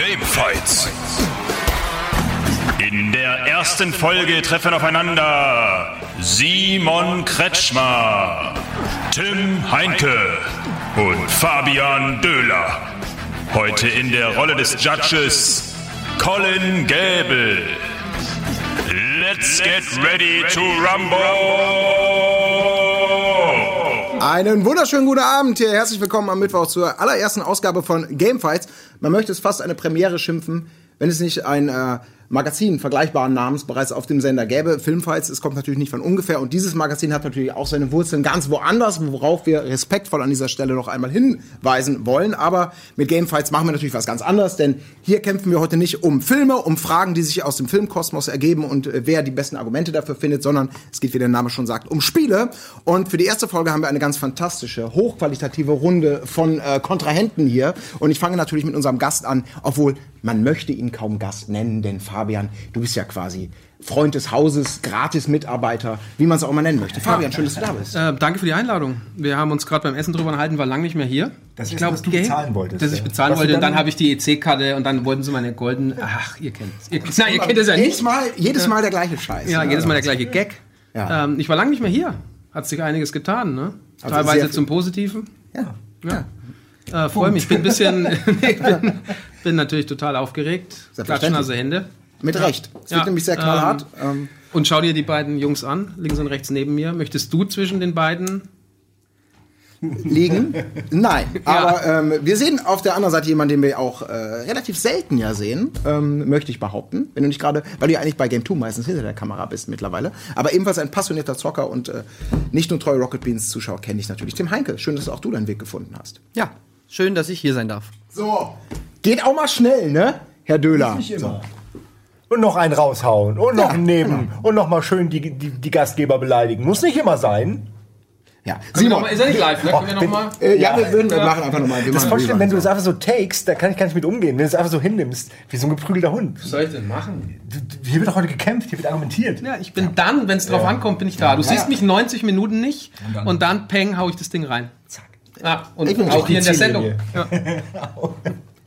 Gamefights. In der ersten Folge treffen aufeinander Simon Kretschmer, Tim Heinke und Fabian Döhler. Heute in der Rolle des Judges Colin Gäbel. Let's get ready to rumble! Einen wunderschönen guten Abend hier. Herzlich willkommen am Mittwoch zur allerersten Ausgabe von Gamefights. Man möchte es fast eine Premiere schimpfen, wenn es nicht ein äh, Magazin vergleichbaren Namens bereits auf dem Sender gäbe. Filmfights, es kommt natürlich nicht von ungefähr. Und dieses Magazin hat natürlich auch seine Wurzeln ganz woanders, worauf wir respektvoll an dieser Stelle noch einmal hinweisen wollen. Aber mit Gamefights machen wir natürlich was ganz anderes, denn hier kämpfen wir heute nicht um Filme, um Fragen, die sich aus dem Filmkosmos ergeben und äh, wer die besten Argumente dafür findet, sondern es geht, wie der Name schon sagt, um Spiele. Und für die erste Folge haben wir eine ganz fantastische, hochqualitative Runde von äh, Kontrahenten hier. Und ich fange natürlich mit unserem Gast an, obwohl man möchte ihn kaum Gast nennen, denn Fabian, du bist ja quasi Freund des Hauses, Gratis-Mitarbeiter, wie man es auch immer nennen möchte. Fabian, schön, dass du da bist. Äh, danke für die Einladung. Wir haben uns gerade beim Essen drüber unterhalten, war lange nicht mehr hier. Das ist, was du bezahlen wolltest. Dass ich ja. bezahlen Was wollte du und dann dann- habe ich die EC-Karte und dann wollten sie meine golden. Ach, ihr kennt es. Ihr, nein, ihr kennt es ja jedes nicht. Mal, jedes Mal der gleiche Scheiß. Ja, ne? jedes Mal der gleiche Gag. Ja. Ähm, ich war lange nicht mehr hier. Hat sich einiges getan, ne? Also Teilweise zum Positiven. Ja. Ja. Äh, Freue mich. Bin ein bisschen. ich bin, bin natürlich total aufgeregt. Klatschen also Hände. Mit Recht. Es wird Ja, nämlich sehr knallhart. Ähm, Und schau dir die beiden Jungs an, links und rechts neben mir. Möchtest du zwischen den beiden? liegen? Nein. Aber ähm, wir sehen auf der anderen Seite jemanden, den wir auch äh, relativ selten ja sehen, ähm, möchte ich behaupten. Wenn du nicht gerade, weil du ja eigentlich bei Game 2 meistens hinter der Kamera bist mittlerweile. Aber ebenfalls ein passionierter Zocker und äh, nicht nur treu Rocket Beans Zuschauer kenne ich natürlich. Tim Heinke, schön, dass auch du deinen Weg gefunden hast. Ja, schön, dass ich hier sein darf. So. Geht auch mal schnell, ne? Herr Döhler. Nicht immer. Und noch einen raushauen und noch Ja, einen nehmen genau. und noch mal schön die, die, die Gastgeber beleidigen. Muss nicht immer sein. Ja. Simon. noch mal, ist er nicht live, ne? Können wir noch bin- mal? Äh, ja, Ja. wir würden wir machen einfach nochmal. Das ist voll schlimm, wenn du es einfach so takest, da kann ich gar nicht mit umgehen. Wenn du es einfach so hinnimmst, wie so ein geprügelter Hund. Was soll ich denn machen? Hier wird doch heute gekämpft, hier wird argumentiert. Ja, ich bin dann, wenn es drauf ankommt, bin ich da. Du siehst ja. mich 90 Minuten nicht und dann, peng, hau ich das Ding rein. Zack. Ja, und Ich bin auch hier in der Sendung. Ja.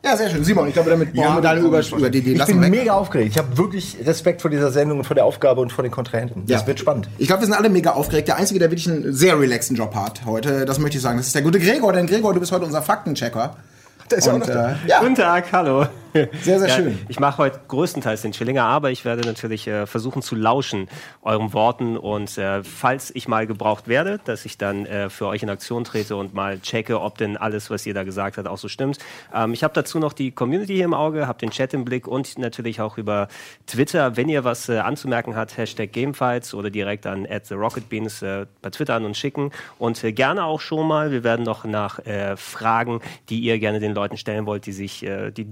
Ja, sehr schön. Simon, ich glaube, damit brauchen wir deine über, über die, die Ich bin mega aufgeregt. Ich habe wirklich Respekt vor dieser Sendung und vor der Aufgabe und vor den Kontrahenten. Das Ja. wird spannend. Ich glaube, wir sind alle mega aufgeregt. Der Einzige, der wirklich einen sehr relaxten Job hat heute, das möchte ich sagen, das ist der gute Gregor. Denn Gregor, du bist heute unser Faktenchecker. Da ist auch Und, noch da. äh, ja, Guten Tag, hallo. Sehr, sehr schön. Ich mache heute größtenteils den Schillinger, aber ich werde natürlich äh, versuchen zu lauschen euren Worten und äh, falls ich mal gebraucht werde, dass ich dann äh, für euch in Aktion trete und mal checke, ob denn alles, was ihr da gesagt habt, auch so stimmt. Ähm, ich habe dazu noch die Community hier im Auge, habe den Chat im Blick und natürlich auch über Twitter, wenn ihr was äh, anzumerken habt, Hashtag Gamefights oder direkt an @therocketbeans äh, bei Twitter an uns schicken und äh, gerne auch schon mal. Wir werden noch nach Fragen, die ihr gerne den Leuten stellen wollt, die sich, die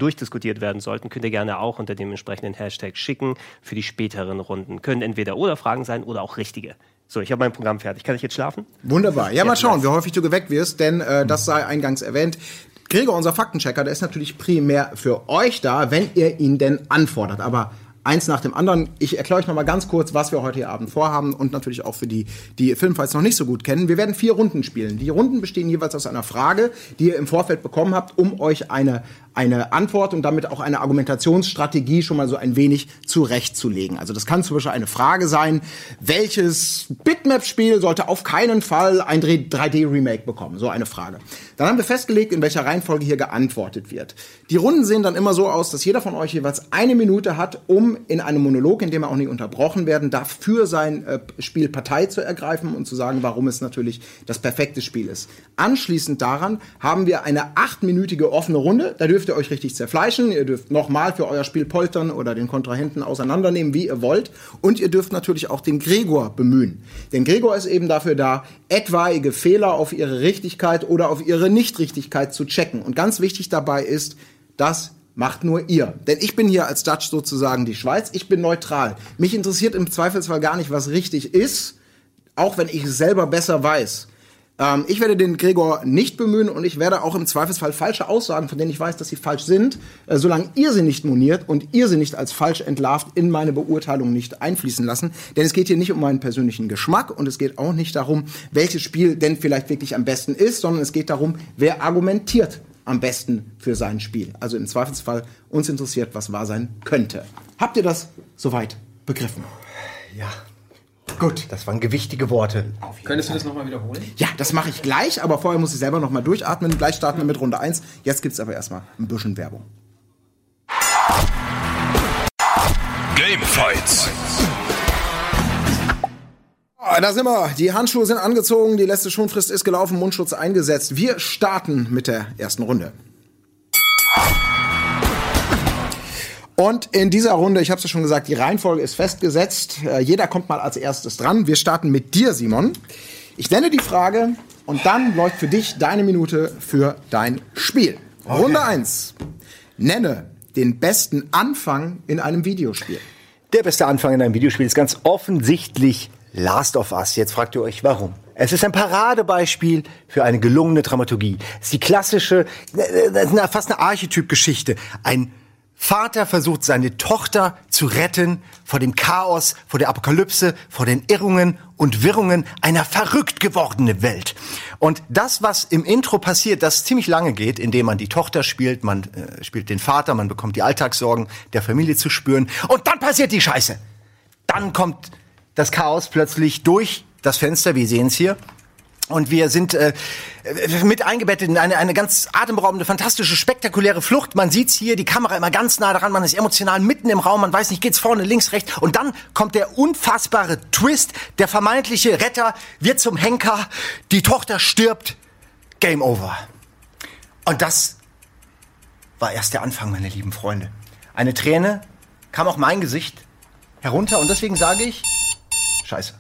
durchdiskutiert werden sollten, könnt ihr gerne auch unter dem entsprechenden Hashtag schicken für die späteren Runden. Können entweder oder Fragen sein oder auch richtige. So, ich habe mein Programm fertig. Kann ich jetzt schlafen? Wunderbar. Ja, mal schauen, wie häufig du geweckt wirst, denn äh, das sei eingangs erwähnt. Gregor, unser Faktenchecker, der ist natürlich primär für euch da, wenn ihr ihn denn anfordert. Aber eins nach dem anderen. Ich erkläre euch noch mal ganz kurz, was wir heute Abend vorhaben und natürlich auch für die, die Filmfights noch nicht so gut kennen. Wir werden vier Runden spielen. Die Runden bestehen jeweils aus einer Frage, die ihr im Vorfeld bekommen habt, um euch eine eine Antwort und damit auch eine Argumentationsstrategie schon mal so ein wenig zurechtzulegen. Also das kann zum Beispiel eine Frage sein, welches Bitmap-Spiel sollte auf keinen Fall ein 3D-Remake bekommen? So eine Frage. Dann haben wir festgelegt, in welcher Reihenfolge hier geantwortet wird. Die Runden sehen dann immer so aus, dass jeder von euch jeweils eine Minute hat, um in einem Monolog, in dem er auch nicht unterbrochen werden darf, für sein äh, Spiel Partei zu ergreifen und zu sagen, warum es natürlich das perfekte Spiel ist. Anschließend daran haben wir eine achtminütige offene Runde. Da dürft ihr euch richtig zerfleischen. Ihr dürft nochmal für euer Spiel poltern oder den Kontrahenten auseinandernehmen, wie ihr wollt. Und ihr dürft natürlich auch den Gregor bemühen. Denn Gregor ist eben dafür da, etwaige Fehler auf ihre Richtigkeit oder auf ihre Nichtrichtigkeit zu checken. Und ganz wichtig dabei ist, das macht nur ihr. Denn ich bin hier als Judge sozusagen die Schweiz. Ich bin neutral. Mich interessiert im Zweifelsfall gar nicht, was richtig ist, auch wenn ich es selber besser weiß. Ähm, ich werde den Gregor nicht bemühen und ich werde auch im Zweifelsfall falsche Aussagen, von denen ich weiß, dass sie falsch sind, äh, solange ihr sie nicht moniert und ihr sie nicht als falsch entlarvt, in meine Beurteilung nicht einfließen lassen. Denn es geht hier nicht um meinen persönlichen Geschmack und es geht auch nicht darum, welches Spiel denn vielleicht wirklich am besten ist, sondern es geht darum, wer argumentiert am besten für sein Spiel. Also im Zweifelsfall uns interessiert, was wahr sein könnte. Habt ihr das soweit begriffen? Ja. Gut, das waren gewichtige Worte. Könntest du das nochmal wiederholen? Ja, das mache ich gleich, aber vorher muss ich selber noch mal durchatmen. Gleich starten wir mit Runde 1. Jetzt gibt's aber erstmal ein bisschen Werbung. Gamefights. Ah, Da sind wir. Die Handschuhe sind angezogen, die letzte Schonfrist ist gelaufen, Mundschutz eingesetzt. Wir starten mit der ersten Runde. Und in dieser Runde, ich habe es ja schon gesagt, die Reihenfolge ist festgesetzt. Äh, jeder kommt mal als erstes dran. Wir starten mit dir, Simon. Ich nenne die Frage und dann läuft für dich deine Minute für dein Spiel. Runde 1. Nenne den besten Anfang in einem Videospiel. Der beste Anfang in einem Videospiel ist ganz offensichtlich Last of Us. Jetzt fragt ihr euch, warum? Es ist ein Paradebeispiel für eine gelungene Dramaturgie. Es ist die klassische, äh, eine- fast eine Archetypgeschichte. Ein Vater versucht seine Tochter zu retten vor dem Chaos, vor der Apokalypse, vor den Irrungen und Wirrungen einer verrückt gewordenen Welt. Und das, was im Intro passiert, das ziemlich lange geht, indem man die Tochter spielt, man äh, spielt den Vater, man bekommt die Alltagssorgen der Familie zu spüren und dann passiert die Scheiße. Dann kommt das Chaos plötzlich durch das Fenster, wir sehen es hier. Und wir sind äh, mit eingebettet in eine, eine ganz atemberaubende, fantastische, spektakuläre Flucht. Man sieht's hier, die Kamera immer ganz nah dran, man ist emotional mitten im Raum, man weiß nicht, geht's vorne, links, rechts. Und dann kommt der unfassbare Twist, der vermeintliche Retter wird zum Henker, die Tochter stirbt, Game over. Und das war erst der Anfang, meine lieben Freunde. Eine Träne kam auf mein Gesicht herunter und deswegen sage ich, scheiße.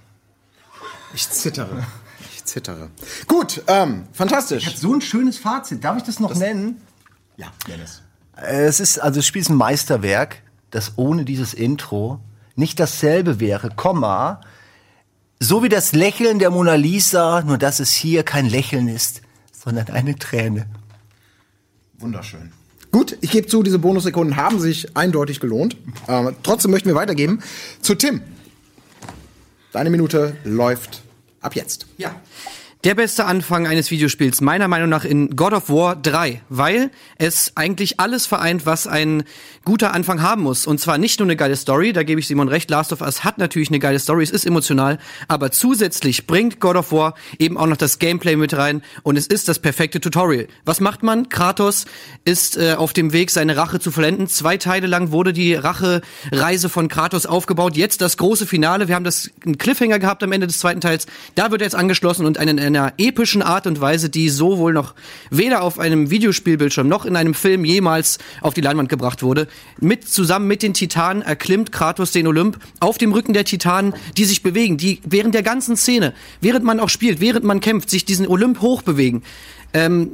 Ich zittere. Ich zittere. Gut, ähm, fantastisch. So ein schönes Fazit. Darf ich das noch nennen? Ja, Dennis. Äh, Es ist, also das Spiel ist ein Meisterwerk, das ohne dieses Intro nicht dasselbe wäre, Komma, so wie das Lächeln der Mona Lisa, nur dass es hier kein Lächeln ist, sondern eine Träne. Wunderschön. Gut, ich gebe zu, diese Bonussekunden haben sich eindeutig gelohnt. Ähm, trotzdem möchten wir weitergeben zu Tim. Deine Minute läuft ab jetzt. Ja. Der beste Anfang eines Videospiels, meiner Meinung nach, in God of War 3, weil es eigentlich alles vereint, was ein guter Anfang haben muss. Und zwar nicht nur eine geile Story, da gebe ich Simon recht, Last of Us hat natürlich eine geile Story, es ist emotional, aber zusätzlich bringt God of War eben auch noch das Gameplay mit rein und es ist das perfekte Tutorial. Was macht man? Kratos ist äh, auf dem Weg, seine Rache zu vollenden. Zwei Teile lang wurde die Rache-Reise von Kratos aufgebaut. Jetzt das große Finale. Wir haben das einen Cliffhanger gehabt am Ende des zweiten Teils. Da wird er jetzt angeschlossen und in einer epischen Art und Weise, die so wohl noch weder auf einem Videospielbildschirm noch in einem Film jemals auf die Leinwand gebracht wurde. Mit zusammen mit den Titanen erklimmt Kratos den Olymp auf dem Rücken der Titanen, die sich bewegen, die während der ganzen Szene, während man auch spielt, während man kämpft, sich diesen Olymp hochbewegen. Ähm,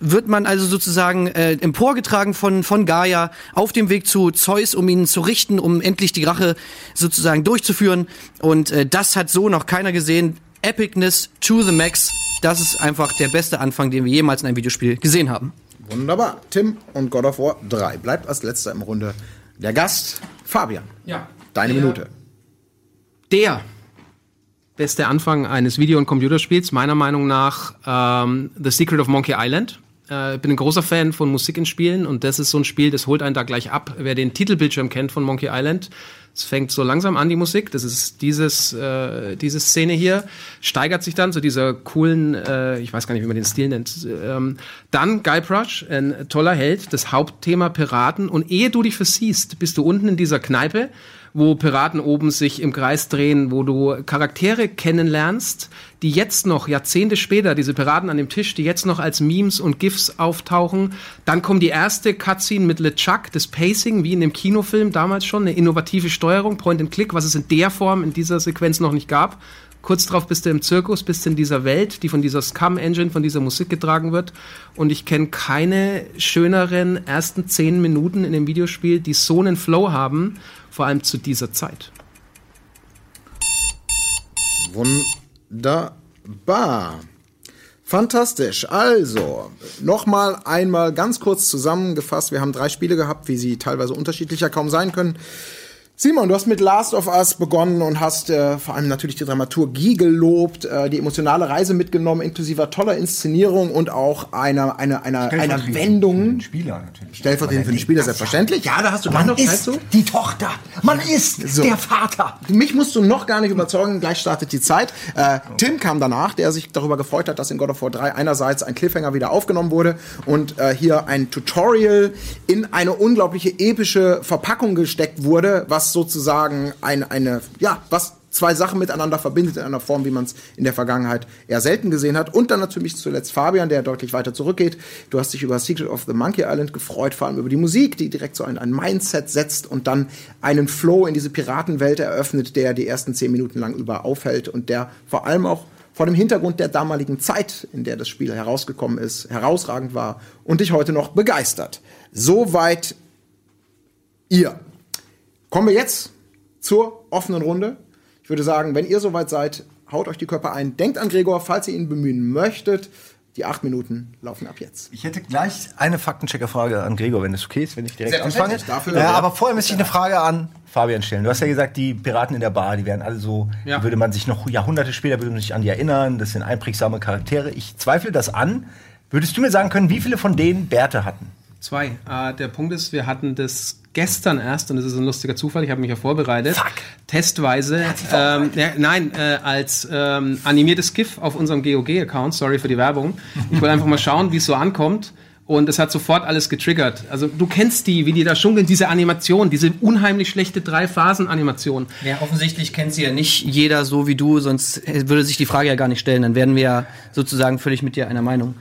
wird man also sozusagen äh, emporgetragen von, von Gaia auf dem Weg zu Zeus, um ihn zu richten, um endlich die Rache sozusagen durchzuführen. Und äh, das hat so noch keiner gesehen. Epicness to the max. Das ist einfach der beste Anfang, den wir jemals in einem Videospiel gesehen haben. Wunderbar. Tim und God of War 3. Bleibt als letzter im Runde der Gast, Fabian. Ja. Deine Der- Minute. Der beste Anfang eines Video- und Computerspiels, meiner Meinung nach, ähm, The Secret of Monkey Island. Äh, Ich bin ein großer Fan von Musik in Spielen und das ist so ein Spiel, das holt einen da gleich ab. Wer den Titelbildschirm kennt von Monkey Island, es fängt so langsam an, die Musik. Das ist dieses, äh, diese Szene hier, steigert sich dann zu dieser coolen, äh, ich weiß gar nicht, wie man den Stil nennt. Ähm, dann Guybrush, ein toller Held, das Hauptthema Piraten. Und ehe du dich versiehst, bist du unten in dieser Kneipe, wo Piraten oben sich im Kreis drehen, wo du Charaktere kennenlernst, die jetzt noch, Jahrzehnte später, diese Piraten an dem Tisch, die jetzt noch als Memes und GIFs auftauchen. Dann kommt die erste Cutscene mit LeChuck, das Pacing, wie in dem Kinofilm damals schon, eine innovative Steuerung, Point-and-Click, was es in der Form, in dieser Sequenz noch nicht gab. Kurz drauf bist du im Zirkus, bist in dieser Welt, die von dieser Scum-Engine, von dieser Musik getragen wird. Und ich kenne keine schöneren ersten zehn Minuten in dem Videospiel, die so einen Flow haben, vor allem zu dieser Zeit. Wunderbar. Fantastisch. Also, nochmal einmal ganz kurz zusammengefasst. Wir haben drei Spiele gehabt, wie sie teilweise unterschiedlicher kaum sein können. Simon, du hast mit Last of Us begonnen und hast äh, vor allem natürlich die Dramaturgie gelobt, äh, die emotionale Reise mitgenommen, inklusive toller Inszenierung und auch einer einer einer einer Wendung. Spieler natürlich. Stellvertretend für den Spieler selbstverständlich. Ja, da hast du gleich noch Zeit zu. die Tochter. Man ist So. der Vater. Mich musst du noch gar nicht überzeugen, gleich startet die Zeit. Äh, Tim kam danach, der sich darüber gefreut hat, dass in God of War 3 einerseits ein Cliffhanger wieder aufgenommen wurde und äh, hier ein Tutorial in eine unglaubliche epische Verpackung gesteckt wurde, was sozusagen ein, eine, ja, was zwei Sachen miteinander verbindet in einer Form, wie man es in der Vergangenheit eher selten gesehen hat. Und dann natürlich zuletzt Fabian, der deutlich weiter zurückgeht. Du hast dich über Secret of the Monkey Island gefreut, vor allem über die Musik, die direkt so ein, ein Mindset setzt und dann einen Flow in diese Piratenwelt eröffnet, der die ersten zehn Minuten lang über aufhält und der vor allem auch vor dem Hintergrund der damaligen Zeit, in der das Spiel herausgekommen ist, herausragend war und dich heute noch begeistert. Soweit ihr. Kommen wir jetzt zur offenen Runde. Ich würde sagen, wenn ihr soweit seid, haut euch die Köpfe ein. Denkt an Gregor, falls ihr ihn bemühen möchtet. Die acht Minuten laufen ab jetzt. Ich hätte gleich eine Faktenchecker-Frage an Gregor, wenn es okay ist, wenn ich direkt anfange. Dafür- ja, aber vorher müsste ich eine Frage an Fabian stellen. Du hast ja gesagt, die Piraten in der Bar, die wären alle so, Ja. würde man sich noch Jahrhunderte später würde man sich an die erinnern. Das sind einprägsame Charaktere. Ich zweifle das an. Würdest du mir sagen können, wie viele von denen Bärte hatten? Zwei. Äh, der Punkt ist, wir hatten das gestern erst, und das ist ein lustiger Zufall, ich habe mich ja vorbereitet, Fuck. testweise, ähm, ja, nein, äh, als ähm, animiertes GIF auf unserem GOG-Account, sorry für die Werbung. Ich wollte einfach mal schauen, wie es so ankommt. Und es hat sofort alles getriggert. Also du kennst die, wie die da schunkeln, diese Animation, diese unheimlich schlechte Drei-Phasen-Animation. Ja, offensichtlich kennt sie ja nicht jeder so wie du, sonst würde sich die Frage ja gar nicht stellen. Dann wären wir ja sozusagen völlig mit dir einer Meinung.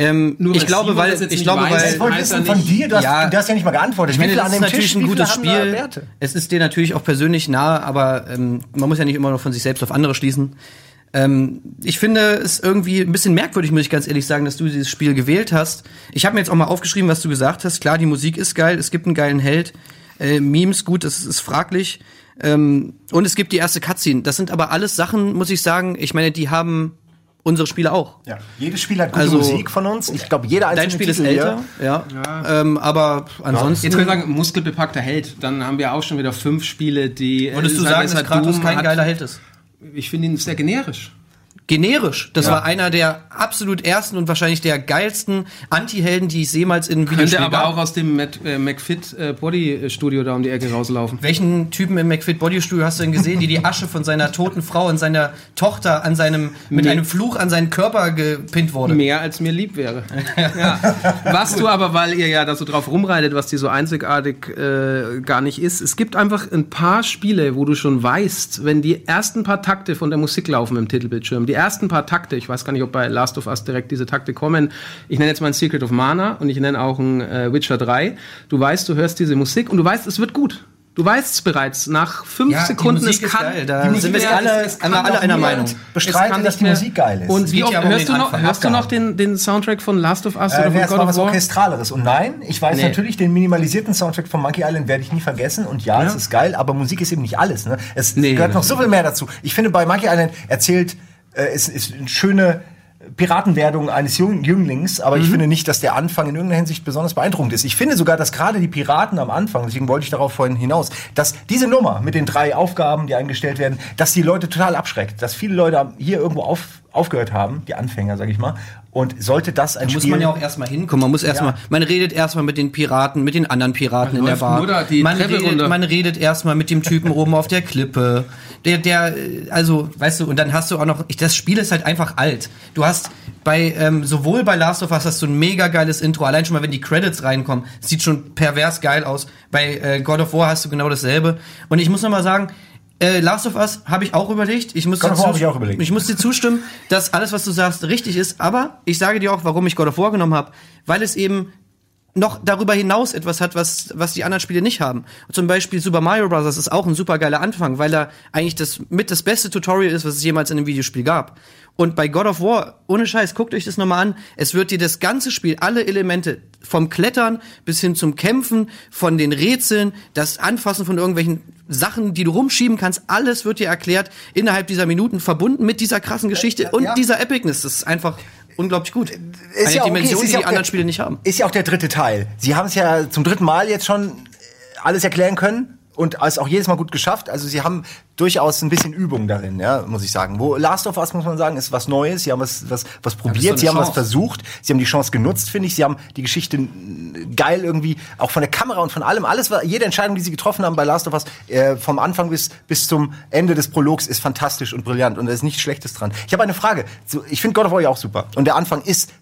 Ähm, Nur ich glaube, Simon weil das jetzt ich glaube, weiß, weil Ich wollte wissen von dir, du hast, Ja. du hast ja nicht mal geantwortet. Ich meine, das ist natürlich Tisch, ein gutes Spiel. Es ist dir natürlich auch persönlich nahe, aber ähm, man muss ja nicht immer noch von sich selbst auf andere schließen. Ähm, ich finde es irgendwie ein bisschen merkwürdig, muss ich ganz ehrlich sagen, dass du dieses Spiel gewählt hast. Ich habe mir jetzt auch mal aufgeschrieben, was du gesagt hast. Klar, die Musik ist geil, es gibt einen geilen Held. Äh, Memes, gut, das ist fraglich. Ähm, und es gibt die erste Cutscene. Das sind aber alles Sachen, muss ich sagen, ich meine, die haben unsere Spiele auch. Ja, jedes Spiel hat gute Also- Musik von uns. Ich glaube, jeder einzelne Dein Spiel ist Titel hier- älter, ja. Ähm, aber ansonsten. Jetzt können wir sagen, muskelbepackter Held. Dann haben wir auch schon wieder fünf Spiele, die. Würdest du äh, sagen, es dass Kratos kein geiler Held ist? Ich finde ihn sehr generisch. Generisch. Das war einer der absolut ersten und wahrscheinlich der geilsten Anti-Helden, die ich jemals in Könnte Videospielen aber gab. auch aus dem Matt, äh, McFit äh, Body Studio da um die Ecke rauslaufen. Welchen Typen im McFit Body Studio hast du denn gesehen, die die Asche von seiner toten Frau und seiner Tochter an seinem mit Nee. einem Fluch an seinen Körper gepinnt wurde? Mehr als mir lieb wäre. ja. Was du aber, weil ihr ja da so drauf rumreitet, was die so einzigartig äh, gar nicht ist. Es gibt einfach ein paar Spiele, wo du schon weißt, wenn die ersten paar Takte von der Musik laufen im Titelbildschirm, die ersten paar Takte, ich weiß gar nicht, ob bei Last of Us direkt diese Takte kommen. Ich nenne jetzt mal ein Secret of Mana und ich nenne auch ein äh, Witcher 3. Du weißt, du hörst diese Musik und du weißt, es wird gut. Du weißt es bereits nach fünf Ja, Sekunden. Es ist kann, geil. Da sind wir alle- es kann alle einer Meinung. es Bestreiten, dass die Musik geil ist. Und wie oft, ja hörst, du noch, hörst du noch den, den Soundtrack von Last of Us Äh, oder von God was of War? Orchestraleres. Und nein, ich weiß Nee. natürlich, den minimalisierten Soundtrack von Monkey Island werde ich nie vergessen. Und ja, es ist geil, aber Musik ist eben nicht alles. Ne? Es Nee, gehört noch so viel mehr dazu. Ich finde, bei Monkey Island erzählt, äh, es ist eine schöne Piratenwerdung eines Jünglings, aber ich Mhm. finde nicht, dass der Anfang in irgendeiner Hinsicht besonders beeindruckend ist. Ich finde sogar, dass gerade die Piraten am Anfang, deswegen wollte ich darauf vorhin hinaus, dass diese Nummer mit den drei Aufgaben, die eingestellt werden, dass die Leute total abschreckt. Dass viele Leute hier irgendwo auf, aufgehört haben, die Anfänger, sag ich mal. Und sollte das ein Da muss Spiel... man ja auch erstmal hinkommen. Man muss erstmal, man redet erstmal mit den Piraten, mit den anderen Piraten in der Bar. nur da die man, redet, man redet erstmal mit dem Typen oben auf der Klippe. Der, der, äh, also, weißt du, und dann hast du auch noch, ich, das Spiel ist halt einfach alt. Du hast bei, ähm, sowohl bei Last of Us hast du ein mega geiles Intro, allein schon mal, wenn die Credits reinkommen, sieht schon pervers geil aus. Bei äh, God of War hast du genau dasselbe. Und ich muss noch mal sagen, äh, Last of Us habe ich auch überlegt. Ich muss, God dir of War ich auch überlegt. ich muss dir zustimmen, dass alles, was du sagst, richtig ist. Aber ich sage dir auch, warum ich God of War genommen habe. Weil es eben noch darüber hinaus etwas hat, was, was die anderen Spiele nicht haben. Zum Beispiel Super Mario Bros. ist auch ein super geiler Anfang, weil er eigentlich das mit das beste Tutorial ist, was es jemals in einem Videospiel gab. Und bei God of War, ohne Scheiß, guckt euch das nochmal an. Es wird dir das ganze Spiel, alle Elemente, vom Klettern bis hin zum Kämpfen, von den Rätseln, das Anfassen von irgendwelchen Sachen, die du rumschieben kannst, alles wird dir erklärt innerhalb dieser Minuten, verbunden mit dieser krassen Geschichte und ja. dieser Epicness. Das ist einfach unglaublich gut. Eine Ist ja okay, Dimension, ist die ja die auch anderen der- Spiele nicht haben. Ist ja auch der dritte Teil. Sie haben es ja zum dritten Mal jetzt schon alles erklären können. Und es auch jedes Mal gut geschafft. Also sie haben durchaus ein bisschen Übung darin, ja, muss ich sagen. Wo Last of Us muss man sagen, ist was Neues. Sie haben was was was probiert, sie haben was Chance. versucht, sie haben die Chance genutzt, finde ich. Sie haben die Geschichte geil irgendwie auch von der Kamera und von allem alles war jede Entscheidung, die sie getroffen haben bei Last of Us äh, vom Anfang bis bis zum Ende des Prologs ist fantastisch und brillant und da ist nichts Schlechtes dran. Ich habe eine Frage. Ich finde God of War ja auch super und der Anfang ist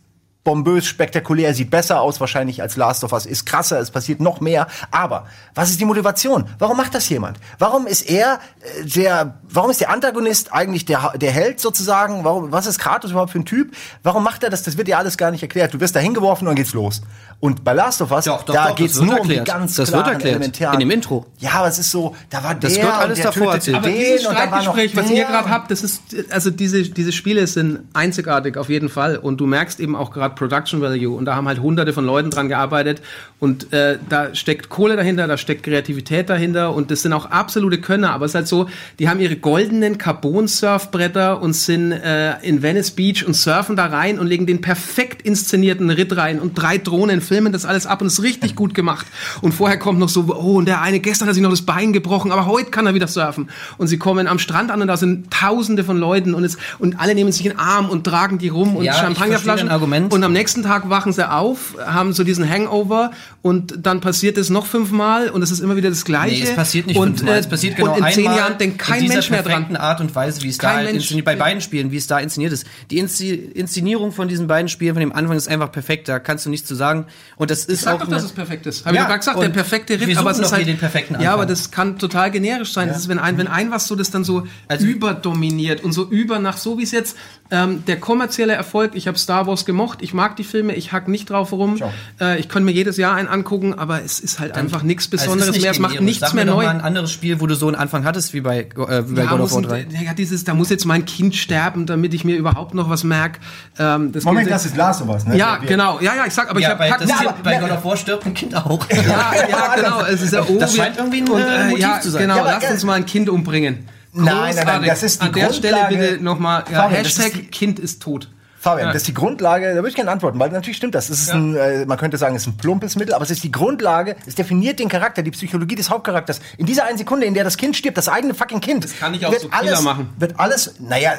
bombös, spektakulär, sieht besser aus wahrscheinlich als Last of Us, ist krasser, es passiert noch mehr. Aber was ist die Motivation? Warum macht das jemand? Warum ist er äh, der, warum ist der Antagonist eigentlich der, der Held sozusagen? Warum, was ist Kratos überhaupt für ein Typ? Warum macht er das? Das wird dir alles gar nicht erklärt. Du wirst da hingeworfen und dann geht's los. Und bei Last of Us, Doch, doch, da doch, das geht's wird nur um die erklärt. ganz Das wird klaren, erklärt. elementaren. In dem Intro. Ja, aber es ist so, da war Das der wird alles und der davor tötete erzählt. Aber den dieses und dann war noch was ihr gerade habt, das ist, also diese, diese Spiele sind einzigartig auf jeden Fall. Und du merkst eben auch gerade Production Value. Und da haben halt hunderte von Leuten dran gearbeitet. Und äh, da steckt Kohle dahinter, da steckt Kreativität dahinter. Und das sind auch absolute Könner. Aber es ist halt so, die haben ihre goldenen Carbon-Surfbretter und sind äh, in Venice Beach und surfen da rein und legen den perfekt inszenierten Ritt rein. Und drei Drohnen filmen das alles ab und ist richtig gut gemacht. Und vorher kommt noch so, oh, und der eine gestern hat sich noch das Bein gebrochen, aber heute kann er wieder surfen. Und sie kommen am Strand an und da sind tausende von Leuten und, es, und alle nehmen sich in den Arm und tragen die rum und Ja, Champagnerflaschen. Argument. Und am nächsten Tag wachen sie auf, haben so diesen Hangover und dann passiert es noch fünfmal und es ist immer wieder das Gleiche. Nee, es passiert nicht und, fünfmal. äh, Es passiert genau Und in zehn einmal Jahren denkt kein Mensch mehr dran. Art und Weise, wie es Kein da Mensch. inszeniert, bei beiden Spielen, wie es da inszeniert ist. Die Inszenierung von diesen beiden Spielen von dem Anfang ist einfach perfekt. Da kannst du nichts zu sagen. Und das ist Sag auch doch, dass es perfekt ist. Habe Ja, ich doch gesagt, der perfekte Ritt, aber es ist halt, hier den perfekten Ja, aber das kann total generisch sein. Das ist, wenn ein, wenn ein was so das dann so Also- überdominiert und so über nach so wie es jetzt ähm, der kommerzielle Erfolg. Ich habe Star Wars gemocht, ich mag die Filme, ich hack nicht drauf rum. Äh, ich kann mir jedes Jahr einen angucken, aber es ist halt einfach nichts Also Besonderes nicht mehr. Es macht nichts Sag mehr mir doch neu. mal ein anderes Spiel, wo du so einen Anfang hattest wie bei, äh, wie bei Ja, God of War ein, 3. ja, dieses, da muss jetzt mein Kind sterben, damit ich mir überhaupt noch was merke. Ähm, das Moment, das ist Last of Us, ne? Ja, Wir- genau. Ja, ja, ich sag, aber Ja, ich habe Ja, aber- bei God of War stirbt ein Kind auch. Ja, ja, genau. Es ist ja, oh, Das scheint irgendwie ein, und, äh, Motiv ja, zu sein. Genau, Ja, aber, lasst äh, uns mal ein Kind umbringen. Nein, nein, nein, das ist die An der Stelle Grundlage- bitte nochmal ja, Fabian, das ist Hashtag die- Kind ist tot. Fabian, Ja. das ist die Grundlage, da würde ich gerne antworten, weil natürlich stimmt das. Es ist ein, äh, man könnte sagen, es ist ein plumpes Mittel, aber es ist die Grundlage, es definiert den Charakter, die Psychologie des Hauptcharakters. In dieser einen Sekunde, in der das Kind stirbt, das eigene fucking Kind. Das kann ich auch wird subtiler alles, machen. Wird alles, naja,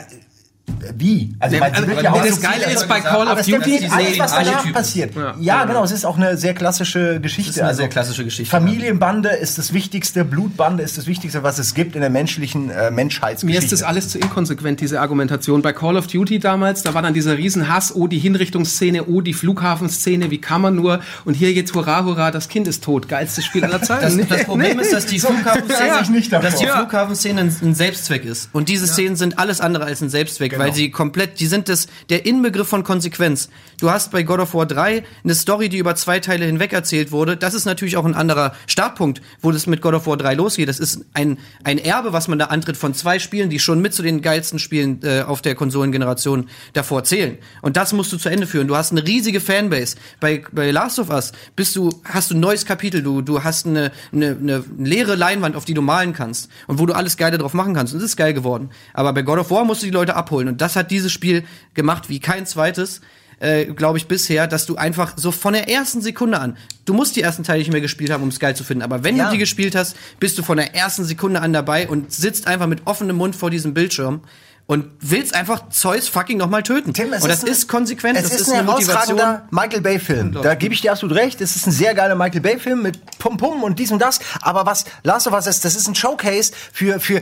wie? Also, Nee, also, ja nee, auch das Geile ist bei Call of es Duty, alles, was danach passiert. Ja. Ja, genau, es ist auch eine sehr klassische Geschichte. ist eine also, sehr klassische Geschichte, Familienbande ist das Wichtigste, Blutbande ist das Wichtigste, was es gibt in der menschlichen äh, Menschheitsgeschichte. Mir ist das alles zu inkonsequent, diese Argumentation. Bei Call of Duty damals, da war dann dieser Riesenhass, oh, die Hinrichtungsszene, oh, die Flughafenszene, wie kann man nur? Und hier jetzt hurra, hurra, das Kind ist tot. Geilstes Spiel aller Das, Zeiten. das Problem ist, dass die Flughafenszene, ja, dass die Ja. Flughafenszene ein, ein Selbstzweck ist. Und diese Szenen sind alles andere als ein Selbstzweck, Genau. weil sie komplett, die sind das, der Inbegriff von Konsequenz. Du hast bei God of War 3 eine Story, die über zwei Teile hinweg erzählt wurde. Das ist natürlich auch ein anderer Startpunkt, wo das mit God of War 3 losgeht. Das ist ein, ein Erbe, was man da antritt von zwei Spielen, die schon mit zu den geilsten Spielen äh, auf der Konsolengeneration davor zählen. Und das musst du zu Ende führen. Du hast eine riesige Fanbase. Bei, bei Last of Us bist du, hast du ein neues Kapitel, du, du hast eine, eine, eine leere Leinwand, auf die du malen kannst und wo du alles Geile drauf machen kannst. Und es ist geil geworden. Aber bei God of War musst du die Leute abholen. Und das hat dieses Spiel gemacht wie kein zweites. Äh, glaube ich bisher, dass du einfach so von der ersten Sekunde an, du musst die ersten Teile nicht mehr gespielt haben, um es geil zu finden, aber wenn Ja. du die gespielt hast, bist du von der ersten Sekunde an dabei und sitzt einfach mit offenem Mund vor diesem Bildschirm und willst einfach Zeus fucking nochmal töten. Tim, und das ein- ist konsequent, Es das ist, ein herausragender Michael Bay-Film. Da gebe ich dir absolut recht. Es ist ein sehr geiler Michael Bay-Film mit Pum Pum und dies und das. Aber was Last of Us ist, das ist ein Showcase für, für,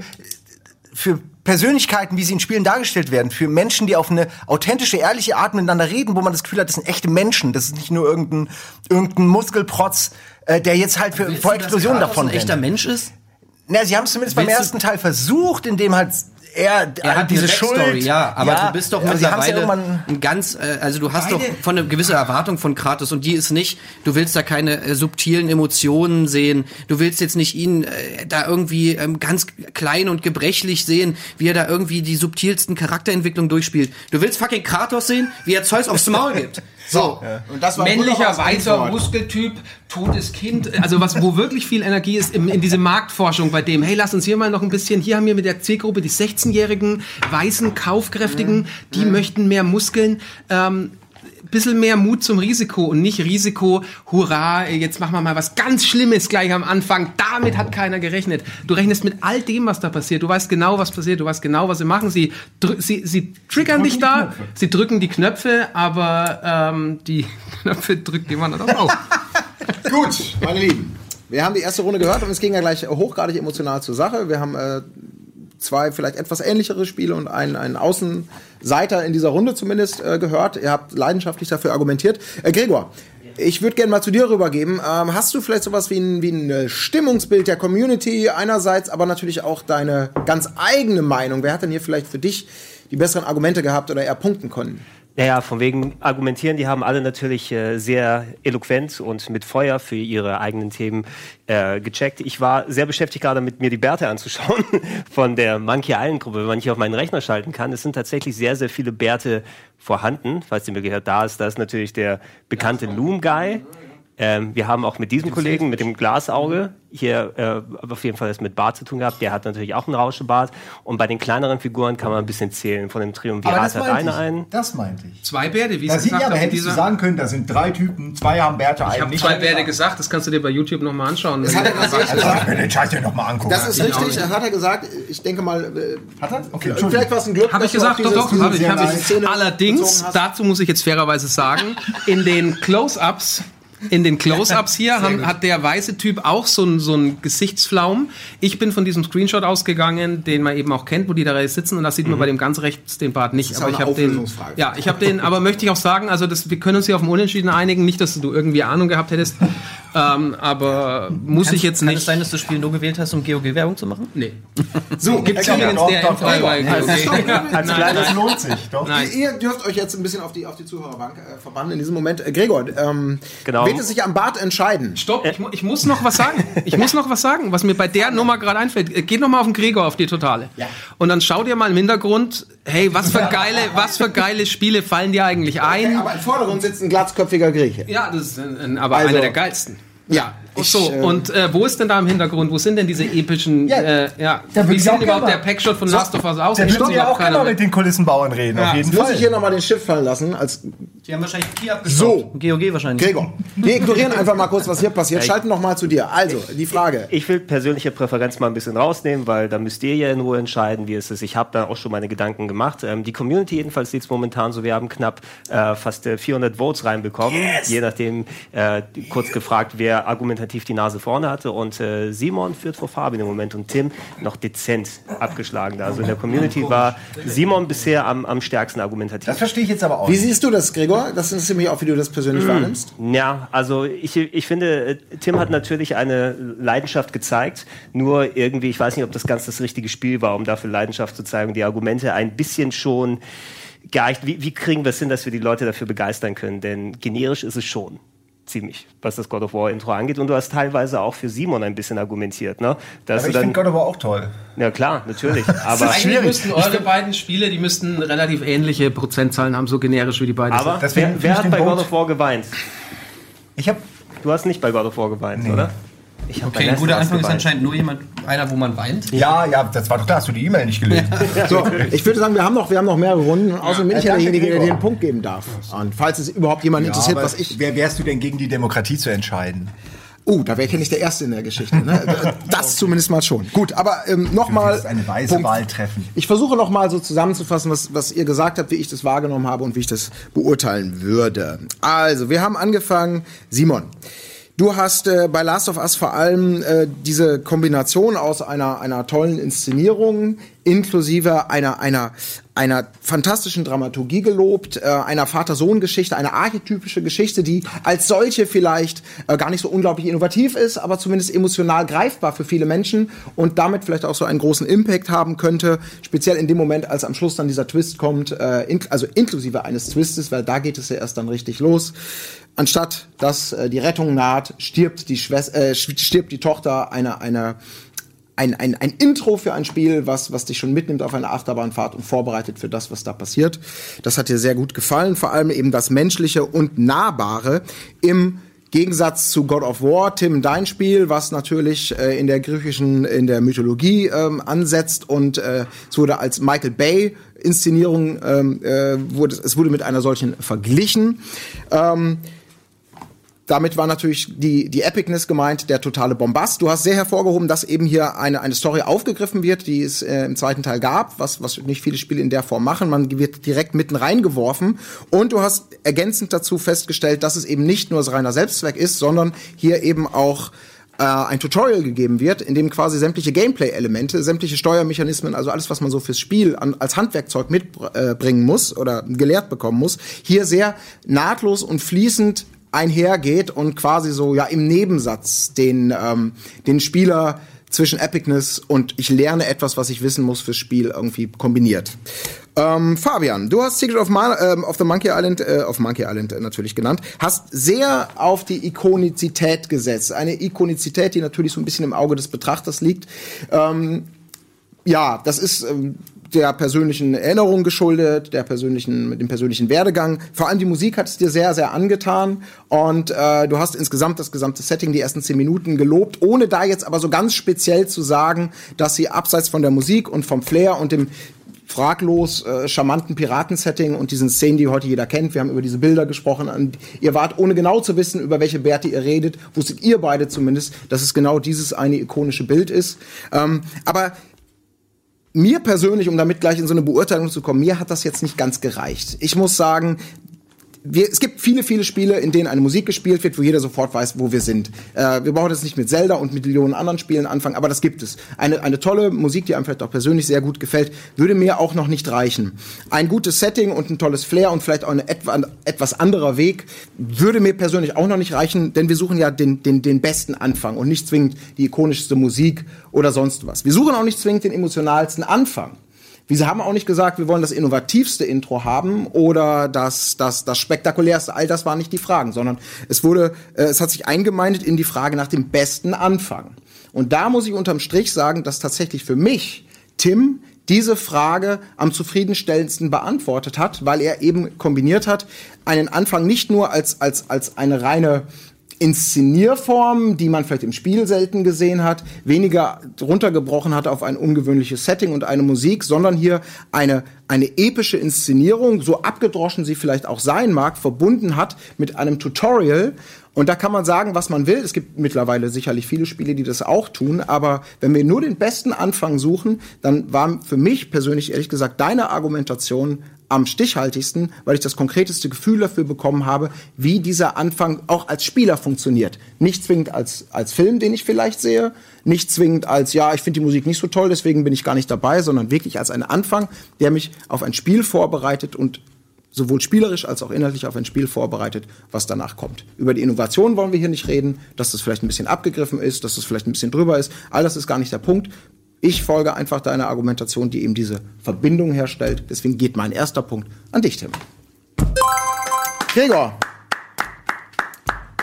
für Persönlichkeiten, wie sie in Spielen dargestellt werden, für Menschen, die auf eine authentische, ehrliche Art miteinander reden, wo man das Gefühl hat, das sind echte Menschen. Das ist nicht nur irgendein, irgendein Muskelprotz, äh, der jetzt halt für, vor Explosionen davon ein echter rennt. Mensch ist. Na, sie haben es zumindest beim Willst du- ersten Teil versucht, indem halt er, Er hat diese Schuld. Schuld, ja, aber du bist doch ja mittlerweile irgendwann ein ganz, äh, also du hast Beide- doch von eine gewisse Erwartung von Kratos und die ist nicht, du willst da keine äh, subtilen Emotionen sehen, du willst jetzt nicht ihn äh, da irgendwie ähm, ganz klein und gebrechlich sehen, wie er da irgendwie die subtilsten Charakterentwicklungen durchspielt. Du willst fucking Kratos sehen, wie er Zeus aufs Maul gibt. So. Und das war Männlicher, weißer. Muskeltyp, totes Kind. Also was, wo wirklich viel Energie ist in, in diese Marktforschung bei dem. Hey, lass uns hier mal noch ein bisschen. Hier haben wir mit der Zielgruppe die 16-jährigen, weißen, kaufkräftigen, die möchten mehr Muskeln. Ähm, bisschen mehr Mut zum Risiko und nicht Risiko, hurra, jetzt machen wir mal was ganz Schlimmes gleich am Anfang. Damit hat keiner gerechnet. Du rechnest mit all dem, was da passiert. Du weißt genau, was passiert. Du weißt genau, was sie machen. Sie, sie, sie triggern dich da. Sie drücken die Knöpfe, aber ähm, die Knöpfe drückt jemand anderes auch. Gut, meine Lieben. Wir haben die erste Runde gehört und es ging ja gleich hochgradig emotional zur Sache. Wir haben äh, zwei vielleicht etwas ähnlichere Spiele und einen, einen Außenseiter in dieser Runde zumindest äh, gehört. Ihr habt leidenschaftlich dafür argumentiert. Äh, Gregor, ich würde gerne mal zu dir rübergeben. Ähm, hast du vielleicht sowas wie ein, wie ein äh, Stimmungsbild der Community einerseits, aber natürlich auch deine ganz eigene Meinung? Wer hat denn hier vielleicht für dich die besseren Argumente gehabt oder eher punkten können? Naja, von wegen argumentieren, die haben alle natürlich äh, sehr eloquent und mit Feuer für ihre eigenen Themen äh, gecheckt. Ich war sehr beschäftigt gerade mit mir die Bärte anzuschauen von der Monkey Island Gruppe, wenn man hier auf meinen Rechner schalten kann. Es sind tatsächlich sehr, sehr viele Bärte vorhanden, falls die Möglichkeit da ist. Da ist natürlich der bekannte Loom Guy. Ähm, wir haben auch mit diesem Kollegen, mit dem Glasauge, hier äh, auf jeden Fall das mit Bart zu tun gehabt. Der hat natürlich auch einen Rauschebart. Und bei den kleineren Figuren kann man ein bisschen zählen. Von dem Triumvirat hat einer ich. einen. Das meinte ich. Zwei Bärte, wie Da es sieht gesagt ja, da habe. hättest du sagen können, da sind drei Typen, zwei haben Bärte, Ich einen habe nicht. zwei Bärte gesagt, das kannst du dir bei YouTube nochmal anschauen. Das hat er gesagt. Also, ich den Scheiß dir nochmal angucken. Das ist ich richtig, das hat er gesagt. Ich denke mal, äh, Hat er? Okay, vielleicht war es ein Glück. Habe ich gesagt, doch, doch, habe ich. Hab nice ich. Allerdings, dazu muss ich jetzt fairerweise sagen, in den Close-Ups, in den Close-Ups hier haben, hat der weiße Typ auch so einen so Gesichtsflaum. Ich bin von diesem Screenshot ausgegangen, den man eben auch kennt, wo die da sitzen. Und da sieht man bei dem ganz rechts den Bart nicht. ist Aber ich habe den, ja, ich habe den, aber möchte ich auch sagen, also das, wir können uns hier auf ein Unentschieden einigen, nicht, dass du irgendwie Ahnung gehabt hättest, ähm, aber muss ich jetzt Kann es nicht. sein, dass du das Spiel nur gewählt hast, um GOG-Werbung zu machen? Nee. So, Gibt's Ja, übrigens doch, der doch, M3 doch. bei Als, GOG. das lohnt sich, doch. Nein. Ihr dürft euch jetzt ein bisschen auf die, auf die Zuhörerbank äh, verbannen in diesem Moment. Äh, Gregor, ähm, Genau. wird es sich am Bart entscheiden? Stopp, ich, mu- ich muss noch was sagen. Ich muss noch was sagen, was mir bei der Nummer gerade einfällt. Äh, Geh noch mal auf den Gregor, auf die Totale. Und dann schau dir mal im Hintergrund, hey, was für geile, was für geile Spiele fallen dir eigentlich ein? Aber im Vordergrund sitzt ein glatzköpfiger Grieche. Ja, das ist ein, aber Also- einer der geilsten. Ja, ich, so, äh, und äh, wo ist denn da im Hintergrund, wo sind denn diese epischen, Ja, äh, ja, wie ich sieht überhaupt der Packshot von Last of Us aus? Der nutzt ja auch keiner immer mit den Kulissenbauern reden, auf jeden Jetzt muss Fall. ich hier nochmal den Schiff fallen lassen. Als Die haben wahrscheinlich Key So. GOG wahrscheinlich. Gregor, wir ignorieren einfach mal kurz, was hier passiert. Schalten noch mal zu dir. Also, die Frage. Ich will persönliche Präferenz mal ein bisschen rausnehmen, weil da müsst ihr ja in Ruhe entscheiden, wie es ist. Ich habe da auch schon meine Gedanken gemacht. Ähm, die Community jedenfalls sieht es momentan so, wir haben knapp äh, fast äh, 400 Votes reinbekommen, je nachdem äh, kurz gefragt, wer argumentativ die Nase vorne hatte. Und äh, Simon führt vor Fabian im Moment und Tim noch dezent abgeschlagen. Also in der Community war Simon bisher am, am stärksten argumentativ. Das verstehe ich jetzt aber auch. Wie siehst du das, Gregor? Das interessiert mich auch, wie du das persönlich wahrnimmst. Ja, also ich, ich finde, äh, Tim hat natürlich eine Leidenschaft gezeigt. Nur irgendwie, ich weiß nicht, ob das ganz das richtige Spiel war, um dafür Leidenschaft zu zeigen, die Argumente ein bisschen schon geeicht. Wie, wie kriegen wir es hin, dass wir die Leute dafür begeistern können? Denn generisch ist es schon. Ziemlich, was das God of War Intro angeht. Und du hast teilweise auch für Simon ein bisschen argumentiert, ne? Dass Aber ich finde dann, God of War auch toll. ja klar, natürlich. Aber, Eigentlich müssten eure beiden Spiele, die müssten relativ ähnliche Prozentzahlen haben, so generisch wie die beiden aber Deswegen wer, wer hat bei God Vote- of War geweint? Ich habe Du hast nicht bei God of War geweint, Nee. oder? Ich Okay, ein guter Anfang ist anscheinend nur jemand, einer, wo man weint. ja, ja, das war doch klar, hast du die E-Mail nicht gelesen. So, ich würde sagen, wir haben noch, wir haben noch mehrere Runden. Und außerdem bin ich ja derjenige, der dir den Punkt geben darf. Und falls es überhaupt jemanden interessiert, aber was ich. Wer wärst du denn gegen die Demokratie zu entscheiden? Uh, da wäre ich ja nicht der Erste in der Geschichte. Ne? Das zumindest mal schon. Gut, aber ähm, nochmal. wirst eine weise Wahl treffen. Ich versuche nochmal so zusammenzufassen, was, was ihr gesagt habt, wie ich das wahrgenommen habe und wie ich das beurteilen würde. Also, wir haben angefangen. Simon. Du hast äh, bei Last of Us vor allem äh, diese Kombination aus einer, einer tollen Inszenierung inklusive einer, einer, einer fantastischen Dramaturgie gelobt, äh, einer Vater-Sohn-Geschichte, eine archetypische Geschichte, die als solche vielleicht äh, gar nicht so unglaublich innovativ ist, aber zumindest emotional greifbar für viele Menschen und damit vielleicht auch so einen großen Impact haben könnte, speziell in dem Moment, als am Schluss dann dieser Twist kommt, äh, in, also inklusive eines Twistes, weil da geht es ja erst dann richtig los. Anstatt dass äh, die Rettung naht, stirbt die Schwester, äh, stirbt die Tochter einer einer ein, ein, ein Intro für ein Spiel, was, was dich schon mitnimmt auf eine Achterbahnfahrt und vorbereitet für das, was da passiert. Das hat dir sehr gut gefallen, vor allem eben das Menschliche und Nahbare im Gegensatz zu God of War, Tim, dein Spiel, was natürlich äh, in der griechischen, in der Mythologie ähm, ansetzt und äh, es wurde als Michael Bay Inszenierung, ähm, äh, wurde, es wurde mit einer solchen verglichen. Ähm, damit war natürlich die, die Epicness gemeint, der totale Bombast. Du hast sehr hervorgehoben, dass eben hier eine, eine Story aufgegriffen wird, die es äh, im zweiten Teil gab, was, was nicht viele Spiele in der Form machen. Man wird direkt mitten reingeworfen. Und du hast ergänzend dazu festgestellt, dass es eben nicht nur reiner Selbstzweck ist, sondern hier eben auch äh, ein Tutorial gegeben wird, in dem quasi sämtliche Gameplay-Elemente, sämtliche Steuermechanismen, also alles, was man so fürs Spiel an, als Handwerkzeug mitbringen muss oder gelehrt bekommen muss, hier sehr nahtlos und fließend einhergeht und quasi so ja im Nebensatz den ähm, den Spieler zwischen Epicness und ich lerne etwas, was ich wissen muss fürs Spiel irgendwie kombiniert. Ähm, Fabian, du hast Secret of, Man ähm, of the Monkey Island, äh, auf Monkey Island äh, natürlich genannt, hast sehr auf die Ikonizität gesetzt. Eine Ikonizität, die natürlich so ein bisschen im Auge des Betrachters liegt. Ähm, ja, das ist ähm, der persönlichen Erinnerung geschuldet, der persönlichen, mit dem persönlichen Werdegang. Vor allem die Musik hat es dir sehr, sehr angetan und äh, du hast insgesamt das gesamte Setting, die ersten zehn Minuten gelobt, ohne da jetzt aber so ganz speziell zu sagen, dass sie abseits von der Musik und vom Flair und dem fraglos äh, charmanten Piratensetting und diesen Szenen, die heute jeder kennt. Wir haben über diese Bilder gesprochen. Und ihr wart, ohne genau zu wissen, über welche Bärte ihr redet, wusstet ihr beide zumindest, dass es genau dieses eine ikonische Bild ist. Ähm, aber mir persönlich, um damit gleich in so eine Beurteilung zu kommen, mir hat das jetzt nicht ganz gereicht. Ich muss sagen, wir, es gibt viele, viele Spiele, in denen eine Musik gespielt wird, wo jeder sofort weiß, wo wir sind. Äh, wir brauchen jetzt nicht mit Zelda und mit Millionen anderen Spielen anfangen, aber das gibt es. Eine, eine tolle Musik, die einem vielleicht auch persönlich sehr gut gefällt, würde mir auch noch nicht reichen. Ein gutes Setting und ein tolles Flair und vielleicht auch ein etwa, etwas anderer Weg würde mir persönlich auch noch nicht reichen, denn wir suchen ja den, den, den besten Anfang und nicht zwingend die ikonischste Musik oder sonst was. Wir suchen auch nicht zwingend den emotionalsten Anfang. Wir haben auch nicht gesagt, wir wollen das innovativste Intro haben oder das, das, das spektakulärste. All das waren nicht die Fragen, sondern es wurde, äh, es hat sich eingemeindet in die Frage nach dem besten Anfang. Und da muss ich unterm Strich sagen, dass tatsächlich für mich Tim diese Frage am zufriedenstellendsten beantwortet hat, weil er eben kombiniert hat, einen Anfang nicht nur als, als, als eine reine Inszenierform, die man vielleicht im Spiel selten gesehen hat, weniger runtergebrochen hat auf ein ungewöhnliches Setting und eine Musik, sondern hier eine, eine epische Inszenierung, so abgedroschen sie vielleicht auch sein mag, verbunden hat mit einem Tutorial. Und da kann man sagen, was man will. Es gibt mittlerweile sicherlich viele Spiele, die das auch tun. Aber wenn wir nur den besten Anfang suchen, dann war für mich persönlich ehrlich gesagt deine Argumentation am stichhaltigsten, weil ich das konkreteste Gefühl dafür bekommen habe, wie dieser Anfang auch als Spieler funktioniert. Nicht zwingend als, als Film, den ich vielleicht sehe, nicht zwingend als, ja, ich finde die Musik nicht so toll, deswegen bin ich gar nicht dabei, sondern wirklich als ein Anfang, der mich auf ein Spiel vorbereitet und sowohl spielerisch als auch inhaltlich auf ein Spiel vorbereitet, was danach kommt. Über die Innovation wollen wir hier nicht reden, dass das vielleicht ein bisschen abgegriffen ist, dass das vielleicht ein bisschen drüber ist. All das ist gar nicht der Punkt. Ich folge einfach deiner Argumentation, die eben diese Verbindung herstellt. Deswegen geht mein erster Punkt an dich, Tim. Gregor.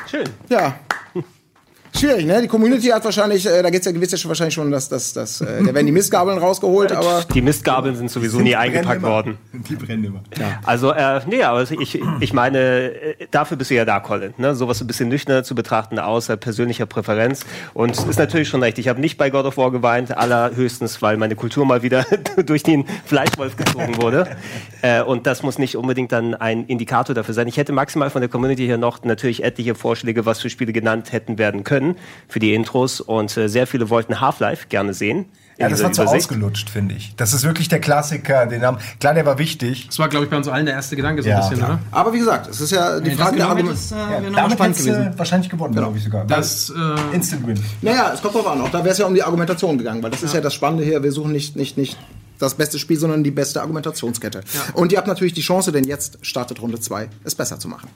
Schön. Ja. Schwierig, ne? Die Community hat wahrscheinlich, äh, da geht's ja gewiss ja schon wahrscheinlich schon, dass das, das, äh, da werden die Mistgabeln rausgeholt, aber Die Mistgabeln sind sowieso nie eingepackt worden. Die brennen immer. Also, äh, nee, aber ich, ich meine, äh, dafür bist du ja da, Colin. Ne? Sowas ein bisschen nüchterner zu betrachten, außer persönlicher Präferenz. Und es ist natürlich schon recht. Ich habe nicht bei God of War geweint, allerhöchstens, weil meine Kultur mal wieder durch den Fleischwolf gezogen wurde. Äh, und das muss nicht unbedingt dann ein Indikator dafür sein. Ich hätte maximal von der Community hier noch natürlich etliche Vorschläge, was für Spiele genannt hätten werden können für die Intros. Und äh, sehr viele wollten Half-Life gerne sehen. Ja, das war zu Übersicht. ausgelutscht, finde ich. Das ist wirklich der Klassiker, den haben. Klar, der war wichtig. Das war, glaube ich, bei uns allen der erste Gedanke so Ja, ein bisschen, klar. oder? Aber wie gesagt, es ist ja die Wenn Frage der Argument. hättest, äh, nochmal Damit spannend gewesen. wahrscheinlich gewonnen, glaube ich sogar. Das, äh, Instant Win. Naja, es kommt drauf an. Auch da wäre es ja um die Argumentation gegangen, weil das ist ja das Spannende hier. Wir suchen nicht, nicht, nicht das beste Spiel, sondern die beste Argumentationskette. Und ihr habt natürlich die Chance, denn jetzt startet Runde 2, es besser zu machen.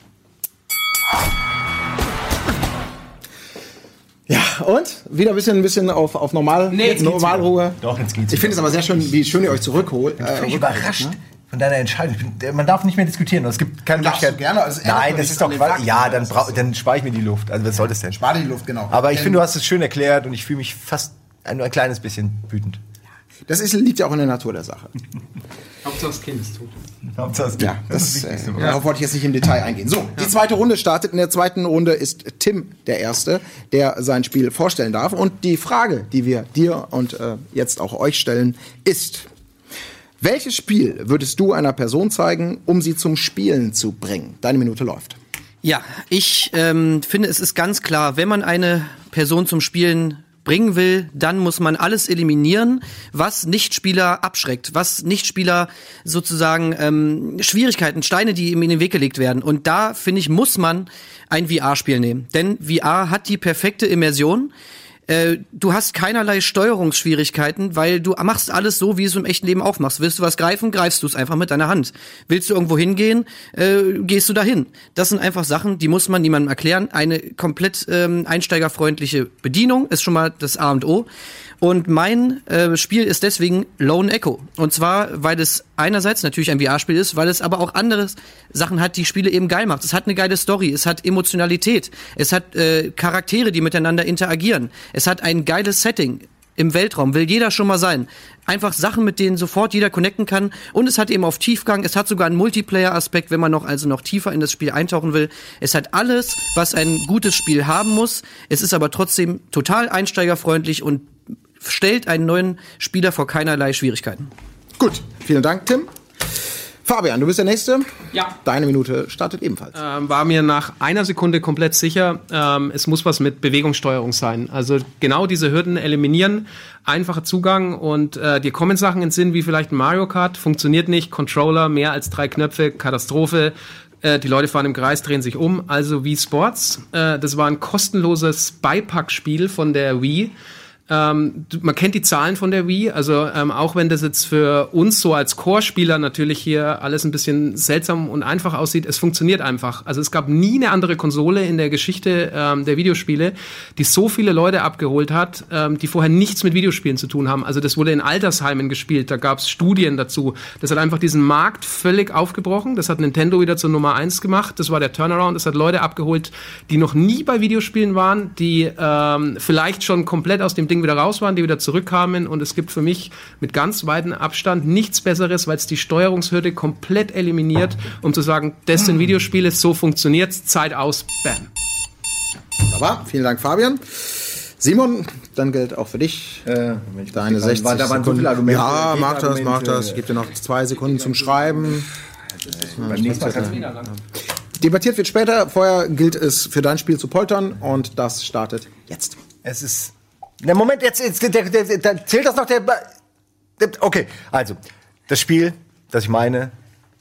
Ja, und? Wieder ein bisschen, ein bisschen auf, auf Normal, Nee, jetzt Normalruhe. Doch, jetzt geht's Ich finde es aber sehr schön, wie schön ihr euch zurückholt. Ich Äh, bin rückhaltet, überrascht ne? von deiner Entscheidung. Bin, man darf nicht mehr diskutieren. Es gibt keine Möglichkeit. gerne, also Nein, das ist doch Quatsch. Ja, dann, ist- dann spare ich mir die Luft. Also was soll das denn? Spar die Luft, genau. Aber ich finde, du hast es schön erklärt und ich fühle mich fast ein, ein kleines bisschen wütend. Das ist, liegt ja auch in der Natur der Sache. Hauptsache das Kind ist tot. Hauptsache, Ja, das, äh, darauf wollte ich jetzt nicht im Detail eingehen. So, die zweite Runde startet. In der zweiten Runde ist Tim der Erste, der sein Spiel vorstellen darf. Und die Frage, die wir dir und äh, jetzt auch euch stellen, ist: Welches Spiel würdest du einer Person zeigen, um sie zum Spielen zu bringen? Deine Minute läuft. Ja, ich ähm, finde, es ist ganz klar, wenn man eine Person zum Spielen bringen will, dann muss man alles eliminieren, was Nichtspieler abschreckt, was Nichtspieler sozusagen ähm, Schwierigkeiten, Steine, die ihm in den Weg gelegt werden. Und da, finde ich, muss man ein VR-Spiel nehmen. Denn VR hat die perfekte Immersion. Äh, du hast keinerlei Steuerungsschwierigkeiten, weil du machst alles so, wie es im echten Leben auch machst. Willst du was greifen, greifst du es einfach mit deiner Hand. Willst du irgendwo hingehen, äh, gehst du dahin. Das sind einfach Sachen, die muss man niemandem erklären. Eine komplett ähm, einsteigerfreundliche Bedienung ist schon mal das A und O. Und mein äh, Spiel ist deswegen Lone Echo. Und zwar, weil es einerseits natürlich ein VR-Spiel ist, weil es aber auch andere Sachen hat, die Spiele eben geil macht. Es hat eine geile Story, es hat Emotionalität, es hat äh, Charaktere, die miteinander interagieren, es hat ein geiles Setting. Im Weltraum will jeder schon mal sein. Einfach Sachen, mit denen sofort jeder connecten kann. Und es hat eben auf Tiefgang, es hat sogar einen Multiplayer-Aspekt, wenn man noch also noch tiefer in das Spiel eintauchen will. Es hat alles, was ein gutes Spiel haben muss. Es ist aber trotzdem total einsteigerfreundlich und stellt einen neuen Spieler vor keinerlei Schwierigkeiten. Gut, vielen Dank, Tim. Fabian, du bist der Nächste. Ja. Deine Minute startet ebenfalls. ähm, war mir nach einer Sekunde komplett sicher, ähm, es muss was mit Bewegungssteuerung sein. Also genau diese Hürden eliminieren, einfacher Zugang und äh, dir kommen Sachen ins Sinn, wie vielleicht ein Mario Kart, funktioniert nicht, Controller, mehr als drei Knöpfe, Katastrophe. Äh, die Leute fahren im Kreis, drehen sich um, also wie Sports. Äh, das war ein kostenloses Beipackspiel von der Wii. Ähm, man kennt die Zahlen von der Wii, also ähm, auch wenn das jetzt für uns so als Core-Spieler natürlich hier alles ein bisschen seltsam und einfach aussieht, es funktioniert einfach. Also es gab nie eine andere Konsole in der Geschichte ähm, der Videospiele, die so viele Leute abgeholt hat, ähm, die vorher nichts mit Videospielen zu tun haben. Also das wurde in Altersheimen gespielt, da gab es Studien dazu. Das hat einfach diesen Markt völlig aufgebrochen. Das hat Nintendo wieder zur Nummer eins gemacht. Das war der Turnaround. Das hat Leute abgeholt, die noch nie bei Videospielen waren, die ähm, vielleicht schon komplett aus dem Ding wieder raus waren, die wieder zurückkamen. Und es gibt für mich mit ganz weitem Abstand nichts Besseres, weil es die Steuerungshürde komplett eliminiert, um zu sagen, das sind Videospiele, so funktioniert's, Zeit aus, bam. Wunderbar, vielen Dank, Fabian. Simon, dann gilt auch für dich Äh, deine 60 war, da waren so Sekunden. viele Argumente. ja, mach das, mach das. Ich gebe dir noch zwei Sekunden zum Schreiben. Beim nächsten Mal kannst du Debattiert wird später. Vorher gilt es für dein Spiel zu poltern und das startet jetzt. Es ist. Na, Moment, jetzt, jetzt der, der, der, zählt das noch der, der. Okay, also, das Spiel, das ich meine,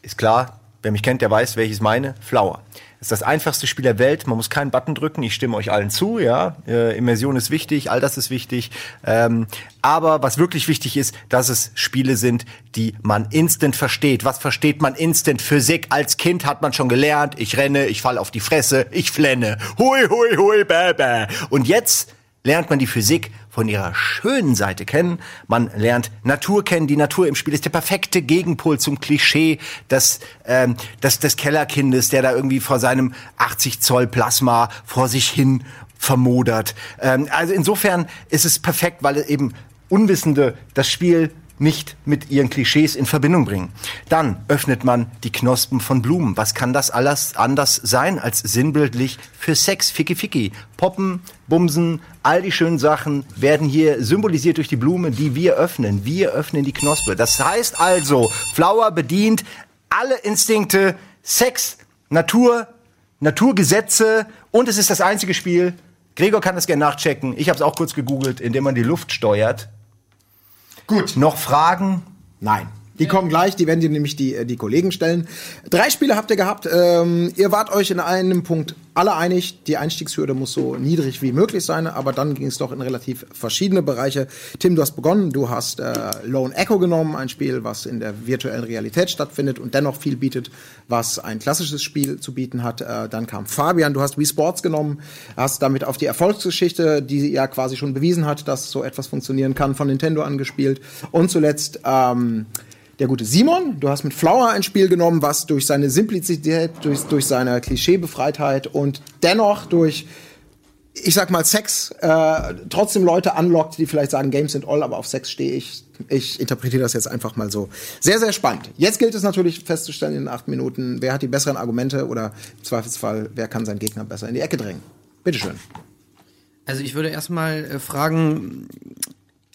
ist klar. Wer mich kennt, der weiß, welches meine. Flower. Ist das einfachste Spiel der Welt. Man muss keinen Button drücken. Ich stimme euch allen zu, ja. Äh, Immersion ist wichtig, all das ist wichtig. Ähm, aber was wirklich wichtig ist, dass es Spiele sind, die man instant versteht. Was versteht man instant? Physik als Kind hat man schon gelernt. Ich renne, ich fall auf die Fresse, ich flenne. Hui, hui, hui, bäh, bäh. Und jetzt lernt man die Physik von ihrer schönen Seite kennen. Man lernt Natur kennen. Die Natur im Spiel ist der perfekte Gegenpol zum Klischee des, ähm, des, des Kellerkindes, der da irgendwie vor seinem 80 Zoll Plasma vor sich hin vermodert. Ähm, also insofern ist es perfekt, weil eben Unwissende das Spiel nicht mit ihren Klischees in Verbindung bringen. Dann öffnet man die Knospen von Blumen. Was kann das alles anders sein als sinnbildlich für Sex? Ficky Ficky. Poppen, Bumsen, all die schönen Sachen werden hier symbolisiert durch die Blume, die wir öffnen. Wir öffnen die Knospe. Das heißt also, Flower bedient alle Instinkte, Sex, Natur, Naturgesetze und es ist das einzige Spiel, Gregor kann das gerne nachchecken, ich habe es auch kurz gegoogelt, in dem man die Luft steuert. Gut. Noch Fragen? Nein. Die kommen gleich, die werden dir nämlich die, äh, die Kollegen stellen. Drei Spiele habt ihr gehabt. Ähm, ihr wart euch in einem Punkt alle einig. Die Einstiegshürde muss so niedrig wie möglich sein, aber dann ging es doch in relativ verschiedene Bereiche. Tim, du hast begonnen. Du hast äh, Lone Echo genommen, ein Spiel, was in der virtuellen Realität stattfindet und dennoch viel bietet, was ein klassisches Spiel zu bieten hat. Äh, dann kam Fabian, du hast Wii Sports genommen, hast damit auf die Erfolgsgeschichte, die ja quasi schon bewiesen hat, dass so etwas funktionieren kann, von Nintendo angespielt. Und zuletzt ähm, der gute Simon, du hast mit Flower ein Spiel genommen, was durch seine Simplizität, durch, durch seine Klischeebefreitheit und dennoch durch ich sag mal, Sex äh, trotzdem Leute anlockt, die vielleicht sagen, Games sind all, aber auf Sex stehe ich. Ich interpretiere das jetzt einfach mal so. Sehr, sehr spannend. Jetzt gilt es natürlich festzustellen in acht Minuten, wer hat die besseren Argumente oder im Zweifelsfall, wer kann seinen Gegner besser in die Ecke drängen. Bitteschön. Also ich würde erstmal äh, fragen,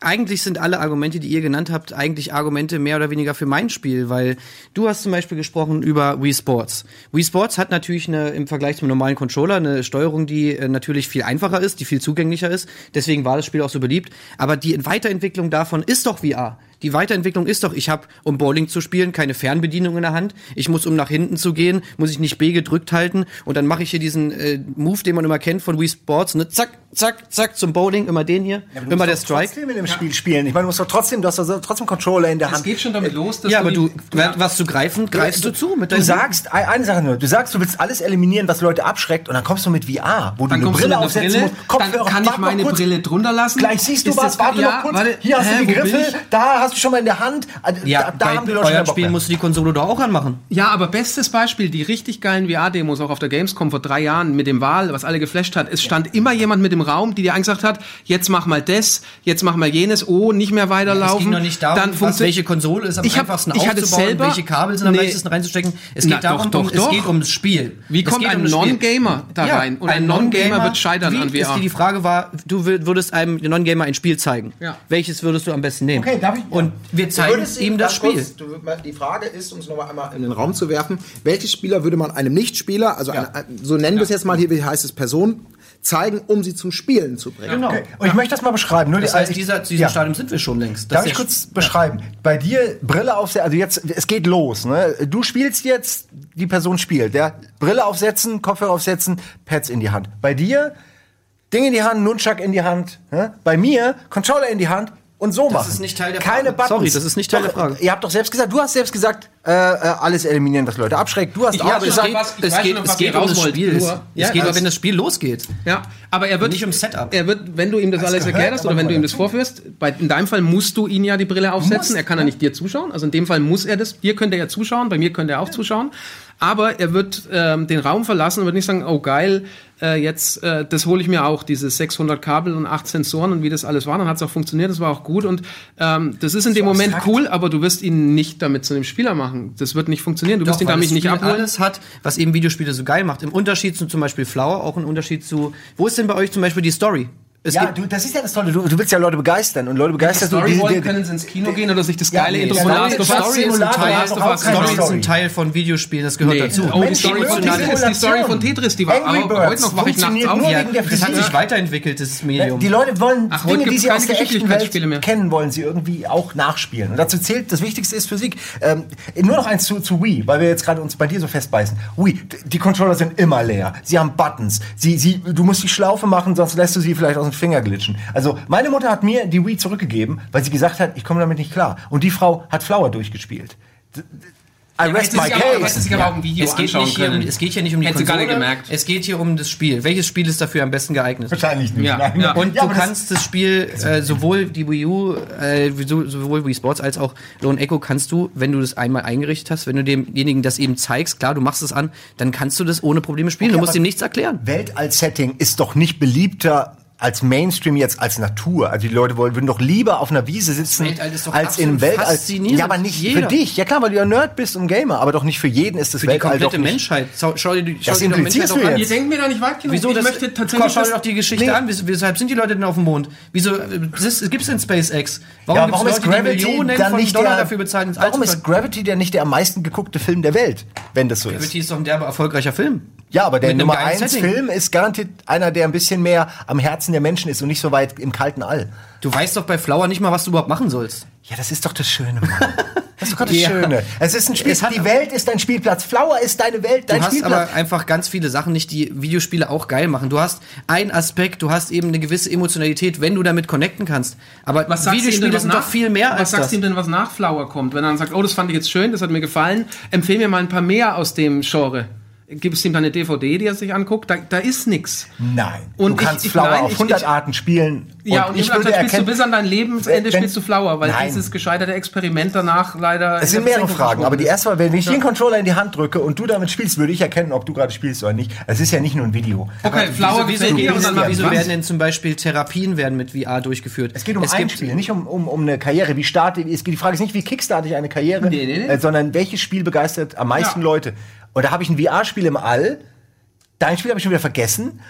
eigentlich sind alle Argumente, die ihr genannt habt, eigentlich Argumente mehr oder weniger für mein Spiel, weil du hast zum Beispiel gesprochen über Wii Sports. Wii Sports hat natürlich eine, im Vergleich zum normalen Controller eine Steuerung, die äh, natürlich viel einfacher ist, die viel zugänglicher ist. Deswegen war das Spiel auch so beliebt. Aber die Weiterentwicklung davon ist doch VR. Die Weiterentwicklung ist doch, ich habe, um Bowling zu spielen, keine Fernbedienung in der Hand. Ich muss, um nach hinten zu gehen, muss ich nicht B gedrückt halten und dann mache ich hier diesen äh, Move, den man immer kennt von Wii Sports, ne? Zack, zack, zack zum Bowling, immer den hier, immer der Strike. trotzdem in dem Spiel spielen. Ich meine, du musst doch trotzdem, du hast doch trotzdem Controller in der Hand. Es geht schon damit los, dass Ja, aber du, wer- was zu greifen, greifst du zu mit Du sagst, ein- eine Sache nur, du sagst, du willst alles eliminieren, was Leute abschreckt, und dann kommst du mit VR, wo du Dann eine du Brille aufsetzen Brille, musst, Kopfhörer, dann kann ich meine kurz. Brille drunter lassen. Gleich siehst du Ist was, das- warte ja, noch kurz. warte, Hier hast du die ich? da hast du schon mal in der Hand. Also, Ja, da, da bei haben die Leute Bock Spielen musst du die Konsole doch auch anmachen. Ja, aber bestes Beispiel, die richtig geilen VR-Demos auch auf der Gamescom vor drei Jahren mit dem Wahl, was alle geflasht hat. Es stand immer jemand mit dem Raum, die dir angesagt hat, jetzt mach mal das, jetzt mach mal jenes, oh, nicht mehr weiterlaufen. Es ging noch nicht darum, dann was, welche Konsole ist am Ich hab- einfachsten ich hatte aufzubauen, selber- welche Kabel sind am Nee. leichtesten reinzustecken. Es Na, geht darum, doch, doch, um, doch. es geht um das Spiel. Wie kommt ein um. Non-Gamer da rein? Und ein Non-Gamer wird scheitern wie an VR. Ist die, die Frage war, du wür- würdest einem Non-Gamer ein Spiel zeigen. Ja. Welches würdest du am besten nehmen? Okay, darf ich- Und wir zeigen würdest ihm das Spiel. kurz, du, die Frage ist, um es nochmal einmal in den Raum zu werfen, welche Spieler würde man einem Nichtspieler, also eine, ein- so nennen wir es jetzt mal hier, wie heißt es, Person, zeigen, um sie zum Spielen zu bringen? Genau. Okay. Und ich möchte das mal beschreiben. Nur Das heißt, ich- dieser, zu diesem ja. Stadium sind wir schon längst. Das Darf ich ja- kurz beschreiben? Bei dir Brille aufsetzen, also jetzt, es geht los, ne? Du spielst jetzt, die Person spielt, ja? Brille aufsetzen, Kopfhörer aufsetzen, Pads in die Hand. Bei dir, Ding in die Hand, Nunchuck in die Hand, ne? Bei mir, Controller in die Hand und so machen. ist nicht Teil der Keine Frage. Buttons. Sorry, das ist nicht Teil Doch, der Frage. Ihr habt doch selbst gesagt, du hast selbst gesagt, äh, äh, alles eliminieren, was Leute abschreckt. Du hast Ich auch gesagt, schon was- es geht, schon, es geht um das. Spiel. Nur- es Ja, geht aber, das- wenn das Spiel losgeht. Ja, aber er wird Nicht ums Setup. Er wird, wenn du ihm das, alles gehört erklärt hast oder wenn du ihm das vorführst, bei, in deinem Fall musst du ihn ja die Brille aufsetzen. er kann ja nicht dir zuschauen. Also in dem Fall muss er das. Dir könnte er zuschauen, bei mir könnte er auch zuschauen. Aber er wird ähm, den Raum verlassen und wird nicht sagen, oh geil, äh, jetzt äh, das hole ich mir auch, diese 600 Kabel und 8 Sensoren und wie das alles war. Dann hat es auch funktioniert, das war auch gut und ähm, das ist in dem Moment abstrakt. cool, aber du wirst ihn nicht damit zu einem Spieler machen. Das wird nicht funktionieren. Du wirst ihn damit nicht abholen. alles hat, was eben Videospiele so geil macht. Im Unterschied zu zum Beispiel Flower, auch ein Unterschied zu. Wo ist denn bei euch zum Beispiel die Story? Es ja, du, das ist ja das Tolle. Du, du willst ja Leute begeistern und Leute begeisterst du. Story die- wollen, die- können sie ins Kino gehen oder sich das Ja, geile nee, Intro Story- von Last of Us Story- ist ein Teil auch Story ist ein Teil von Videospielen, das gehört Nee. dazu. Oh, die Menschen Story von, die ist die Story von Tetris, die war aber Birds heute noch wache ich nachts auf. Ja, das hat sich weiterentwickelt, das Medium. Die Leute wollen Ach, Dinge, die sie aus der echten. Welt kennen, wollen sie irgendwie auch nachspielen. Und dazu zählt, das Wichtigste ist Physik. Ähm, nur noch eins zu, zu Wii, weil wir jetzt gerade uns bei dir so festbeißen. Wii, die Controller sind immer leer. Sie haben Buttons. Sie, sie, du musst die Schlaufe machen, sonst lässt du sie vielleicht aus dem Finger glitschen. Also, meine Mutter hat mir die Wii zurückgegeben, weil sie gesagt hat, ich komme damit nicht klar. Und die Frau hat Flower durchgespielt. I rest my case. Video es geht, anschauen nicht hier um, können. es geht hier nicht um die Hätte sie gar Konsole, nicht gemerkt. es geht hier um das Spiel. Welches Spiel ist dafür am besten geeignet? Wahrscheinlich nicht. Ja, ja. Und Ja, du aber das- kannst das Spiel, äh, sowohl die Wii U, äh, so- sowohl Wii Sports als auch Lone Echo kannst du, wenn du das einmal eingerichtet hast, wenn du demjenigen das eben zeigst, klar, du machst es an, dann kannst du das ohne Probleme spielen. Okay, du musst ihm nichts erklären. Welt als Setting ist doch nicht beliebter als Mainstream jetzt als Natur. Also die Leute wollen, würden doch lieber auf einer Wiese sitzen als in einem Weltall. faszinierend. Ja, aber nicht Jeder. für dich. Ja klar, weil du ja Nerd bist und Gamer, aber doch nicht für jeden ist das Für die Weltall komplette doch nicht. Menschheit. Schau, schau dir die, schau Das dir doch Menschheit du doch an. jetzt. Ihr denkt mir da nicht weit genug. Wieso ich das? möchte tatsächlich schau dir doch die Geschichte Nee. an. Wieso, weshalb sind die Leute denn auf dem Mond? Wieso äh, das, gibt's denn SpaceX? Warum Ja, gibt's warum ist Leute, die Gravity Millionen dann von nicht Dollar der, dafür bezahlen, ins Warum ist Gravity denn nicht der am meisten geguckte Film der Welt, wenn das so ist? Gravity ist doch ein derbe erfolgreicher Film. Ja, aber der Nummer geilen 1 Setting. Film ist garantiert einer, der ein bisschen mehr am Herzen der Menschen ist und nicht so weit im kalten All. Du weißt doch bei Flower nicht mal, was du überhaupt machen sollst. Ja, das ist doch das Schöne, Mann. Das ist doch das Ja. Schöne. Es ist ein Spiel. Es hat- die Welt ist dein Spielplatz. Flower ist deine Welt, dein Du hast Spielplatz. aber einfach ganz viele Sachen nicht, die Videospiele auch geil machen. Du hast einen Aspekt, du hast eben eine gewisse Emotionalität, wenn du damit connecten kannst. Aber Was sagst Videospiele was sind nach, doch viel mehr was als sagst das. du ihm denn, was nach Flower kommt? Wenn er dann sagt, oh, das fand ich jetzt schön, das hat mir gefallen, empfehl mir mal ein paar mehr aus dem Genre. Gibst ihm dann eine DVD, die er sich anguckt, da, da ist nix. Nein. Und du kannst ich- Flower nein, auf ich- 100 ich- Arten spielen. Ja, und, ich ich würde spielst du erkennen, bis an dein Lebensende Wenn- spielst du Flower, weil Nein. dieses gescheiterte Experiment danach leider. es in sind mehrere Fragen, aber die erste Mal, wenn ich den Controller in die Hand drücke und du damit spielst, würde ich erkennen, ob du gerade spielst oder nicht. Es ist ja nicht nur ein Video. Okay, Flower Wieso, und wieso, ich wieso was. werden denn zum Beispiel Therapien werden mit VR durchgeführt? Es geht um ein gibt- Spiel, nicht um, um, um eine Karriere. Wie starte es geht, Die Frage ist nicht, wie kickstarte ich eine Karriere, Nee, nee, nee. Äh, sondern welches Spiel begeistert am meisten Ja. Leute. Und da habe ich ein VR-Spiel im All. Dein Spiel habe ich schon wieder vergessen.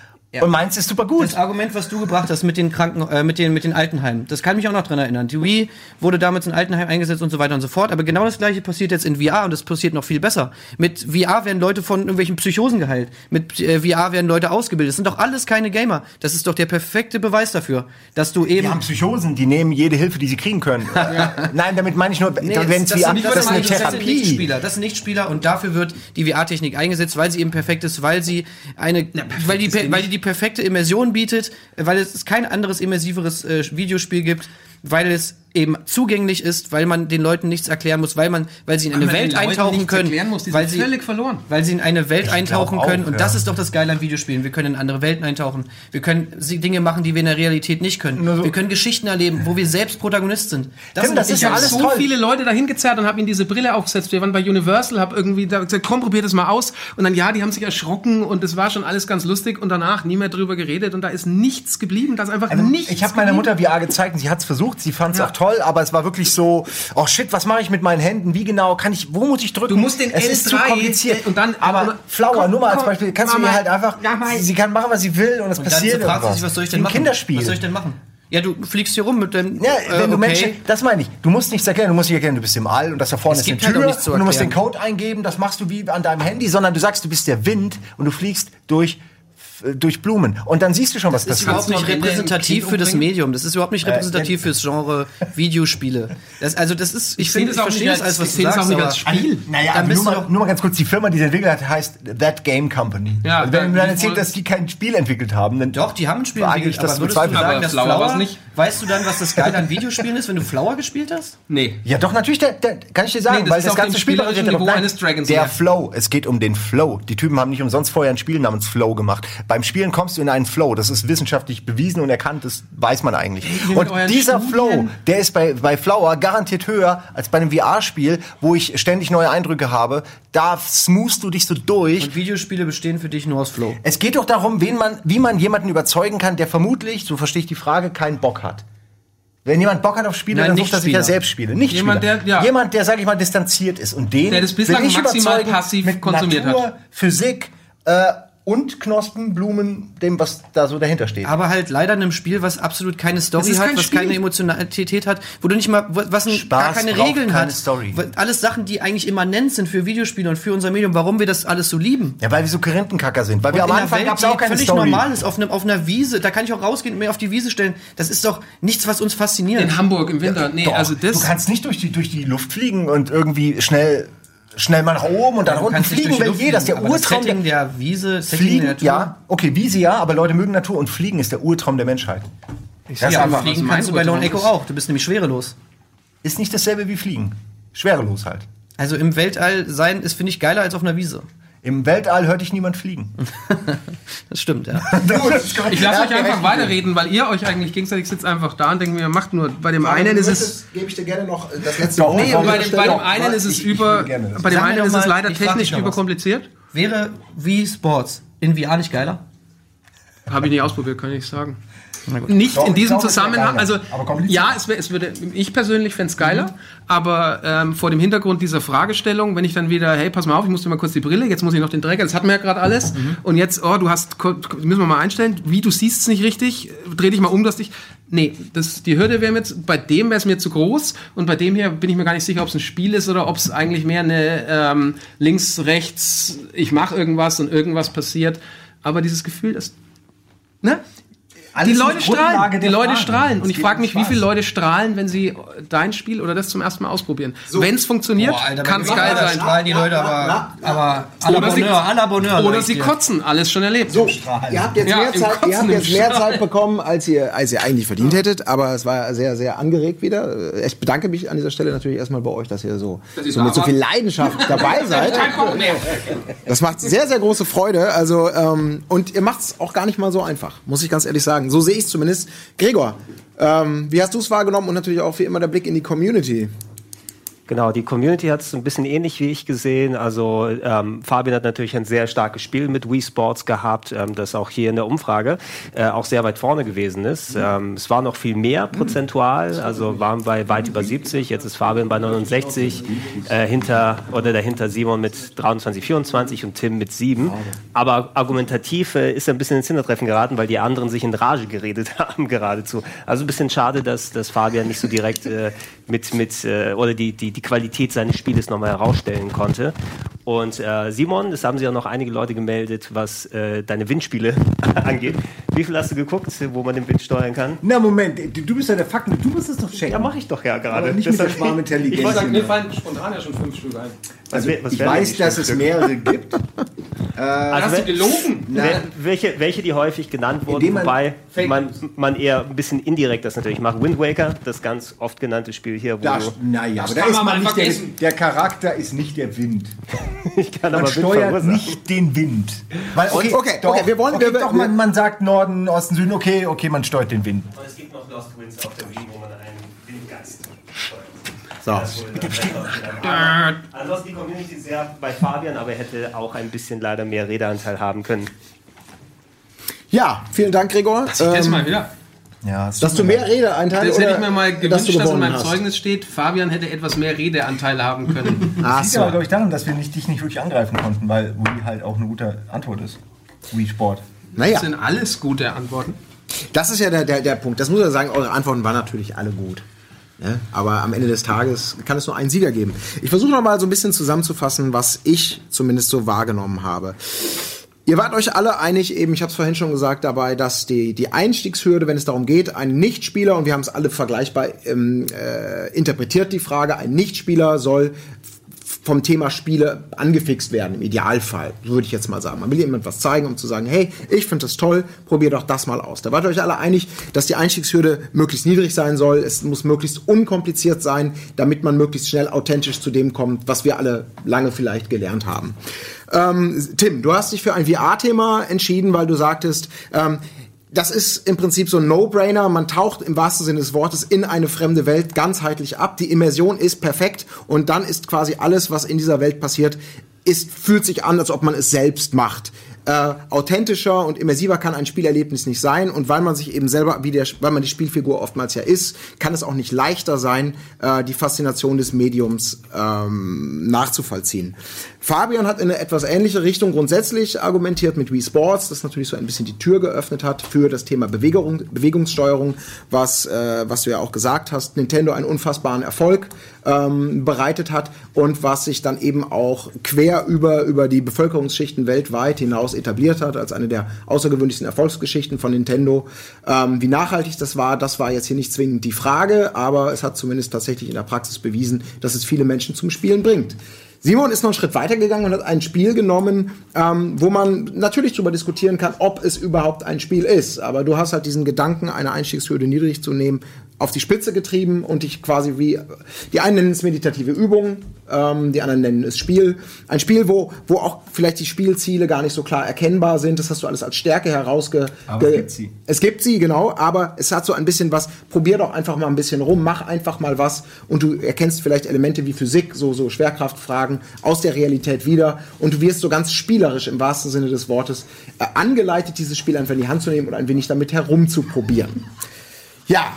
Und meins ist super gut. Das Argument, was du gebracht hast mit den Kranken, äh, mit den mit den Altenheimen, das kann mich auch noch dran erinnern. Die Wii wurde damals in Altenheim eingesetzt und so weiter und so fort. Aber genau das gleiche passiert jetzt in VR und es passiert noch viel besser. Mit VR werden Leute von irgendwelchen Psychosen geheilt. Mit äh, VR werden Leute ausgebildet. Das sind doch alles keine Gamer. Das ist doch der perfekte Beweis dafür, dass du eben Die haben Psychosen, die nehmen jede Hilfe, die sie kriegen können. Nein, damit meine ich nur, Nee, wenn es das, VR sind, das ist eine das sind Therapie. Nichtspieler, das sind Nichtspieler und dafür wird die VR-Technik eingesetzt, weil sie eben perfekt ist, weil sie eine, weil die, weil die die perfekte Immersion bietet, weil es kein anderes immersiveres äh, Videospiel gibt, weil es eben zugänglich ist, weil man den Leuten nichts erklären muss, weil man, weil sie in eine Welt eintauchen können, muss, die weil sind sie völlig verloren. weil sie in eine Welt eintauchen glaub können auch, und ja. das ist doch das Geile an Videospielen. Wir können in andere Welten eintauchen. Wir können Dinge machen, die wir in der Realität nicht können. Wir können Geschichten erleben, wo wir selbst Protagonist sind. Tim, das sind- ist Ich ja habe alles so toll. viele Leute dahin gezerrt und habe ihnen diese Brille aufgesetzt. Wir waren bei Universal, habe irgendwie da gesagt, komm, probier das mal aus. Und dann, ja, die haben sich erschrocken und es war schon alles ganz lustig und danach nie mehr drüber geredet und da ist nichts geblieben. Da ist einfach Also, nichts ich habe meiner. Mutter VR gezeigt und sie hat es versucht, sie fand es Ja. auch toll, aber es war wirklich so, oh shit, was mache ich mit meinen Händen? Wie genau kann ich, wo muss ich drücken? Du musst den es ist zu L3 kompliziert. und dann- aber Flower, komm, nur mal als Beispiel, kannst du Mama. ihr halt einfach, mei. sie, kann machen, was sie will und es dann passiert fragt sie irgendwas. sich, was soll ich Wie denn ein machen? Kinderspiel. Was soll ich denn machen? Ja, du fliegst hier rum mit dem. Ja, äh, wenn du okay. Menschen, das meine ich. Du musst nichts erklären, du musst nicht erklären, du bist im All und das da vorne Es ist eine halt Tür zu und du musst den. Code eingeben, das machst du wie an deinem Handy, sondern du sagst, du bist der Wind und du fliegst durch durch Blumen und dann siehst du schon, was Das ist passiert. überhaupt nicht repräsentativ für das Medium. Das ist überhaupt nicht repräsentativ äh, fürs Genre Videospiele. Das, also das ist, ich, finde, das ich auch verstehe nicht das als- was du das sagst, auch nicht aber als Spiel. Naja, Dann also bist nur, du mal, nur mal ganz kurz, die Firma, die es entwickelt hat, heißt That Game Company. Ja, und wenn du die dann erzählst, wollen- dass die kein Spiel entwickelt haben, dann Doch, die haben ein Spiel entwickelt, ich das aber würdest du sagen, Aber dass Flower nicht. weißt du dann, was das Geile an Videospielen ist, wenn du Flower gespielt hast? Nee. Ja, doch, natürlich, der, der, kann ich dir sagen, Nee, das weil ist das ganze Spiel Niveau eines Dragons Der. Flow, es geht um den Flow. Die Typen haben nicht umsonst vorher ein Spiel namens Flow gemacht. Beim Spielen kommst du in einen Flow. Das ist wissenschaftlich bewiesen und erkannt, das weiß man eigentlich. und dieser Studien. Flow, der ist bei, bei Flower garantiert höher als bei einem VR-Spiel, wo ich ständig neue Eindrücke habe. Da smoothst du dich so durch. Und Videospiele bestehen für dich nur aus Flow. Es geht doch darum, wen man, wie man jemanden überzeugen kann, der vermutlich, so verstehe ich die Frage, keinen Bock hat. Wenn jemand Bock hat auf Spiele, Nein, dann sucht er sich ja selbst Spiele. Nicht Jemand, Spieler. der- ja. Jemand, der, sag ich mal, distanziert ist. Und den Der das bislang will ich maximal passiv mit konsumiert Natur, hat. Physik äh, und Knospen, Blumen, dem, was da so dahinter steht. Aber halt leider in einem Spiel, was absolut keine Story hat, was Spiel. keine Emotionalität hat, wo du nicht mal, was ein, Spaß gar keine Regeln keine hat. Story. Alles Sachen, die eigentlich immanent sind für Videospiele und für unser Medium, warum wir das alles so lieben. ja, weil wir so Korinthenkacker sind. Weil wir Und am in einer Anfang gab es auch keine völlig Story. normal ist, auf, einem, auf einer Wiese, da kann ich auch rausgehen und mir auf die Wiese stellen. Das ist doch nichts, was uns fasziniert. In Hamburg im Winter. Nee, Doch, also das. du kannst nicht durch die, durch die Luft fliegen und irgendwie schnell, schnell mal nach oben und dann Du unten fliegen, will jeder. Das ist der Urtraum der, der Wiese, Fliegen, der ja, okay, Wiese ja, aber Leute mögen Natur und Fliegen ist der Urtraum der Menschheit. Das Ja, aber fliegen kannst du bei Lone Echo auch. Du bist nämlich schwerelos. ist nicht dasselbe wie Fliegen. Schwerelos halt. Also im Weltall sein ist, finde ich, geiler als auf einer Wiese. Im Weltall hört dich niemand fliegen. Das stimmt, ja. Ich lasse euch einfach weiterreden, weil ihr euch eigentlich gegenseitig sitzt einfach da und denkt mir, macht nur. Bei dem einen ist es. Gebe ich dir gerne noch das letzte Doch, Nee, bei dem, bei dem einen ist es über. das. Bei dem einen ist es leider technisch überkompliziert. Wäre Wii Sports in VR nicht geiler? Habe ich nicht ausprobiert, kann ich nicht sagen. Nicht Doch, in diesem glaube, Zusammenhang. Also ja, es, wär, es würde. Ich persönlich fände es geiler, aber ähm, vor dem Hintergrund dieser Fragestellung, wenn ich dann wieder, hey, pass mal auf, ich musste mal kurz die Brille, jetzt muss ich noch den Drecker, das hatten wir ja gerade alles. Und jetzt, oh, du hast, müssen wir mal einstellen, wie du siehst es nicht richtig, dreh dich mal um, dass dich. Nee, das, die Hürde wäre mir jetzt, bei dem wäre es mir zu groß und bei dem hier bin ich mir gar nicht sicher, ob es ein Spiel ist oder ob es eigentlich mehr eine ähm, links, rechts, ich mache irgendwas und irgendwas passiert. Aber dieses Gefühl, das Ne? Alles die Leute strahlen, die Leute Fragen. strahlen. Und ich frage mich, wie viele Leute strahlen, wenn sie dein Spiel oder das zum ersten Mal ausprobieren. Wenn es funktioniert, kann es geil sein. strahlen die Leute aber, aber à la Oder sie- Bonheur, à la Bonheur. Oder sie kotzen, alles schon erlebt. So, ihr habt jetzt, Ja, mehr, Zeit, ihr habt jetzt mehr. Zeit bekommen, als ihr, als ihr eigentlich verdient hättet, aber es war sehr, sehr angeregt wieder. Ich bedanke mich an dieser Stelle natürlich erstmal bei euch, dass ihr so, Dass so da mit so viel Leidenschaft dabei seid. Das macht sehr, sehr große Freude. Also, ähm, und ihr macht es auch gar nicht mal so einfach, muss ich ganz ehrlich sagen. So sehe ich es zumindest. Gregor, ähm, wie hast du es wahrgenommen und natürlich auch wie immer der Blick in die Community? Genau, die Community hat es ein bisschen ähnlich wie ich gesehen. Also ähm, Fabian hat natürlich ein sehr starkes Spiel mit Wii Sports gehabt, ähm, das auch hier in der Umfrage äh, auch sehr weit vorne gewesen ist. Ähm, es war noch viel mehr prozentual, also waren bei weit über 70. Jetzt ist Fabian bei 69, äh, hinter oder dahinter Simon mit 23, 24 und Tim mit 7. Aber argumentativ äh, ist er ein bisschen ins Hintertreffen geraten, weil die anderen sich in Rage geredet haben geradezu. Also ein bisschen schade, dass, dass Fabian nicht so direkt äh, mit, mit äh, oder die, die, die Qualität seines Spieles nochmal herausstellen konnte. Und äh, Simon, das haben sich auch noch einige Leute gemeldet, was äh, deine Windspiele angeht. Wie viel hast du geguckt, wo man den Wind steuern kann? Na Moment, du, bist ja der Fakten, du musst es doch checken. Ja, mache ich doch ja gerade. Aber nicht mit der Schwarmintelligenz. Ich wollte- Mir fallen spontan ja schon fünf Stück ein. Also, was ich weiß, dass es mehrere gibt. Also, Hast du gelogen? wel- welche, welche, die häufig genannt wurden, man- wobei man, man eher ein bisschen indirekt das natürlich macht. Wind Waker, das ganz oft genannte Spiel hier, wo Da, du, naja, aber da ist man nicht der, vergessen. der Charakter ist nicht der Wind. ich kann Man aber steuert nicht den Wind. Weil, okay, Okay, doch, okay, wir wollen- okay, wir- doch, wir- man, man sagt Norden, Osten, Süden, okay, okay, man steuert den Wind. Und es gibt noch Lost Winds auf der Wii, wo man einen Windgeist steuert. So. Ansonsten die Community sehr bei Fabian, aber er hätte auch ein bisschen leider mehr Redeanteil haben können. Ja, vielen Dank, Gregor. Das Ähm, mal wieder. Ja, es dass du mehr Redeanteile Das hätte ich mir mal dass gewünscht, du dass, in meinem hast. Zeugnis steht, Fabian hätte etwas mehr Redeanteile haben können. Ach Das liegt so. aber, glaube ich, daran, dass wir nicht, dich nicht wirklich angreifen konnten, weil Wii halt auch eine gute Antwort ist. Wii Sport. Naja. Das sind alles gute Antworten. Das ist ja der, der, der Punkt. Das muss ich sagen, eure Antworten waren natürlich alle gut. Ja, aber am Ende des Tages kann es nur einen Sieger geben. Ich versuche noch mal so ein bisschen zusammenzufassen, was ich zumindest so wahrgenommen habe. Ihr wart euch alle einig, eben, ich habe es vorhin schon gesagt, dabei, dass die, die Einstiegshürde, wenn es darum geht, ein Nichtspieler, und wir haben es alle vergleichbar ähm, äh, interpretiert, die Frage, ein Nichtspieler soll vom Thema Spiele angefixt werden, im Idealfall, würde ich jetzt mal sagen. Man will jemand was zeigen, um zu sagen, hey, ich finde das toll, probier doch das mal aus. Da wart ihr euch alle einig, dass die Einstiegshürde möglichst niedrig sein soll, es muss möglichst unkompliziert sein, damit man möglichst schnell authentisch zu dem kommt, was wir alle lange vielleicht gelernt haben. Ähm, Tim, du hast dich für ein VR-Thema entschieden, weil du sagtest, ähm, das ist im Prinzip so ein No-Brainer. Man taucht im wahrsten Sinne des Wortes in eine fremde Welt ganzheitlich ab. Die Immersion ist perfekt und dann ist quasi alles, was in dieser Welt passiert, ist, fühlt sich an, als ob man es selbst macht. Äh, authentischer und immersiver kann ein Spielerlebnis nicht sein. Und weil man sich eben selber, wie der, weil man die Spielfigur oftmals ja ist, kann es auch nicht leichter sein, äh, die Faszination des Mediums ähm, nachzuvollziehen. Fabian hat in eine etwas ähnliche Richtung grundsätzlich argumentiert mit Wii Sports, das natürlich so ein bisschen die Tür geöffnet hat für das Thema Bewegung, Bewegungssteuerung, was, äh, was du ja auch gesagt hast, Nintendo einen unfassbaren Erfolg ähm, bereitet hat und was sich dann eben auch quer über, über die Bevölkerungsschichten weltweit hinaus etabliert hat, als eine der außergewöhnlichsten Erfolgsgeschichten von Nintendo. Ähm, wie nachhaltig das war, das war jetzt hier nicht zwingend die Frage, aber es hat zumindest tatsächlich in der Praxis bewiesen, dass es viele Menschen zum Spielen bringt. Simon ist noch einen Schritt weitergegangen und hat ein Spiel genommen, ähm, wo man natürlich darüber diskutieren kann, ob es überhaupt ein Spiel ist. Aber du hast halt diesen Gedanken, eine Einstiegshürde niedrig zu nehmen, auf die Spitze getrieben und dich quasi wie, die einen nennen es meditative Übung, ähm, die anderen nennen es Spiel. Ein Spiel, wo, wo auch vielleicht die Spielziele gar nicht so klar erkennbar sind. Das hast du alles als Stärke herausge... Aber es gibt sie. Es gibt sie, genau, aber es hat so ein bisschen was, probier doch einfach mal ein bisschen rum, mach einfach mal was und du erkennst vielleicht Elemente wie Physik, so, so Schwerkraftfragen aus der Realität wieder und du wirst so ganz spielerisch im wahrsten Sinne des Wortes äh, angeleitet, dieses Spiel einfach in die Hand zu nehmen und ein wenig damit herumzuprobieren. Ja,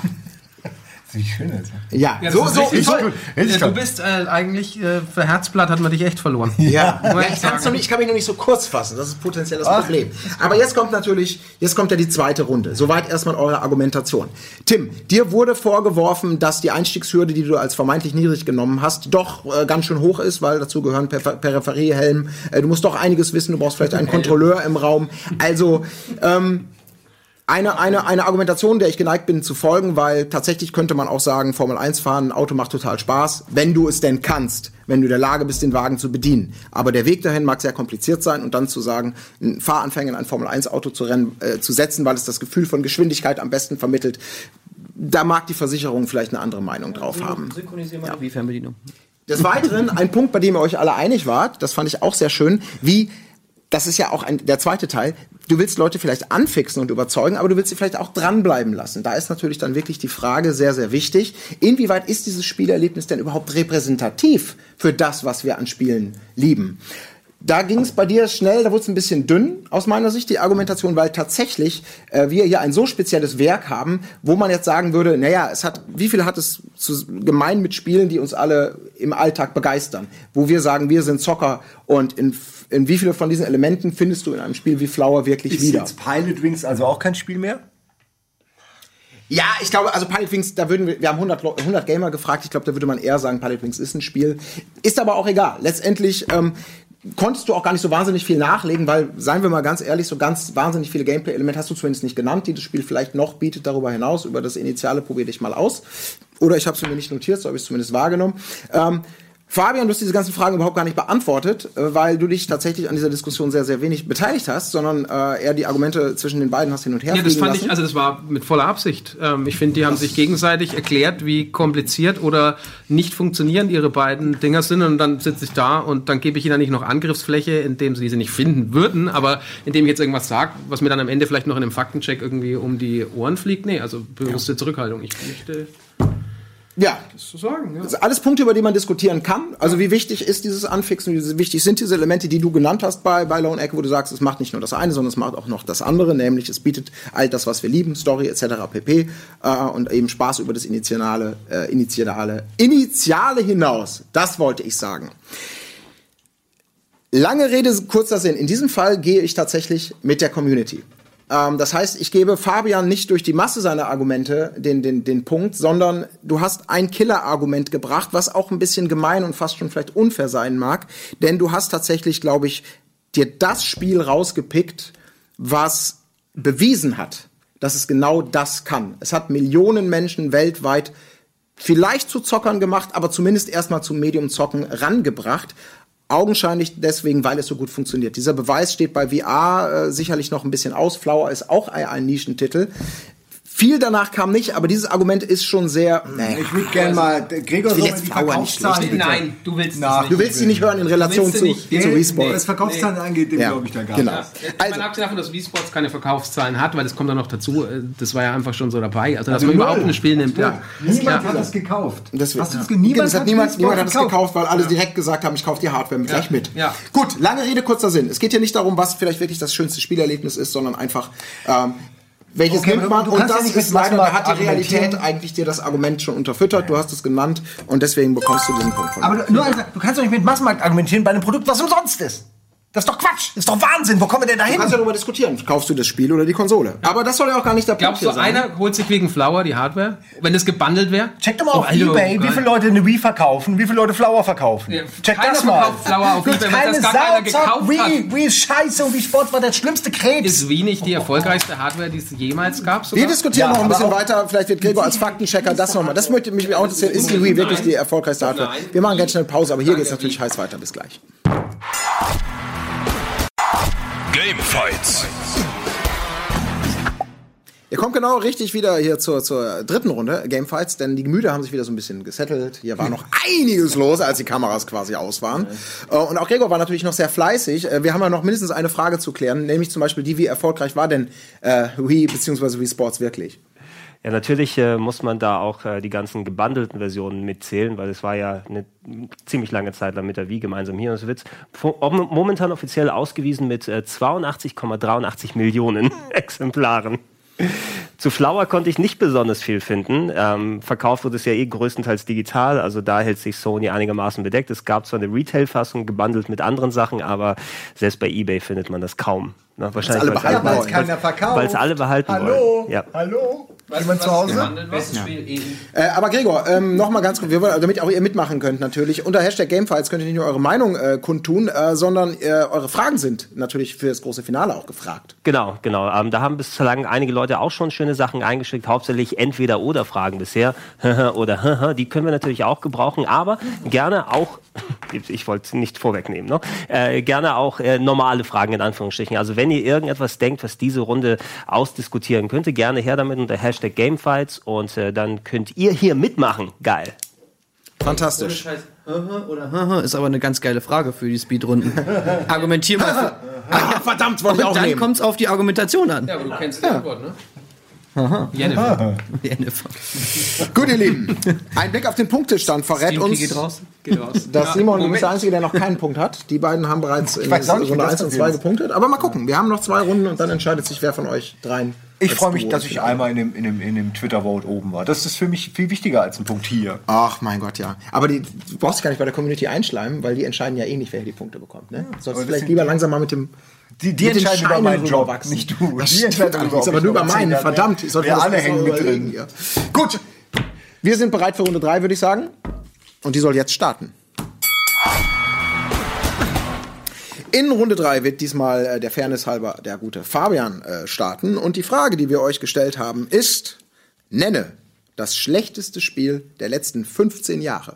Wie schön ist. ja, Ja, so, das ist so, richtig so, toll. Richtig toll. Du bist äh, eigentlich, äh, für Herzblatt hat man dich echt verloren. Ja, ja ich nicht, ich kann mich noch nicht so kurz fassen. Das ist potenziell das Problem. Aber jetzt kommt natürlich, jetzt kommt ja die zweite Runde. Soweit erstmal eure Argumentation. Tim, dir wurde vorgeworfen, dass die Einstiegshürde, die du als vermeintlich niedrig genommen hast, doch äh, ganz schön hoch ist, weil dazu gehören per Peripheriehelm. Äh, du musst doch einiges wissen. Du brauchst vielleicht einen Kontrolleur im Raum. Also, ähm, eine, eine, eine Argumentation, der ich geneigt bin zu folgen, weil tatsächlich könnte man auch sagen, Formel 1 fahren, ein Auto macht total Spaß, wenn du es denn kannst, wenn du in der Lage bist, den Wagen zu bedienen. Aber der Weg dahin mag sehr kompliziert sein und dann zu sagen, einen Fahranfänger in ein Formel 1 Auto zu, rennen, äh, zu setzen, weil es das Gefühl von Geschwindigkeit am besten vermittelt, da mag die Versicherung vielleicht eine andere Meinung drauf haben. Synchronisieren wir die Fernbedienung. Des Weiteren, ein Punkt, bei dem ihr euch alle einig wart, das fand ich auch sehr schön, wie, das ist ja auch ein, der zweite Teil, du willst Leute vielleicht anfixen und überzeugen, aber du willst sie vielleicht auch dranbleiben lassen. Da ist natürlich dann wirklich die Frage sehr, sehr wichtig, inwieweit ist dieses Spielerlebnis denn überhaupt repräsentativ für das, was wir an Spielen lieben? Da ging es bei dir schnell, da wurde es ein bisschen dünn aus meiner Sicht, die Argumentation, weil tatsächlich äh, wir hier ein so spezielles Werk haben, wo man jetzt sagen würde, naja, es hat, wie viel hat es zu, gemein mit Spielen, die uns alle im Alltag begeistern? Wo wir sagen, wir sind Zocker und in, in wie viele von diesen Elementen findest du in einem Spiel wie Flower wirklich Ist wieder? jetzt Pilot Wings also auch kein Spiel mehr? Ja, ich glaube, also Pilot Wings, da würden wir, wir haben 100, Leu- 100 Gamer gefragt, ich glaube, da würde man eher sagen, Pilot Wings ist ein Spiel. Ist aber auch egal. Letztendlich ähm, konntest du auch gar nicht so wahnsinnig viel nachlegen, weil, seien wir mal ganz ehrlich, so ganz wahnsinnig viele Gameplay-Elemente hast du zumindest nicht genannt, die das Spiel vielleicht noch bietet darüber hinaus. Über das Initiale probier dich mal aus. Oder ich habe es mir nicht notiert, so habe ich es zumindest wahrgenommen. Ähm, Fabian, du hast diese ganzen Fragen überhaupt gar nicht beantwortet, äh, weil du dich tatsächlich an dieser Diskussion sehr, sehr wenig beteiligt hast, sondern äh, eher die Argumente zwischen den beiden hast hin und her Ja, das fand lassen. ich, also das war mit voller Absicht. Ähm, ich finde, die haben sich gegenseitig erklärt, wie kompliziert oder nicht funktionierend ihre beiden Dinger sind und dann sitze ich da und dann gebe ich ihnen nicht noch Angriffsfläche, indem sie sie nicht finden würden, aber indem ich jetzt irgendwas sage, was mir dann am Ende vielleicht noch in einem Faktencheck irgendwie um die Ohren fliegt. Nee, also bewusste Zurückhaltung. Ich möchte ja, das so sagen. Ja. Das alles Punkte, über die man diskutieren kann. Also wie wichtig ist dieses Anfixen, wie wichtig sind diese Elemente, die du genannt hast bei, bei Lone Echo, wo du sagst, es macht nicht nur das eine, sondern es macht auch noch das andere, nämlich es bietet all das, was wir lieben, Story etc. pp. Äh, und eben Spaß über das Initiale, äh, Initiale, Initiale hinaus. Das wollte ich sagen. Lange Rede, kurzer Sinn. In diesem Fall gehe ich tatsächlich mit der Community. Ähm, das heißt, ich gebe Fabian nicht durch die Masse seiner Argumente den, den, den Punkt, sondern du hast ein Killer-Argument gebracht, was auch ein bisschen gemein und fast schon vielleicht unfair sein mag. Denn du hast tatsächlich, glaube ich, dir das Spiel rausgepickt, was bewiesen hat, dass es genau das kann. Es hat Millionen Menschen weltweit vielleicht zu Zockern gemacht, aber zumindest erstmal zum Medium Zocken rangebracht. Augenscheinlich deswegen, weil es so gut funktioniert. Dieser Beweis steht bei VR äh, sicherlich noch ein bisschen aus. Flower ist auch ein, ein Nischentitel. Viel danach kam nicht, aber dieses Argument ist schon sehr. Naja. Ich würde gerne mal, Gregor Ich will soll jetzt die nicht Verkaufszahlen schlecht. bitte Nein, du willst nach- das Du willst sie nicht hören in Relation zu, nicht? zu Nee, Respawn. Was Verkaufszahlen angeht, dem Ja, glaube ich da gar genau. nicht. Also, Also- mal abgesehen davon, dass Wii Sports keine Verkaufszahlen hat, weil das kommt dann noch dazu, äh, das war ja einfach schon so dabei. Also, dass Also man null. überhaupt ein Spiel nimmt. Ja. Niemand Ja. hat das gekauft. Das Hast du das ja. ge- niemand das hat niemand, niemand hat es gekauft. weil alle direkt gesagt haben, ich kaufe die Hardware gleich mit. Ja. Gut, lange Rede, kurzer Sinn. Es geht hier nicht darum, was vielleicht wirklich das schönste Spielerlebnis ist, sondern einfach, ähm, welches Okay, nimmt man? Und das ist leider, da hat die Realität eigentlich dir das Argument schon unterfüttert. Du hast es genannt und deswegen bekommst du diesen Punkt von mir. Aber du- nur eins, du kannst doch nicht mit Massenmarkt argumentieren bei einem Produkt, was umsonst ist. Das ist doch Quatsch. Das ist doch Wahnsinn. Wo kommen wir denn da Du hin? kannst ja darüber diskutieren. Kaufst du das Spiel oder die Konsole? Aber das soll ja auch gar nicht der Glaubst Punkt du, hier sein. einer holt sich wegen Flower die Hardware? Wenn das gebundelt wäre? Check doch mal Oh, auf Alter, Ebay, wie viele Leute eine Wii verkaufen, wie viele Leute Flower verkaufen. Ja, Check das mal. Flower auf Du Ebay, weil keine das gar keiner Sau gekauft Wii. hat. Wii ist scheiße und Wii Sport war der schlimmste Krebs. Ist Wii nicht die erfolgreichste Hardware, die es jemals gab? Sogar? Wir diskutieren Ja, noch ein bisschen weiter. Vielleicht wird Gregor als Faktenchecker das nochmal. Das möchte mich auch interessieren. Ist die Wii wirklich die erfolgreichste Hardware? Wir machen ganz schnell Pause, aber hier geht's natürlich heiß weiter. Bis gleich. Gamefights. Ihr kommt genau richtig wieder hier zur, zur dritten Runde Gamefights, denn die Gemüter haben sich wieder so ein bisschen gesettelt. Hier war noch einiges los, als die Kameras quasi aus waren. Äh, Und auch Gregor war natürlich noch sehr fleißig. Äh, Wir haben ja noch mindestens eine Frage zu klären, nämlich zum Beispiel die, wie erfolgreich war denn äh, Wii bzw. Wii Sports wirklich? Ja, natürlich äh, muss man da auch äh, die ganzen gebundelten Versionen mitzählen, weil es war ja eine ziemlich lange Zeit lang mit der Wii gemeinsam hier. Und es wird om- momentan offiziell ausgewiesen mit äh, 82,83 Millionen Exemplaren. Zu Flower konnte ich nicht besonders viel finden. Ähm, verkauft wurde es ja eh größtenteils digital, also da hält sich Sony einigermaßen bedeckt. Es gab zwar eine Retail-Fassung gebundelt mit anderen Sachen, aber selbst bei eBay findet man das kaum. Na, wahrscheinlich alle weil's behalten alle- wollen. keiner verkauft. Weil es alle behalten Hallo? wollen. Ja. Hallo? Jemand zu Hause? Bestes Spiel eben. Äh, aber Gregor, ähm, noch mal ganz kurz, wir wollen, damit auch ihr mitmachen könnt natürlich. Unter Hashtag Gamefights könnt ihr nicht nur eure Meinung äh, kundtun, äh, sondern äh, eure Fragen sind natürlich für das große Finale auch gefragt. Genau, genau. Ähm, da haben bislang einige Leute auch schon schöne Sachen eingeschickt, hauptsächlich entweder oder Fragen bisher oder die können wir natürlich auch gebrauchen, aber gerne auch, ich wollte es nicht vorwegnehmen, ne? äh, gerne auch äh, normale Fragen in Anführungsstrichen. Also wenn ihr irgendetwas denkt, was diese Runde ausdiskutieren könnte, gerne her damit unter Hashtag Gamefights und äh, dann könnt ihr hier mitmachen. Geil. Fantastisch. Oder ist aber eine ganz geile Frage für die Speedrunden. Argumentier mal. Für, Ah, verdammt, wollte ich auch dann nehmen. kommt es auf die Argumentation an. Ja, aber du kennst die Antwort, ne? Jennifer. Jennifer. Gut, ihr Lieben. Ein Blick auf den Punktestand verrät uns, geht raus. Geht raus. dass Ja, Simon ist Moment. der Einzige, der noch keinen Punkt hat. Die beiden haben bereits in Runde das 1 und passiert 2 ist. gepunktet. Aber mal gucken, wir haben noch zwei Runden und dann entscheidet sich, wer von euch dreien. Ich freue mich, dass ich einmal in dem, in dem, in dem Twitter-Vote oben war. Das ist für mich viel wichtiger als ein Punkt hier. Ach mein Gott, ja. Aber die, du brauchst dich gar nicht bei der Community einschleimen, weil die entscheiden ja eh nicht, wer hier die Punkte bekommt. Ne? Sollst du vielleicht lieber langsam mal mit dem Die, die entscheiden über meinen Job, rüberwachsen. nicht du. Das die entscheiden allerdings, ob aber nur über meinen. Verdammt, ich sollte wir alle hängen mit drin. hier. Gut, wir sind bereit für Runde 3, würde ich sagen. Und die soll jetzt starten. In Runde 3 wird diesmal äh, der Fairness halber der gute Fabian äh, starten. Und die Frage, die wir euch gestellt haben, ist, nenne das schlechteste Spiel der letzten 15 Jahre.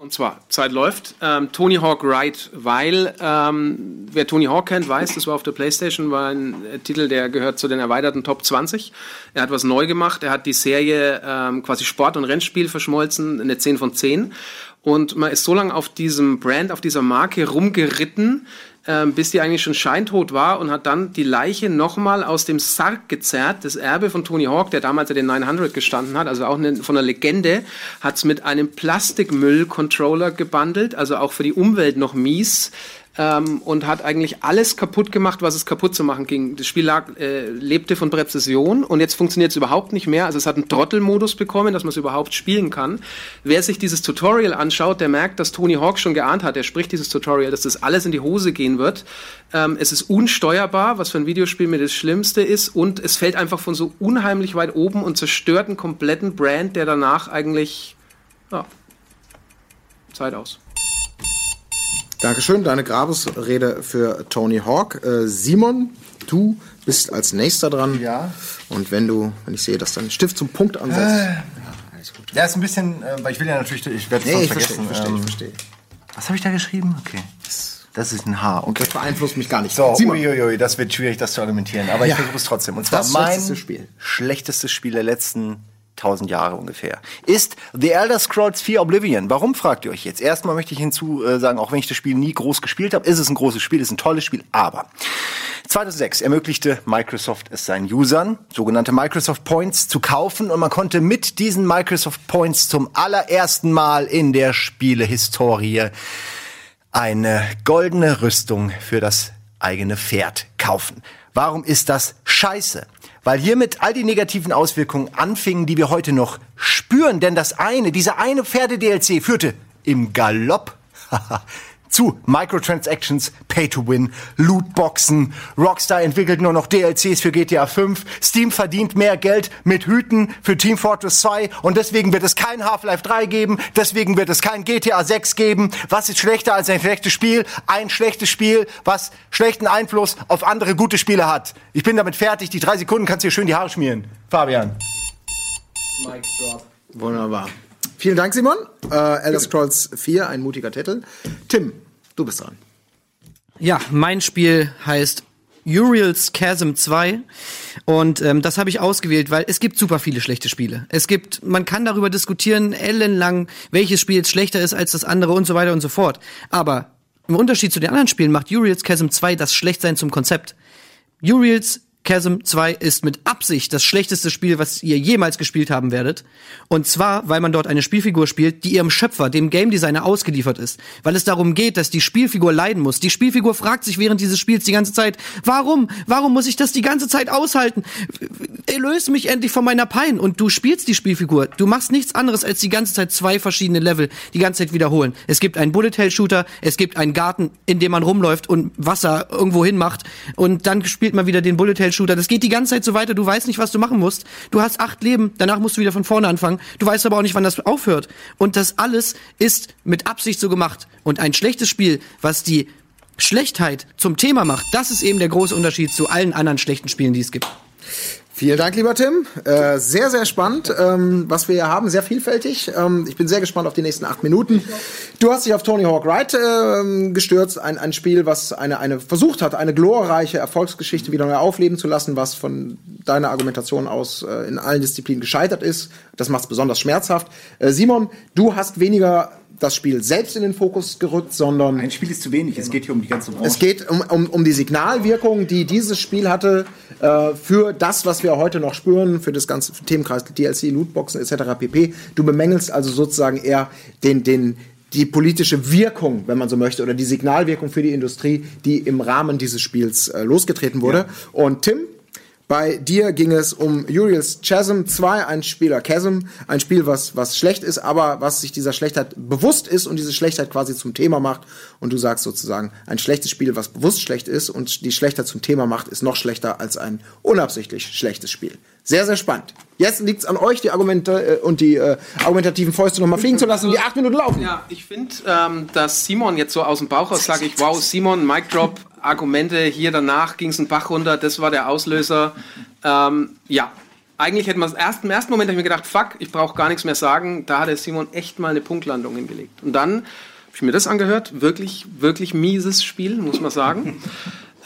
Und zwar, Zeit läuft. Ähm, Tony Hawk Ride, weil ähm, wer Tony Hawk kennt, weiß, das war auf der Playstation, war ein äh, Titel, der gehört zu den erweiterten Top 20. Er hat was neu gemacht, er hat die Serie ähm, quasi Sport- und Rennspiel verschmolzen, eine 10 von 10. Und man ist so lange auf diesem Brand, auf dieser Marke rumgeritten, bis die eigentlich schon scheintot war und hat dann die Leiche nochmal aus dem Sarg gezerrt. Das Erbe von Tony Hawk, der damals ja den 900 gestanden hat, also auch eine, von einer Legende, hat es mit einem Plastikmüll-Controller gebundelt, also auch für die Umwelt noch mies. Ähm, und hat eigentlich alles kaputt gemacht, was es kaputt zu machen ging. Das Spiel lag, äh, lebte von Präzision und jetzt funktioniert es überhaupt nicht mehr. Also es hat einen Trottelmodus bekommen, dass man es überhaupt spielen kann. Wer sich dieses Tutorial anschaut, der merkt, dass Tony Hawk schon geahnt hat, er spricht dieses Tutorial, dass das alles in die Hose gehen wird. Ähm, es ist unsteuerbar, was für ein Videospiel mir das Schlimmste ist und es fällt einfach von so unheimlich weit oben und zerstört einen kompletten Brand, der danach eigentlich, ja, Zeit aus. Dankeschön, deine Grabesrede für Tony Hawk. Äh, Simon, du bist als nächster dran. Ja. Und wenn du, wenn ich sehe, dass dein Stift zum Punkt ansetzt. ja, alles gut. Ja, ist ein bisschen, äh, weil ich will ja natürlich, ich werde es Nee, ich verstehe, vergessen. ich verstehe, ich ähm, verstehe. Was habe ich da geschrieben? Okay. Das ist ein H. Okay. Das beeinflusst mich gar nicht. So, Simon. uiuiui, das wird schwierig, das zu argumentieren. Aber Ja. ich versuche es trotzdem. Und zwar Das mein schlechteste Spiel. schlechtestes Spiel der letzten 1000 Jahre ungefähr ist The Elder Scrolls 4 Oblivion. Warum fragt ihr euch jetzt? Erstmal möchte ich hinzu äh, sagen, auch wenn ich das Spiel nie groß gespielt habe, ist es ein großes Spiel, ist ein tolles Spiel, aber 2006 ermöglichte Microsoft es seinen Usern, sogenannte Microsoft Points, zu kaufen und man konnte mit diesen Microsoft Points zum allerersten Mal in der Spielehistorie eine goldene Rüstung für das eigene Pferd kaufen. Warum ist das scheiße? Weil hiermit all die negativen Auswirkungen anfingen, die wir heute noch spüren. Denn das eine, dieser eine Pferde-DLC führte im Galopp zu Microtransactions, Pay-to-Win, Lootboxen. Rockstar entwickelt nur noch DLCs für GTA 5. Steam verdient mehr Geld mit Hüten für Team Fortress 2 und deswegen wird es kein Half-Life 3 geben. Deswegen wird es kein GTA 6 geben. Was ist schlechter als ein schlechtes Spiel? Ein schlechtes Spiel, was schlechten Einfluss auf andere gute Spiele hat. Ich bin damit fertig. Die drei Sekunden kannst du dir schön die Haare schmieren. Fabian. Wunderbar. Vielen Dank, Simon. Äh, Elder Scrolls 4, ein mutiger Titel. Tim, du bist dran. Ja, mein Spiel heißt Uriel's Chasm 2 und ähm, das habe ich ausgewählt, weil es gibt super viele schlechte Spiele. Es gibt, man kann darüber diskutieren, ellenlang, welches Spiel jetzt schlechter ist als das andere und so weiter und so fort. Aber im Unterschied zu den anderen Spielen macht Uriel's Chasm 2 das Schlechtsein zum Konzept. Uriel's Chasm 2 ist mit Absicht das schlechteste Spiel, was ihr jemals gespielt haben werdet. Und zwar, weil man dort eine Spielfigur spielt, die ihrem Schöpfer, dem Game Designer, ausgeliefert ist. Weil es darum geht, dass die Spielfigur leiden muss. Die Spielfigur fragt sich während dieses Spiels die ganze Zeit, warum? Warum muss ich das die ganze Zeit aushalten? Erlöse mich endlich von meiner Pein. Und du spielst die Spielfigur. Du machst nichts anderes, als die ganze Zeit zwei verschiedene Level die ganze Zeit wiederholen. Es gibt einen Bullet-Hell-Shooter, es gibt einen Garten, in dem man rumläuft und Wasser irgendwo hin macht. Und dann spielt man wieder den Bullet-Hell-Shooter Ego-Shooter. Das geht die ganze Zeit so weiter. Du weißt nicht, was du machen musst. Du hast acht Leben. Danach musst du wieder von vorne anfangen. Du weißt aber auch nicht, wann das aufhört. Und das alles ist mit Absicht so gemacht. Und ein schlechtes Spiel, was die Schlechtheit zum Thema macht, das ist eben der große Unterschied zu allen anderen schlechten Spielen, die es gibt. Vielen Dank, lieber Tim. Äh, sehr, sehr spannend, ähm, was wir hier haben. Sehr vielfältig. Ähm, ich bin sehr gespannt auf die nächsten acht Minuten. Du hast dich auf Tony Hawk Ride ähm, gestürzt. Ein, ein Spiel, was eine, eine versucht hat, eine glorreiche Erfolgsgeschichte wieder neu aufleben zu lassen, was von deiner Argumentation aus äh, in allen Disziplinen gescheitert ist. Das macht es besonders schmerzhaft. Äh, Simon, du hast weniger das Spiel selbst in den Fokus gerückt, sondern Ein Spiel ist zu wenig. Es geht hier um die ganze Branche. es geht um, um, um die Signalwirkung, die dieses Spiel hatte äh, für das, was wir heute noch spüren, für das ganze Themenkreis DLC, Lootboxen etc. pp. Du bemängelst also sozusagen eher den, den, die politische Wirkung, wenn man so möchte, oder die Signalwirkung für die Industrie, die im Rahmen dieses Spiels äh, losgetreten wurde. Und Tim, bei dir ging es um Uriel's Chasm 2, ein Spieler Chasm, ein Spiel, was, was schlecht ist, aber was sich dieser Schlechtheit bewusst ist und diese Schlechtheit quasi zum Thema macht. Und du sagst sozusagen, ein schlechtes Spiel, was bewusst schlecht ist und die Schlechtheit zum Thema macht, ist noch schlechter als ein unabsichtlich schlechtes Spiel. Sehr, sehr spannend. Jetzt liegt es an euch, die Argumente äh, und die äh, argumentativen Fäuste nochmal fliegen zu lassen und die acht Minuten laufen. Ja, ich finde, ähm, dass Simon jetzt so aus dem Bauch aus sage ich, wow, Simon, Mic Drop, Argumente, hier danach ging es einen Bach runter, das war der Auslöser. Ähm, ja, eigentlich hätte man erst, im ersten Moment hab ich mir gedacht, fuck, ich brauche gar nichts mehr sagen. Da hat der Simon echt mal eine Punktlandung hingelegt. Und dann habe ich mir das angehört, wirklich, wirklich mieses Spiel, muss man sagen.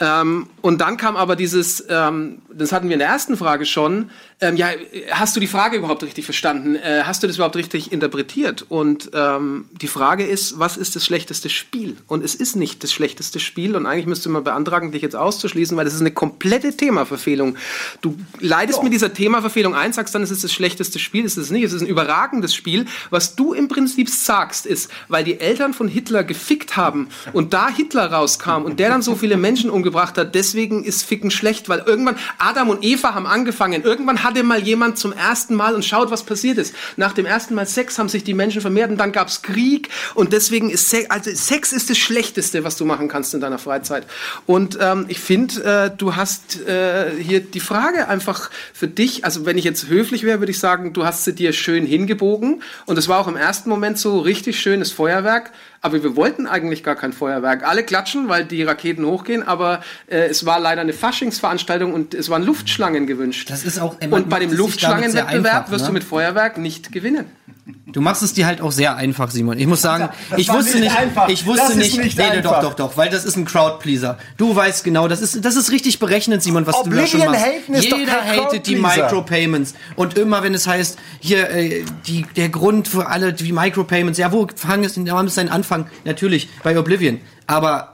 Ähm, und dann kam aber dieses, ähm, das hatten wir in der ersten Frage schon, ähm, ja, hast du die Frage überhaupt richtig verstanden? Äh, hast du das überhaupt richtig interpretiert? Und ähm, die Frage ist, was ist das schlechteste Spiel? Und es ist nicht das schlechteste Spiel und eigentlich müsste man beantragen, dich jetzt auszuschließen, weil das ist eine komplette Themaverfehlung. Du leidest mit dieser Themaverfehlung ein, sagst dann, es ist das schlechteste Spiel, es ist es nicht, es ist ein überragendes Spiel. Was du im Prinzip sagst, ist, weil die Eltern von Hitler gefickt haben und da Hitler rauskam und der dann so viele Menschen umgebracht hat, deswegen ist Ficken schlecht, weil irgendwann Adam und Eva haben angefangen, irgendwann hatte mal jemand zum ersten Mal und schaut, was passiert ist. Nach dem ersten Mal Sex haben sich die Menschen vermehrt und dann gab es Krieg und deswegen ist Sex, also Sex ist das Schlechteste, was du machen kannst in deiner Freizeit. Und ähm, ich finde, äh, du hast äh, hier die Frage einfach für dich, also wenn ich jetzt höflich wäre, würde ich sagen, du hast sie dir schön hingebogen und es war auch im ersten Moment so richtig schönes Feuerwerk. Aber wir wollten eigentlich gar kein Feuerwerk. Alle klatschen, weil die Raketen hochgehen, aber äh, es war leider eine Faschingsveranstaltung und es waren Luftschlangen gewünscht. Das ist auch- man und bei dem Luftschlangenwettbewerb einfach, wirst ne? du mit Feuerwerk nicht gewinnen. Du machst es dir halt auch sehr einfach, Simon. Ich muss sagen, Das ich wusste nicht einfach. ich wusste ist nicht, nicht nee, nee, doch, einfach. doch, doch, weil das ist ein Crowdpleaser. Du weißt genau, das ist, das ist richtig berechnend, Simon, was du da schon Oblivion machst. haten ist doch Jeder kein hatet die. Micropayments. Und immer, wenn es heißt, hier, äh, die, der Grund für alle, die Micropayments, ja, wo fangen es, da haben es seinen Anfang? Natürlich, bei Oblivion. Aber,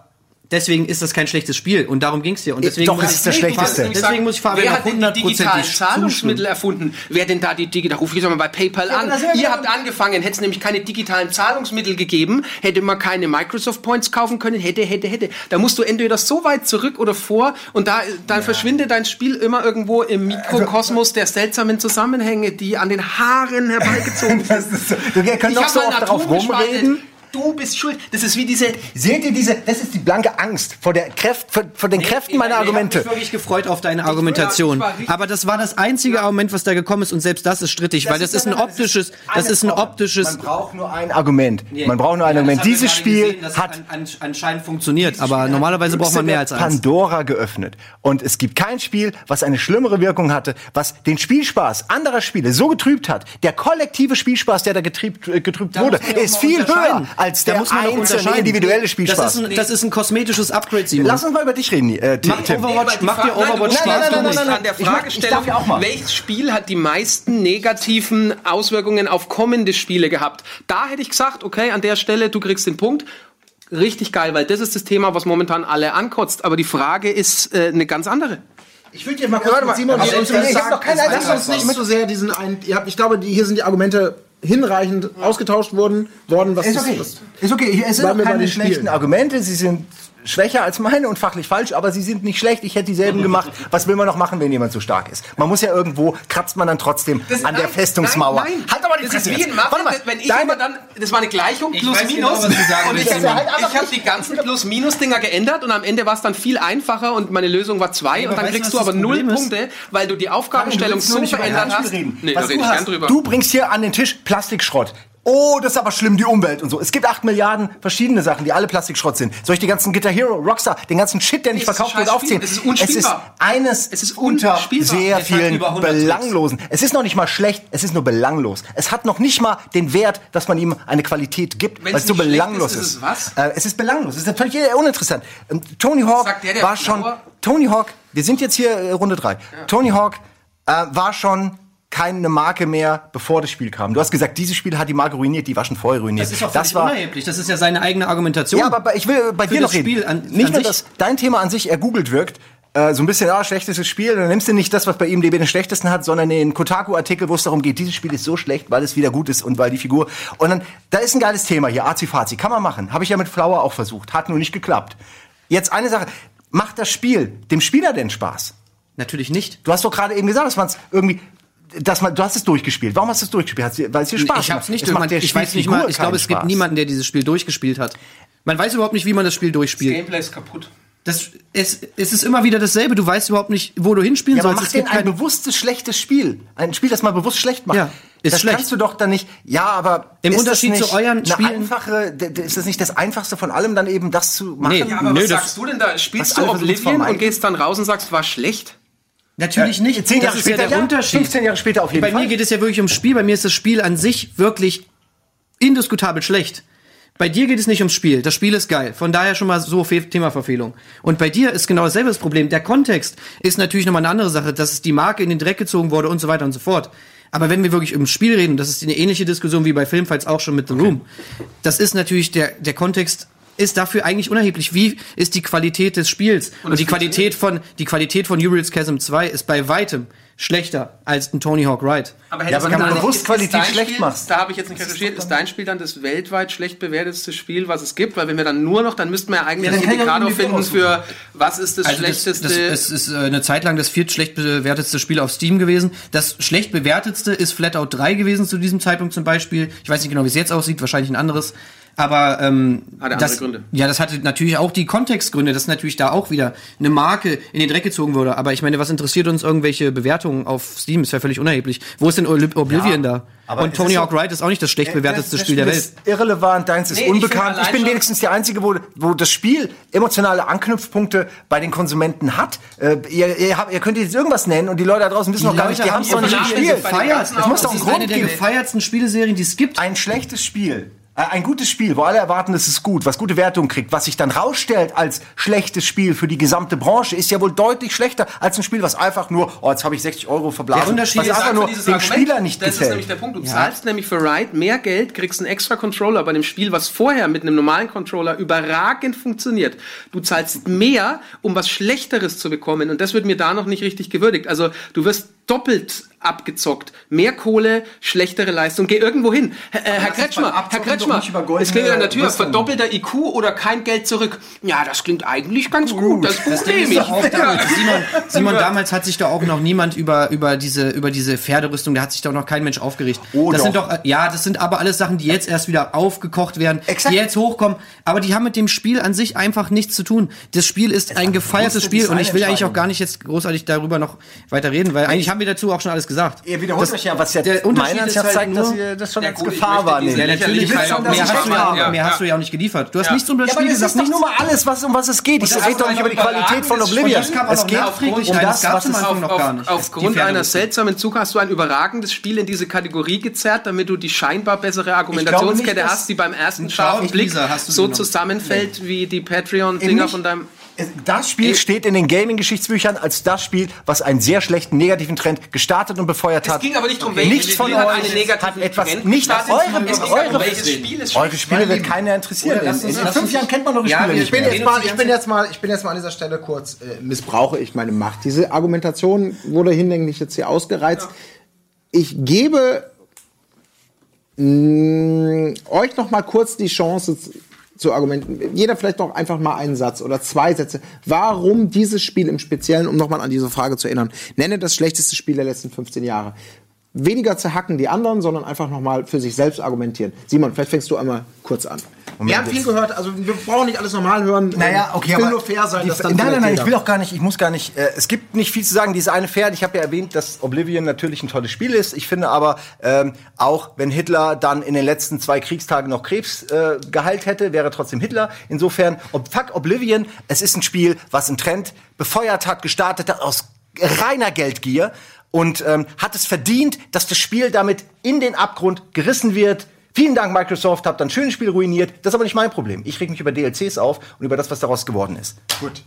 Deswegen ist das kein schlechtes Spiel und darum ging's dir. Und deswegen Doch, muss es ist das Schlechteste. Deswegen muss ich Fabian Wer hat denn die digitalen Zahlungsmittel erfunden? Wer denn da die digitalen? Da rufe ich doch mal bei PayPal an. Ihr habt angefangen, hätte es nämlich keine digitalen Zahlungsmittel gegeben, hätte man keine Microsoft Points kaufen können, hätte, hätte, hätte. Da musst du entweder so weit zurück oder vor und da dann verschwindet dein Spiel immer irgendwo im Mikrokosmos der seltsamen Zusammenhänge, die an den Haaren herbeigezogen Das sind. ist so, du Ich noch so oft darauf Atom gespalten. Du bist schuld. Das ist wie diese Seht ihr diese, das ist die blanke Angst vor der Kräft, vor, vor den Kräften meiner Ich habe Argumente. mich wirklich gefreut auf deine Argumentation. Aber das war das einzige Argument, was da gekommen ist und selbst das ist strittig, weil das ist ein optisches, das ist ein optisches. Man braucht nur ein Argument. Man braucht nur ein Argument. Dieses Spiel hat anscheinend funktioniert, aber normalerweise braucht man mehr als eins. Pandora geöffnet. Und es gibt kein Spiel, was eine schlimmere Wirkung hatte, was den Spielspaß anderer Spiele so getrübt hat. Der kollektive Spielspaß, der da getrübt, äh, getrübt Da wurde, ja ist viel höher als Da der muss man einzelne unterscheiden. individuelle Spielspaß. Das ist ein, das ist ein kosmetisches Upgrade, Simon. Lass uns mal über dich reden, äh, Tim. Macht Tim. Overwatch, macht dir Nein, Overwatch Spaß? nein, nein, nicht. nein, nein, an der Ich mach- ich Fragestellung, darf ja auch mal. welches Spiel hat die meisten negativen Auswirkungen auf kommende Spiele gehabt? Da hätte ich gesagt, okay, an der Stelle, du kriegst den Punkt. Richtig geil, weil das ist das Thema, was momentan alle ankotzt. Aber die Frage ist äh, eine ganz andere. Ich würde dir mal kurz mal, mit Simon aber hier ich- ich keinen Lass einzigen uns nicht so sehr diesen einen. Ihr habt, ich glaube, die, hier sind die Argumente hinreichend ausgetauscht worden, worden was Ist okay. was- Ist okay. Es sind keine schlechten. Argumente. Sie sind schwächer als meine und fachlich falsch, aber sie sind nicht schlecht. Ich hätte dieselben gemacht. Was will man noch machen, wenn jemand so stark ist? Man muss ja irgendwo, kratzt man dann trotzdem Das- an der nein, Festungsmauer. Nein, nein. Halt aber die das ist wie jetzt. in Mathe, Warte mal, wenn ich deine- immer dann, das war eine Gleichung, plus genau, minus. sagen und ich, ich, habe die ganzen Plus-Minus-Dinger geändert und am Ende war es dann viel einfacher und meine Lösung war zwei aber und dann weißt du, kriegst du aber null? Punkte, weil du die Aufgabenstellung so verändert hast. Nee, Was da du rede ich hast, gern drüber. Du bringst hier an den Tisch Plastikschrott. Oh, das ist aber schlimm, die Umwelt und so. Es gibt acht Milliarden verschiedene Sachen, die alle Plastikschrott sind. Soll ich die ganzen Guitar Hero, Rockstar, den ganzen Shit, der nicht verkauft wird? Spiel. Es ist unspielbar. Es ist eines Es ist unter sehr vielen über 100 belanglosen. Es ist noch nicht mal schlecht, es ist nur belanglos. Es hat noch nicht mal den Wert, dass man ihm eine Qualität gibt, Wenn's weil es so belanglos ist, ist. es was? Äh, es ist belanglos. Es ist völlig uninteressant. Ähm, Tony Hawk der, der war schon. Tony Hawk, wir sind jetzt hier äh, Runde drei. Tony Hawk äh, war schon keine Marke mehr, bevor das Spiel kam. Du hast gesagt, dieses Spiel hat die Marke ruiniert, die war schon vorher ruiniert. Das ist auch völlig unerheblich. Das ist ja seine eigene Argumentation. ja, aber ich will bei dir noch das reden. Spiel an- nicht an nur, dass dein Thema an sich ergoogelt wirkt, äh, so ein bisschen, ah, schlechtestes Spiel, dann nimmst du nicht das, was bei IMDb den schlechtesten hat, sondern den Kotaku-Artikel, wo es darum geht, dieses Spiel ist so schlecht, weil es wieder gut ist und weil die Figur. Und dann, da ist ein geiles Thema hier, Azi-Fazi, kann man machen. Habe ich ja mit Flower auch versucht, hat nur nicht geklappt. Jetzt eine Sache, macht das Spiel dem Spieler denn Spaß? Natürlich nicht. Du hast doch gerade eben gesagt, dass man es irgendwie, dass man, du hast es durchgespielt. Warum hast du es durchgespielt? Weil es dir Spaß ich hab's macht. nicht Es macht der Ich weiß nicht mal, ich glaube, es gibt Spaß. niemanden, der dieses Spiel durchgespielt hat. Man weiß überhaupt nicht, wie man das Spiel durchspielt. Gameplay ist kaputt. Das, es, es ist immer wieder dasselbe. Du weißt überhaupt nicht, wo du hinspielen Ja, aber sollst. mach Es denn gibt ein kein, bewusstes schlechtes Spiel. Ein Spiel, das man bewusst schlecht macht. Ja, ist das schlecht. kannst du doch dann nicht. Ja, aber Im ist Unterschied das nicht zu euren Spielen- einfache, ist das nicht das einfachste von allem, dann eben das zu machen? Nee, Ja, aber Nö, was das- sagst du denn da? Spielst du Oblivion und gehst dann raus und sagst, war schlecht? Natürlich nicht. Zehn Jahre das später, ja der ja, Unterschied. 15 Jahre später auf jeden Bei Fall. mir geht es ja wirklich ums Spiel. Bei mir ist das Spiel an sich wirklich indiskutabel schlecht. Bei dir geht es nicht ums Spiel. Das Spiel ist geil. Von daher schon mal so Fe Themaverfehlung. Und bei dir ist genau dasselbe das Problem. Der Kontext ist natürlich nochmal eine andere Sache, dass die Marke in den Dreck gezogen wurde und so weiter und so fort. Aber wenn wir wirklich ums Spiel reden, das ist eine ähnliche Diskussion wie bei Filmfights auch schon mit The Room. Das ist natürlich der, der Kontext ist dafür eigentlich unerheblich. Wie ist die Qualität des Spiels? Und, die Qualität von, die Qualität von Uriel's Chasm 2 ist bei weitem schlechter als ein Tony Hawk Ride. Aber Ja, aber wenn du bewusst Qualität schlecht Spiel, machst. Da habe ich jetzt nicht recherchiert. Ist dein Spiel dann das weltweit schlecht bewertetste Spiel, was es gibt? Weil wenn wir dann nur noch, dann müssten wir ja eigentlich einen kann ich auch Indikator finden für, was ist das Also schlechteste. das, es ist äh, eine Zeit lang das viertschlecht bewertetste Spiel auf Steam gewesen. Das schlecht bewertetste ist Flatout 3 gewesen zu diesem Zeitpunkt zum Beispiel. Ich weiß nicht genau, wie es jetzt aussieht, wahrscheinlich ein anderes. Aber ähm, Hat er andere das, Gründe. ja, das hatte natürlich auch die Kontextgründe, dass natürlich da auch wieder eine Marke in den Dreck gezogen wurde. Aber ich meine, was interessiert uns irgendwelche Bewertungen auf Steam? Ist ja völlig unerheblich. Wo ist denn Ob- Oblivion da? aber Und Tony Hawk Ride ist auch nicht das schlecht bewertetste Das- das Spiel der Welt. ist irrelevant, deins ist Nee, ich unbekannt. Ich, allein bin wenigstens der Einzige, wo, wo das Spiel emotionale Anknüpfpunkte bei den Konsumenten hat. Äh, ihr, ihr, habt, ihr könnt jetzt irgendwas nennen und die Leute da draußen wissen noch gar nicht, die haben es noch nicht gespielt. ganzen Es muss doch Das einen ist eine Grund der geben. gefeiertsten Spieleserien, die es gibt. Ein schlechtes Spiel. Äh, Ein gutes Spiel, wo alle erwarten, es ist gut, was gute Wertungen kriegt, was sich dann rausstellt als schlechtes Spiel für die gesamte Branche, ist ja wohl deutlich schlechter als ein Spiel, was einfach nur, oh, jetzt habe ich 60 Euro verblasen. Der Unterschied was ist einfach nur dem Argument, Spieler nicht Das ist gefällt. nämlich der Punkt. Du zahlst nämlich für Ride mehr Geld, kriegst einen extra Controller bei dem Spiel, was vorher mit einem normalen Controller überragend funktioniert. Du zahlst mehr, um was Schlechteres zu bekommen. Und das wird mir da noch nicht richtig gewürdigt. Also du wirst doppelt abgezockt. Mehr Kohle, schlechtere Leistung. Geh irgendwo hin. Herr, äh, Herr Kretschmer, Herr Kretschmer, es klingt an der Tür. Verdoppelter IQ oder kein Geld zurück. Ja, das klingt eigentlich ganz gut. Das, Das Ding nehme ich. auch Simon, Simon, damals hat sich doch auch noch niemand über, über diese, über diese Pferderüstung, da hat sich doch noch kein Mensch aufgeregt. Oh, das doch. sind doch, ja, das sind aber alles Sachen, die jetzt erst wieder aufgekocht werden, Exakt. die jetzt hochkommen, aber die haben mit dem Spiel an sich einfach nichts zu tun. Das Spiel ist ein gefeiertes Spiel und ich will eigentlich auch gar nicht jetzt großartig darüber noch weiter reden, weil eigentlich haben wir dazu auch schon alles gesagt. Ihr wiederholt Das- euch ja, was ja der Unterschied meiner ist halt zeigt, nur- dass ihr das schon Ja, als gut, ich Gefahr wahrnehmt. Ja, natürlich, weil auch mehr, nicht hast du, ja, Ja, mehr ja. hast du ja auch nicht geliefert. Du hast Ja. nichts um das Ja, aber Spiel das gesagt, ist doch nichts. nur mal alles, was, um was es geht. Ich rede doch nicht über die Qualität von Oblivion. Es geht um das, was es noch gar nicht. Aufgrund einer seltsamen Zug hast du ein überragendes Spiel in diese Kategorie gezerrt, damit du die scheinbar bessere Argumentationskette nicht, hast, die beim ersten scharfen Blick so zusammenfällt wie die Patreon-Dinger nicht. von deinem. Das Spiel steht in den Gaming-Geschichtsbüchern als das Spiel, was einen sehr schlechten negativen Trend gestartet und befeuert Es hat. ging aber nicht darum, Nichts welches von Spiel hat euch hat etwas Trend nicht eure, Es eure, darum, welches Spiel ist eure Spiele wird keiner interessieren. In, in fünf Jahren kennt man eure Ja, Spiele Ich bin, jetzt mal, ich, bin jetzt mal, ich bin jetzt mal an dieser Stelle kurz, äh, missbrauche. Ich meine Macht. Diese Argumentation wurde hinlänglich jetzt hier ausgereizt. Ich gebe mh, euch noch mal kurz die Chance, zu argumentieren. Jeder vielleicht noch einfach mal einen Satz oder zwei Sätze. Warum dieses Spiel im Speziellen, um nochmal an diese Frage zu erinnern, nenne das schlechteste Spiel der letzten 15 Jahre. Weniger zerhacken die anderen, sondern einfach nochmal für sich selbst argumentieren. Simon, vielleicht fängst du einmal kurz an. wir haben viel gehört, also wir brauchen nicht alles normal hören. Naja, okay, ich will aber nur fair sein, die- dass dann Nein, nein, nein, ich will auch gar nicht, ich muss gar nicht. Äh, es gibt nicht viel zu sagen. Diese eine Pferd, ich habe ja erwähnt, dass Oblivion natürlich ein tolles Spiel ist. Ich finde aber, ähm, auch wenn Hitler dann in den letzten zwei Kriegstagen noch Krebs äh, geheilt hätte, wäre trotzdem Hitler. Insofern, ob, fuck Oblivion, es ist ein Spiel, was einen Trend befeuert hat, gestartet hat aus reiner Geldgier und ähm, hat es verdient, dass das Spiel damit in den Abgrund gerissen wird. Vielen Dank, Microsoft, habt ein schönes Spiel ruiniert. Das ist aber nicht mein Problem. Ich reg mich über DLCs auf und über das, was daraus geworden ist. Gut.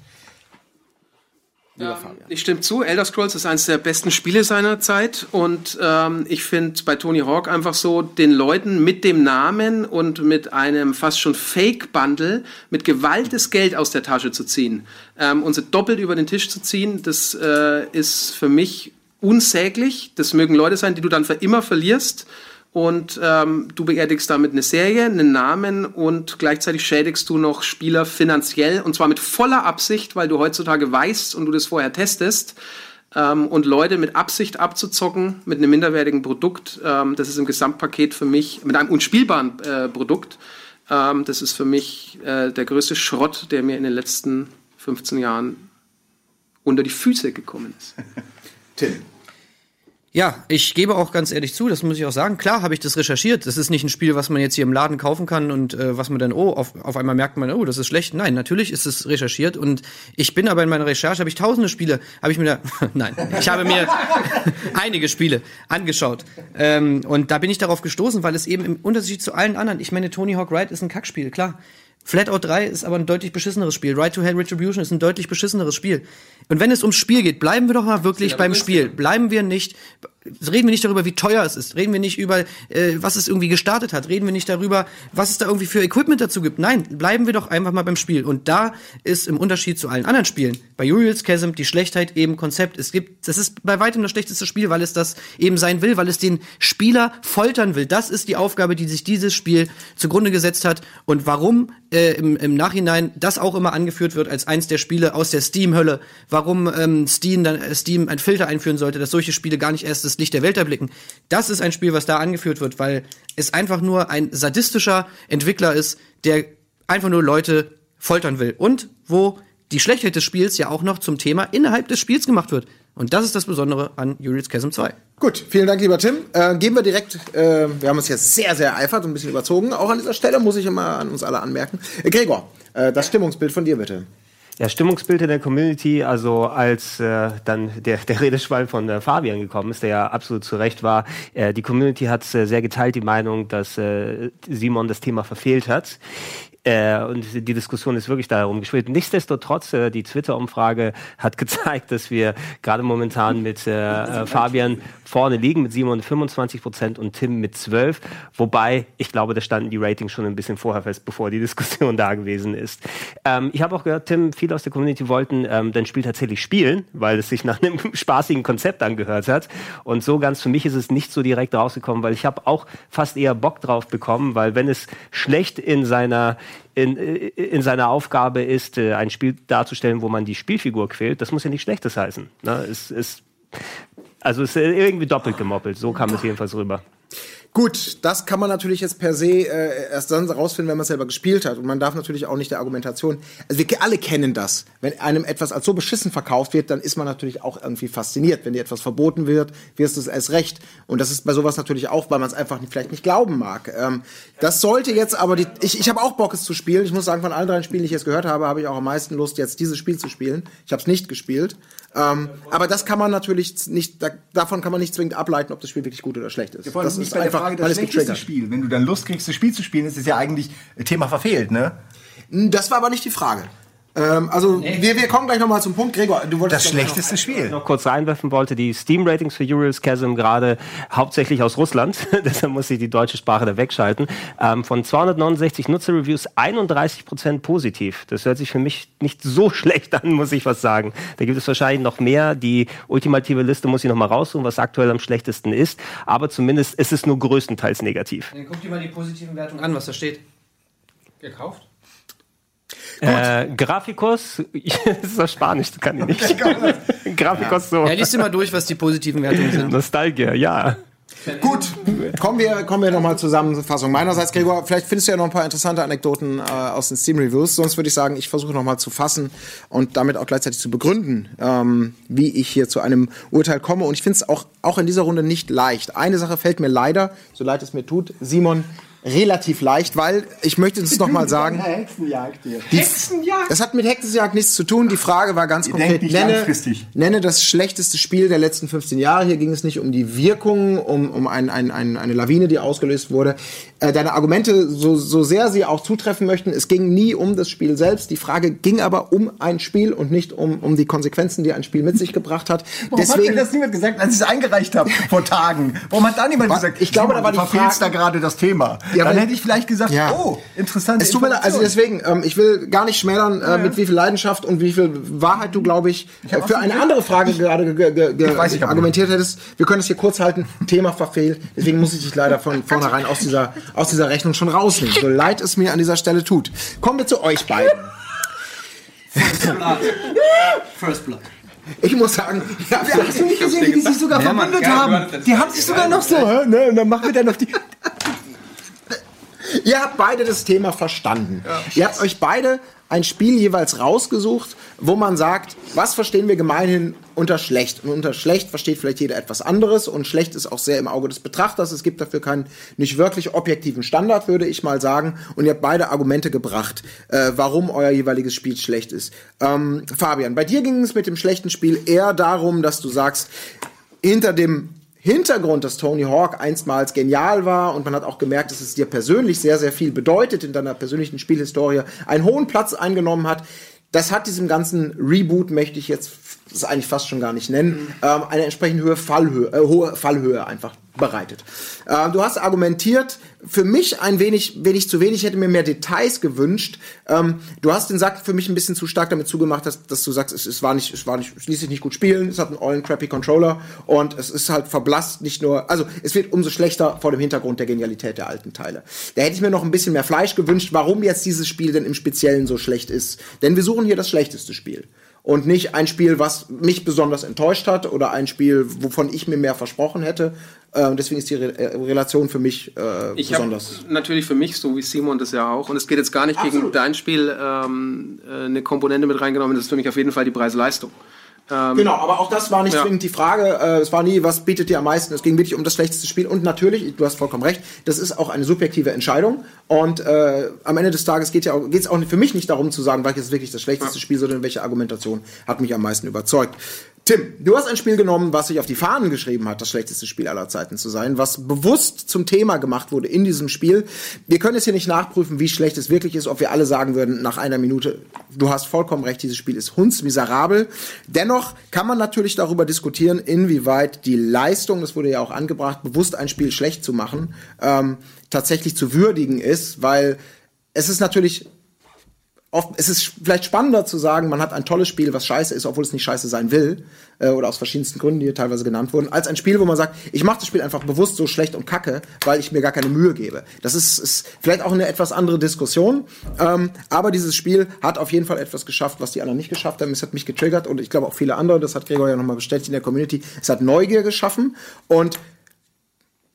Ich stimme zu, Elder Scrolls ist eines der besten Spiele seiner Zeit und ähm, ich finde bei Tony Hawk einfach so, den Leuten mit dem Namen und mit einem fast schon Fake-Bundle mit gewaltes Geld aus der Tasche zu ziehen ähm, und sie doppelt über den Tisch zu ziehen, das äh, ist für mich unsäglich. Das mögen Leute sein, die du dann für immer verlierst und ähm, du beerdigst damit eine Serie, einen Namen und gleichzeitig schädigst du noch Spieler finanziell und zwar mit voller Absicht, weil du heutzutage weißt und du das vorher testest. Ähm, und Leute mit Absicht abzuzocken mit einem minderwertigen Produkt, ähm, das ist im Gesamtpaket für mich, mit einem unspielbaren äh, Produkt, ähm, das ist für mich äh, der größte Schrott, der mir in den letzten 15 Jahren unter die Füße gekommen ist. Tim. Ja, ich gebe auch ganz ehrlich zu, das muss ich auch sagen. Klar habe ich das recherchiert. Das ist nicht ein Spiel, was man jetzt hier im Laden kaufen kann und äh, was man dann, oh, auf, auf einmal merkt man, oh, das ist schlecht. Nein, natürlich ist es recherchiert und ich bin aber in meiner Recherche, habe ich tausende Spiele, habe ich mir da, nein, ich habe mir einige Spiele angeschaut. Ähm, und da bin ich darauf gestoßen, weil es eben im Unterschied zu allen anderen, ich meine, Tony Hawk Ride ist ein Kackspiel, klar. Flatout 3 ist aber ein deutlich beschisseneres Spiel. Ride to Hell Retribution ist ein deutlich beschisseneres Spiel. Und wenn es ums Spiel geht, bleiben wir doch mal wirklich beim Spiel. Bleiben wir nicht, reden wir nicht darüber, wie teuer es ist. Reden wir nicht über, äh, was es irgendwie gestartet hat. Reden wir nicht darüber, was es da irgendwie für Equipment dazu gibt. Nein, bleiben wir doch einfach mal beim Spiel. Und da ist im Unterschied zu allen anderen Spielen bei Uriel's Chasm die Schlechtheit eben Konzept. Es gibt, das ist bei weitem das schlechteste Spiel, weil es das eben sein will, weil es den Spieler foltern will. Das ist die Aufgabe, die sich dieses Spiel zugrunde gesetzt hat. Und warum äh, im, im Nachhinein das auch immer angeführt wird als eins der Spiele aus der Steam-Hölle. Warum ähm, Steam dann äh, Steam ein Filter einführen sollte, dass solche Spiele gar nicht erst das Licht der Welt erblicken. Das ist ein Spiel, was da angeführt wird, weil es einfach nur ein sadistischer Entwickler ist, der einfach nur Leute foltern will. Und wo die Schlechtheit des Spiels ja auch noch zum Thema innerhalb des Spiels gemacht wird. Und das ist das Besondere an Uriel's Chasm 2. Gut, vielen Dank, lieber Tim. Äh, gehen wir direkt, äh, wir haben uns jetzt sehr, sehr eifert und ein bisschen überzogen. Auch an dieser Stelle muss ich immer an uns alle anmerken. Äh, Gregor, äh, das Stimmungsbild von dir bitte. Ja, Stimmungsbild in der Community, also als äh, dann der, der Redeschwall von äh, Fabian gekommen ist, der ja absolut zu Recht war, äh, die Community hat äh, sehr geteilt die Meinung, dass äh, Simon das Thema verfehlt hat. Äh, und die Diskussion ist wirklich darum gespielt. Nichtsdestotrotz, äh, die Twitter-Umfrage hat gezeigt, dass wir gerade momentan mit äh, äh, Fabian vorne liegen, mit Simon 25 Prozent und Tim mit 12. Wobei, ich glaube, da standen die Ratings schon ein bisschen vorher fest, bevor die Diskussion da gewesen ist. Ähm, ich habe auch gehört, Tim, viele aus der Community wollten ähm, dein Spiel tatsächlich spielen, weil es sich nach einem spaßigen Konzept angehört hat. Und so ganz für mich ist es nicht so direkt rausgekommen, weil ich habe auch fast eher Bock drauf bekommen, weil wenn es schlecht in seiner in, in seiner Aufgabe ist, äh, ein Spiel darzustellen, wo man die Spielfigur quält, das muss ja nicht Schlechtes heißen. Ne? Es ist also es ist irgendwie doppelt gemoppelt. So kam es jedenfalls rüber. Gut, das kann man natürlich jetzt per se äh, erst dann rausfinden, wenn man es selber gespielt hat. Und man darf natürlich auch nicht der Argumentation. Also wir alle kennen das. Wenn einem etwas als so beschissen verkauft wird, dann ist man natürlich auch irgendwie fasziniert. Wenn dir etwas verboten wird, wirst du es erst recht. Und das ist bei sowas natürlich auch, weil man es einfach nicht, vielleicht nicht glauben mag. Ähm, das sollte jetzt aber die. Ich, ich habe auch Bock, es zu spielen. Ich muss sagen, von allen drei Spielen, die ich jetzt gehört habe, habe ich auch am meisten Lust, jetzt dieses Spiel zu spielen. Ich habe es nicht gespielt. Ähm, aber das kann man natürlich nicht, da, davon kann man nicht zwingend ableiten, ob das Spiel wirklich gut oder schlecht ist. das ist einfach Frage, das alles schlechteste getriggert. Spiel. Wenn du dann Lust kriegst, das Spiel zu spielen, ist es ja eigentlich Thema verfehlt, ne? Das war aber nicht die Frage. Ähm, also wir, wir kommen gleich nochmal zum Punkt. Gregor, du wolltest Das schlechteste Spiel. noch kurz reinwerfen wollte, die Steam-Ratings für Uriel's Chasm gerade hauptsächlich aus Russland, deshalb muss ich die deutsche Sprache da wegschalten, ähm, von 269 Nutzerreviews 31% positiv. Das hört sich für mich nicht so schlecht an, muss ich was sagen. Da gibt es wahrscheinlich noch mehr. Die ultimative Liste muss ich noch mal raussuchen, was aktuell am schlechtesten ist, aber zumindest ist es nur größtenteils negativ. Dann guck dir mal die positiven Wertungen an, was da steht. Gekauft? Äh, Grafikos, das ist doch Spanisch, das kann ich nicht. Grafikos so. Ja, liest dir mal durch, was die positiven Wertungen sind. Nostalgie, ja. Gut, kommen wir, kommen wir nochmal Zusammenfassung. Meinerseits, Gregor, vielleicht findest du ja noch ein paar interessante Anekdoten äh, aus den Steam-Reviews. Sonst würde ich sagen, ich versuche nochmal zu fassen und damit auch gleichzeitig zu begründen, ähm, wie ich hier zu einem Urteil komme. Und ich finde es auch, auch in dieser Runde nicht leicht. Eine Sache fällt mir leider, so leid es mir tut, Simon, relativ leicht, weil ich möchte es nochmal sagen. Hexenjagd hier. Die, Es hat mit Hexenjagd nichts zu tun. Die Frage war ganz konkret, denkt nicht nenne, langfristig. nenne das schlechteste Spiel der letzten 15 Jahre. Hier ging es nicht um die Wirkung, um, um ein, ein, ein, eine Lawine, die ausgelöst wurde. Äh, deine Argumente, so, so sehr sie auch zutreffen möchten, es ging nie um das Spiel selbst. Die Frage ging aber um ein Spiel und nicht um, um die Konsequenzen, die ein Spiel mit sich gebracht hat. Warum hat mir das niemand gesagt, als ich es eingereicht habe vor Tagen? Warum hat da niemand gesagt, ich glaube, da war du die verfehlst Frage- da gerade das Thema? Ja, Dann hätte ich vielleicht gesagt, Ja. oh, interessant. Es tut mir leid, also deswegen, ähm, ich will gar nicht schmälern, äh, mit wie viel Leidenschaft und wie viel Wahrheit du, glaube ich, äh, hab für eine viel- andere Frage gerade ge ge ge Ich weiß, ich argumentiert hättest. Wir können es hier kurz halten, Thema verfehlt. Deswegen muss ich dich leider von vornherein aus dieser, aus dieser Rechnung schon rausnehmen. So leid es mir an dieser Stelle tut. Kommen wir zu euch beiden. First Blood. Ich muss sagen, ja, Hast du nicht gesehen, wie die sich sogar Ja, ja, haben? Die haben sich sogar noch so, ne? Und dann machen wir dann noch die. Ihr habt beide das Thema verstanden. Ihr habt euch beide ein Spiel jeweils rausgesucht, wo man sagt, was verstehen wir gemeinhin unter schlecht? Und unter schlecht versteht vielleicht jeder etwas anderes und schlecht ist auch sehr im Auge des Betrachters. Es gibt dafür keinen nicht wirklich objektiven Standard, würde ich mal sagen. Und ihr habt beide Argumente gebracht, äh, warum euer jeweiliges Spiel schlecht ist. Ähm, Fabian, bei dir ging es mit dem schlechten Spiel eher darum, dass du sagst, hinter dem Hintergrund, dass Tony Hawk einstmals genial war und man hat auch gemerkt, dass es dir persönlich sehr, sehr viel bedeutet in deiner persönlichen Spielhistorie, einen hohen Platz eingenommen hat. Das hat diesem ganzen Reboot, möchte ich jetzt das eigentlich fast schon gar nicht nennen, ähm, eine entsprechend hohe Fallhöhe, äh, hohe Fallhöhe einfach bereitet. Äh, du hast argumentiert, für mich ein wenig, wenig zu wenig, ich hätte mir mehr Details gewünscht. Ähm, du hast den Sack für mich ein bisschen zu stark damit zugemacht, dass, dass du sagst, es, es war nicht, es war nicht, es ließ sich nicht gut spielen, es hat einen ollen crappy Controller und es ist halt verblasst, nicht nur, also es wird umso schlechter vor dem Hintergrund der Genialität der alten Teile. Da hätte ich mir noch ein bisschen mehr Fleisch gewünscht, warum jetzt dieses Spiel denn im Speziellen so schlecht ist. Denn wir suchen hier das schlechteste Spiel. Und nicht ein Spiel, was mich besonders enttäuscht hat oder ein Spiel, wovon ich mir mehr versprochen hätte. Äh, deswegen ist die Re äh, Relation für mich äh, Ich habe besonders. natürlich für mich, so wie Simon das ja auch, und es geht jetzt gar nicht gegen dein Spiel, ähm, äh, eine Komponente mit reingenommen, das ist für mich auf jeden Fall die Preis-Leistung. Genau, aber auch das war nicht Ja. zwingend die Frage. Äh, es war nie, was bietet dir am meisten. Es ging wirklich um das schlechteste Spiel. Und natürlich, du hast vollkommen recht, das ist auch eine subjektive Entscheidung. Und äh, am Ende des Tages geht ja auch, geht's auch für mich nicht darum zu sagen, welches ist wirklich das schlechteste Spiel, sondern welche Argumentation hat mich am meisten überzeugt. Tim, du hast ein Spiel genommen, was sich auf die Fahnen geschrieben hat, das schlechteste Spiel aller Zeiten zu sein, was bewusst zum Thema gemacht wurde in diesem Spiel. Wir können es hier nicht nachprüfen, wie schlecht es wirklich ist, ob wir alle sagen würden nach einer Minute, du hast vollkommen recht, dieses Spiel ist hundsmiserabel. Dennoch kann man natürlich darüber diskutieren, inwieweit die Leistung, das wurde ja auch angebracht, bewusst ein Spiel schlecht zu machen, ähm, tatsächlich zu würdigen ist, weil es ist natürlich oft, es ist vielleicht spannender zu sagen, man hat ein tolles Spiel, was scheiße ist, obwohl es nicht scheiße sein will, äh, oder aus verschiedensten Gründen, die hier teilweise genannt wurden, als ein Spiel, wo man sagt, ich mache das Spiel einfach bewusst so schlecht und kacke, weil ich mir gar keine Mühe gebe. Das ist, ist vielleicht auch eine etwas andere Diskussion, ähm, aber dieses Spiel hat auf jeden Fall etwas geschafft, was die anderen nicht geschafft haben. Es hat mich getriggert und ich glaube auch viele andere, das hat Gregor ja nochmal bestätigt in der Community, es hat Neugier geschaffen und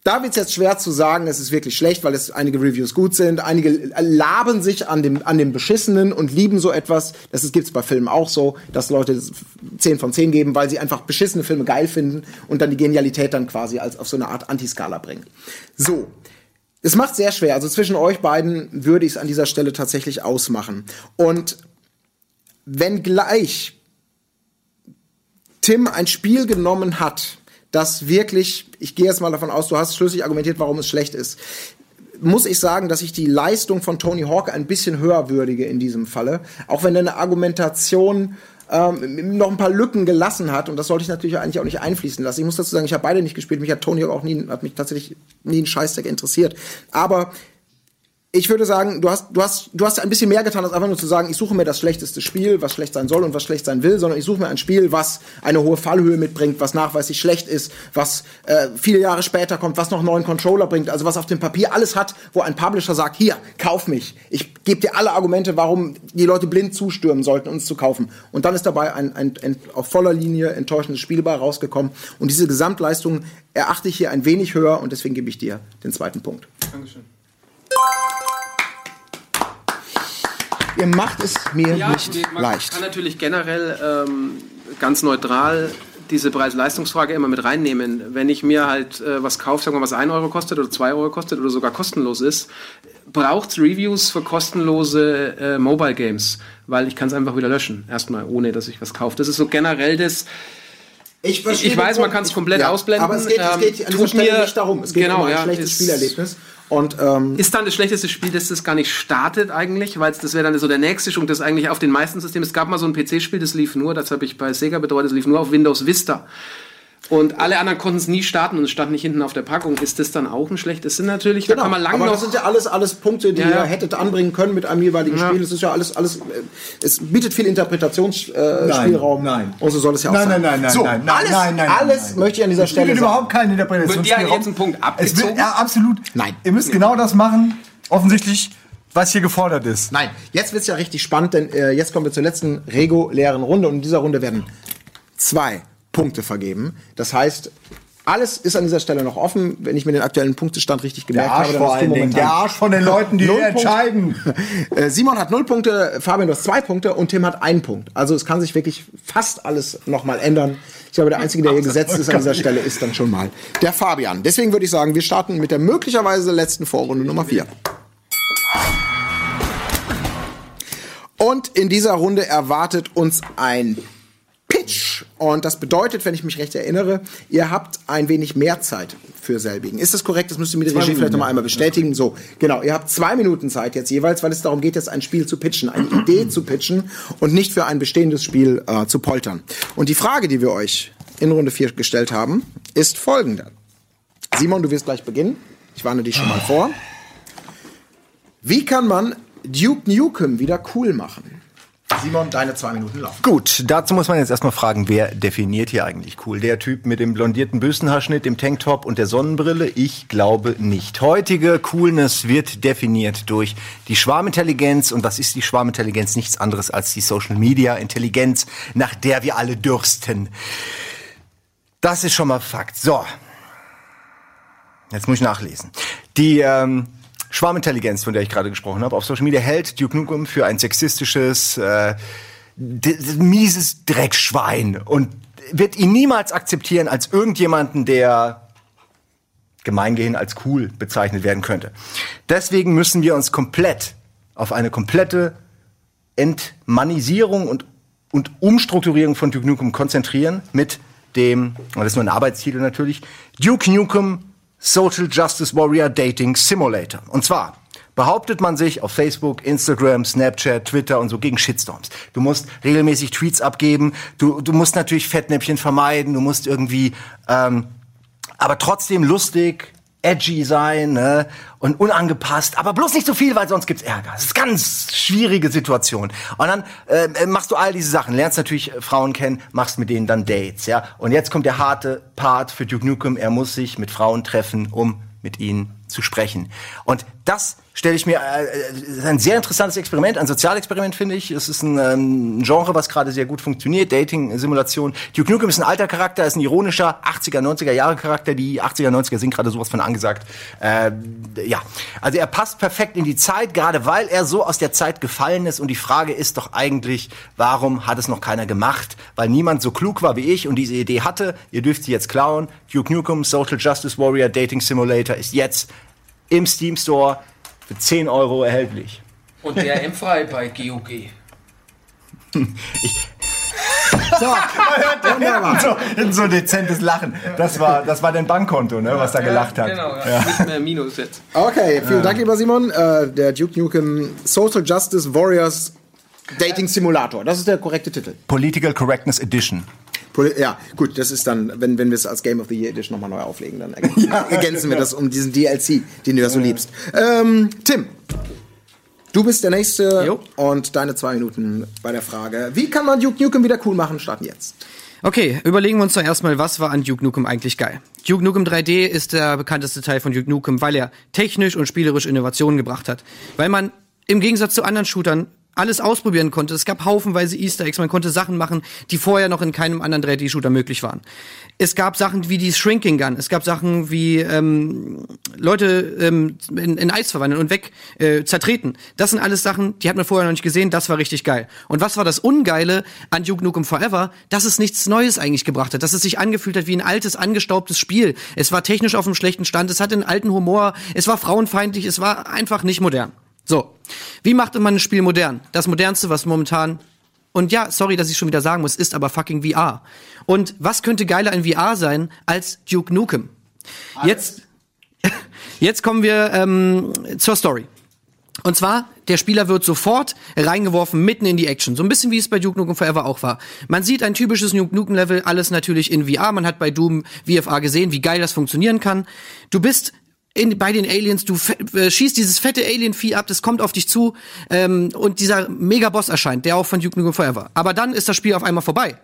da wird es jetzt schwer zu sagen, es ist wirklich schlecht, weil es einige Reviews gut sind. Einige laben sich an dem, an dem Beschissenen und lieben so etwas. Das gibt es bei Filmen auch so, dass Leute 10 von 10 geben, weil sie einfach beschissene Filme geil finden und dann die Genialität dann quasi als auf so eine Art Antiskala bringen. So. Es macht sehr schwer. Also zwischen euch beiden würde ich es an dieser Stelle tatsächlich ausmachen. Und wenn gleich Tim ein Spiel genommen hat, das wirklich, ich gehe jetzt mal davon aus, du hast schlüssig argumentiert, warum es schlecht ist, muss ich sagen, dass ich die Leistung von Tony Hawk ein bisschen höher würdige in diesem Falle. Auch wenn er eine Argumentation ähm, noch ein paar Lücken gelassen hat und das sollte ich natürlich eigentlich auch nicht einfließen lassen. Ich muss dazu sagen, ich habe beide nicht gespielt. Mich hat Tony Hawk auch nie, hat mich tatsächlich nie ein Scheißdreck interessiert. Aber ich würde sagen, du hast, du hast, du hast ein bisschen mehr getan, als einfach nur zu sagen, ich suche mir das schlechteste Spiel, was schlecht sein soll und was schlecht sein will, sondern ich suche mir ein Spiel, was eine hohe Fallhöhe mitbringt, was nachweislich schlecht ist, was äh, viele Jahre später kommt, was noch neuen Controller bringt, also was auf dem Papier alles hat, wo ein Publisher sagt, hier, kauf mich. Ich gebe dir alle Argumente, warum die Leute blind zustürmen sollten, uns zu kaufen. Und dann ist dabei ein, ein, ein auf voller Linie enttäuschendes Spiel bei rausgekommen. Und diese Gesamtleistung erachte ich hier ein wenig höher und deswegen gebe ich dir den zweiten Punkt. Dankeschön. Ihr macht es mir Ja, nicht nee, man leicht. kann natürlich generell ähm, ganz neutral diese Preis-Leistungsfrage immer mit reinnehmen. Wenn ich mir halt äh, was kaufe, sagen wir mal, was 1 Euro kostet oder 2 Euro kostet oder sogar kostenlos ist, braucht es Reviews für kostenlose äh, Mobile Games, weil ich kann es einfach wieder löschen, erstmal, ohne dass ich was kaufe. Das ist so generell das. Ich, Ich weiß, man kann es komplett ausblenden. Aber es geht, es Ähm, geht an dieser Stelle mir- nicht darum. Es geht genau, um ein ja, schlechtes Spielerlebnis. Und ähm, Ist dann das schlechteste Spiel, das das gar nicht startet eigentlich, weil das wäre dann so der nächste Schritt, das eigentlich auf den meisten Systemen. Es gab mal so ein PC-Spiel, das lief nur, das habe ich bei Sega betreut, das lief nur auf Windows Vista. Und alle anderen konnten es nie starten und es stand nicht hinten auf der Packung. Ist das dann auch ein schlechtes? Das sind natürlich, da kann man lange Genau. aber noch. das sind ja alles, alles Punkte, die Ja, ihr ja. hättet anbringen können mit einem jeweiligen Ja. Spiel. Es ist ja alles, alles, äh, es bietet viel Interpretationsspielraum. Äh, Nein, nein. Und so soll es ja auch Nein, sein. nein, nein, nein, so, nein, nein, alles, nein, nein, alles nein. möchte ich an dieser Es Stelle sagen. überhaupt keinen Interpretationsspielraum. Wird dir jetzt ein Punkt Es abgezogen? wird, ja, absolut. Nein. Ihr müsst genau das machen, offensichtlich, was hier gefordert ist. Nein, jetzt wird's ja richtig spannend, denn äh, jetzt kommen wir zur letzten regulären Runde und in dieser Runde werden zwei Punkte vergeben. Das heißt, alles ist an dieser Stelle noch offen. Wenn ich mir den aktuellen Punktestand richtig gemerkt habe, dann vor hast du momentan Der Arsch von den Leuten, die hier entscheiden. Äh, Simon hat null Punkte, Fabian du hast zwei Punkte und Tim hat einen Punkt. Also es kann sich wirklich fast alles nochmal ändern. Ich glaube, der Einzige, der hier gesetzt ist an dieser Stelle, ist dann schon mal der Fabian. Deswegen würde ich sagen, wir starten mit der möglicherweise letzten Vorrunde Nummer vier. Und in dieser Runde erwartet uns ein Pitch. Und das bedeutet, wenn ich mich recht erinnere, ihr habt ein wenig mehr Zeit für selbigen. Ist das korrekt? Das müsst ihr mit der Regie vielleicht noch mal einmal bestätigen. So, genau. Ihr habt zwei Minuten Zeit jetzt jeweils, weil es darum geht, jetzt ein Spiel zu pitchen, eine Idee zu pitchen und nicht für ein bestehendes Spiel äh, zu poltern. Und die Frage, die wir euch in Runde 4 gestellt haben, ist folgende. Simon, du wirst gleich beginnen. Ich warne dich schon mal vor. Wie kann man Duke Nukem wieder cool machen? Simon, deine zwei Minuten laufen. Gut, dazu muss man jetzt erstmal fragen, wer definiert hier eigentlich cool? Der Typ mit dem blondierten Büstenhaarschnitt, dem Tanktop und der Sonnenbrille? Ich glaube nicht. Heutige Coolness wird definiert durch die Schwarmintelligenz. Und was ist die Schwarmintelligenz? Nichts anderes als die Social Media Intelligenz, nach der wir alle dürsten. Das ist schon mal Fakt. So. Jetzt muss ich nachlesen. Die ähm, Schwarmintelligenz, von der ich gerade gesprochen habe, auf Social Media hält Duke Nukem für ein sexistisches, äh, mieses Dreckschwein und wird ihn niemals akzeptieren als irgendjemanden, der gemeingehin als cool bezeichnet werden könnte. Deswegen müssen wir uns komplett auf eine komplette Entmanisierung und, und Umstrukturierung von Duke Nukem konzentrieren mit dem, das ist nur ein Arbeitstitel natürlich, Duke Nukem Social Justice Warrior Dating Simulator. Und zwar behauptet man sich auf Facebook, Instagram, Snapchat, Twitter und so gegen Shitstorms. Du musst regelmäßig Tweets abgeben, du, du musst natürlich Fettnäpfchen vermeiden, du musst irgendwie ähm, aber trotzdem lustig, edgy sein ne? und unangepasst, aber bloß nicht so viel, weil sonst gibt's Ärger. Das ist ganz schwierige Situation. Und dann äh, machst du all diese Sachen, lernst natürlich äh, Frauen kennen, machst mit denen dann Dates, ja. Und jetzt kommt der harte Part für Duke Nukem. Er muss sich mit Frauen treffen, um mit ihnen zu sprechen. Und das stelle ich mir äh, ein sehr interessantes Experiment, ein Sozialexperiment finde ich. Es ist ein ähm, Genre, was gerade sehr gut funktioniert, Dating-Simulation. Duke Nukem ist ein alter Charakter, ist ein ironischer 80er, 90er Jahre Charakter. Die 80er, 90er sind gerade sowas von angesagt. Äh, ja, also er passt perfekt in die Zeit, gerade weil er so aus der Zeit gefallen ist. Und die Frage ist doch eigentlich, warum hat es noch keiner gemacht? Weil niemand so klug war wie ich und diese Idee hatte. Ihr dürft sie jetzt klauen. Duke Nukem Social Justice Warrior Dating Simulator ist jetzt im Steam Store für 10 Euro erhältlich. Und DRM-frei bei GOG. Wunderbar. So, so ein dezentes Lachen. Das war, das war dein Bankkonto, ne, was da gelacht hat. Genau, ja. nicht mehr Minus jetzt. Okay, vielen Dank, lieber Simon. Äh, der Duke Nukem Social Justice Warriors Dating Simulator. Das ist der korrekte Titel. Political Correctness Edition. Poli ja, gut, das ist dann, wenn, wenn wir es als Game of the Year Edition nochmal neu auflegen, dann ergänzen, ergänzen wir das um diesen DLC, den du ja so liebst. Ähm, Tim, Du bist der Nächste Jo. und deine zwei Minuten bei der Frage. Wie kann man Duke Nukem wieder cool machen? Starten jetzt. Okay, überlegen wir uns doch erstmal, was war an Duke Nukem eigentlich geil? Duke Nukem 3D ist der bekannteste Teil von Duke Nukem, weil er technisch und spielerisch Innovationen gebracht hat. Weil man im Gegensatz zu anderen Shootern alles ausprobieren konnte. Es gab haufenweise Easter Eggs, man konnte Sachen machen, die vorher noch in keinem anderen 3D-Shooter möglich waren. Es gab Sachen wie die Shrinking Gun, es gab Sachen wie ähm, Leute ähm, in, in Eis verwandeln und weg äh, zertreten. Das sind alles Sachen, die hat man vorher noch nicht gesehen, das war richtig geil. Und was war das Ungeile an Duke Nukem Forever? Dass es nichts Neues eigentlich gebracht hat, dass es sich angefühlt hat wie ein altes, angestaubtes Spiel. Es war technisch auf einem schlechten Stand, es hatte einen alten Humor, es war frauenfeindlich, es war einfach nicht modern. So, wie macht man ein Spiel modern? Das modernste, was momentan und ja, sorry, dass ich schon wieder sagen muss, ist aber fucking VR. Und was könnte geiler in VR sein als Duke Nukem? Jetzt, jetzt kommen wir ähm, zur Story. Und zwar, der Spieler wird sofort reingeworfen mitten in die Action. So ein bisschen wie es bei Duke Nukem Forever auch war. Man sieht ein typisches Duke Nukem Level, alles natürlich in VR. Man hat bei Doom VFA gesehen, wie geil das funktionieren kann. Du bist in, bei den Aliens, du äh, schießt dieses fette Alien-Vieh ab, das kommt auf dich zu ähm, und dieser Mega-Boss erscheint, der auch von Duke Nukem Forever. Aber dann ist das Spiel auf einmal vorbei.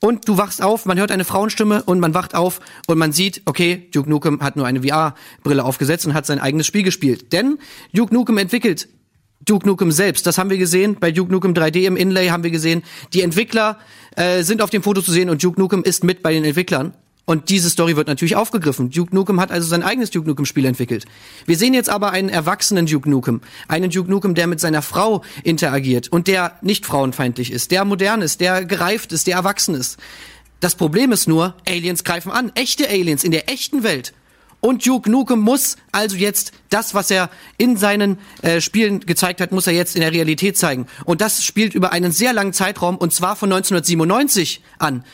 Und du wachst auf, man hört eine Frauenstimme und man wacht auf und man sieht, okay, Duke Nukem hat nur eine VR-Brille aufgesetzt und hat sein eigenes Spiel gespielt. Denn Duke Nukem entwickelt Duke Nukem selbst. Das haben wir gesehen. Bei Duke Nukem 3D im Inlay haben wir gesehen. Die Entwickler äh, sind auf dem Foto zu sehen und Duke Nukem ist mit bei den Entwicklern. Und diese Story wird natürlich aufgegriffen. Duke Nukem hat also sein eigenes Duke Nukem Spiel entwickelt. Wir sehen jetzt aber einen erwachsenen Duke Nukem. Einen Duke Nukem, der mit seiner Frau interagiert und der nicht frauenfeindlich ist, der modern ist, der gereift ist, der erwachsen ist. Das Problem ist nur, Aliens greifen an. Echte Aliens in der echten Welt. Und Duke Nukem muss also jetzt das, was er in seinen äh, Spielen gezeigt hat, muss er jetzt in der Realität zeigen. Und das spielt über einen sehr langen Zeitraum, und zwar von 1997 an.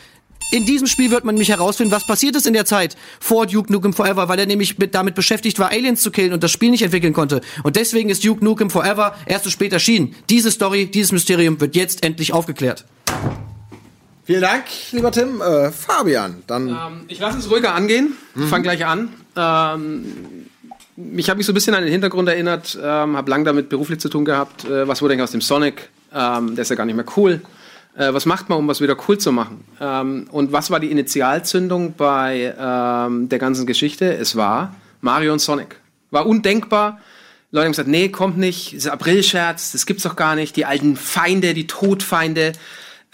In diesem Spiel wird man nämlich herausfinden, was passiert ist in der Zeit vor Duke Nukem Forever, weil er nämlich mit, damit beschäftigt war, Aliens zu killen und das Spiel nicht entwickeln konnte. Und deswegen ist Duke Nukem Forever erst so spät erschienen. Diese Story, dieses Mysterium wird jetzt endlich aufgeklärt. Vielen Dank, lieber Tim. Äh, Fabian, dann Ähm, ich lasse es ruhiger angehen. Ich fange gleich an. Ähm, ich habe mich so ein bisschen an den Hintergrund erinnert, ähm, habe lang damit beruflich zu tun gehabt. Äh, was wurde eigentlich aus dem Sonic? Ähm, der ist ja gar nicht mehr cool. Äh, was macht man, um was wieder cool zu machen? Ähm, und was war die Initialzündung bei ähm, der ganzen Geschichte? Es war Mario und Sonic. War undenkbar. Leute haben gesagt, nee, kommt nicht, das ist Aprilscherz, das gibt's doch gar nicht, die alten Feinde, die Todfeinde.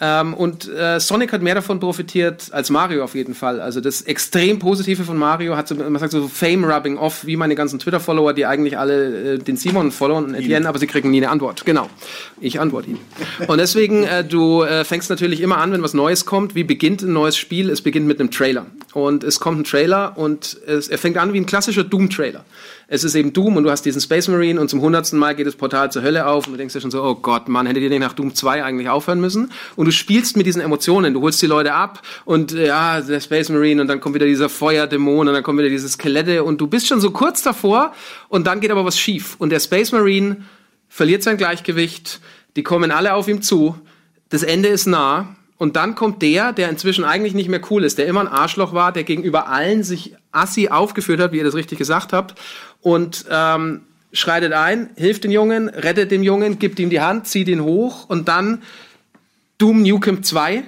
Ähm, und äh, Sonic hat mehr davon profitiert als Mario auf jeden Fall. Also das extrem Positive von Mario hat so, man sagt so Fame-Rubbing off, wie meine ganzen Twitter-Follower, die eigentlich alle äh, den Simon followen und Etienne, aber sie kriegen nie eine Antwort. Genau. Ich antworte ihm. Und deswegen, äh, du äh, fängst natürlich immer an, wenn was Neues kommt. Wie beginnt ein neues Spiel? Es beginnt mit einem Trailer. Und es kommt ein Trailer und es, er fängt an wie ein klassischer Doom-Trailer. Es ist eben Doom und du hast diesen Space Marine und zum hundertsten Mal geht das Portal zur Hölle auf und du denkst dir schon so, oh Gott, Mann, hättet ihr nicht nach Doom 2 eigentlich aufhören müssen? Und du spielst mit diesen Emotionen, du holst die Leute ab und ja, der Space Marine und dann kommt wieder dieser Feuerdämon und dann kommen wieder diese Skelette und du bist schon so kurz davor und dann geht aber was schief und der Space Marine verliert sein Gleichgewicht, die kommen alle auf ihm zu, das Ende ist nah und dann kommt der, der inzwischen eigentlich nicht mehr cool ist, der immer ein Arschloch war, der gegenüber allen sich assi aufgeführt hat, wie ihr das richtig gesagt habt, und ähm, schreitet ein, hilft den Jungen, rettet den Jungen, gibt ihm die Hand, zieht ihn hoch und dann Doom Nukem 2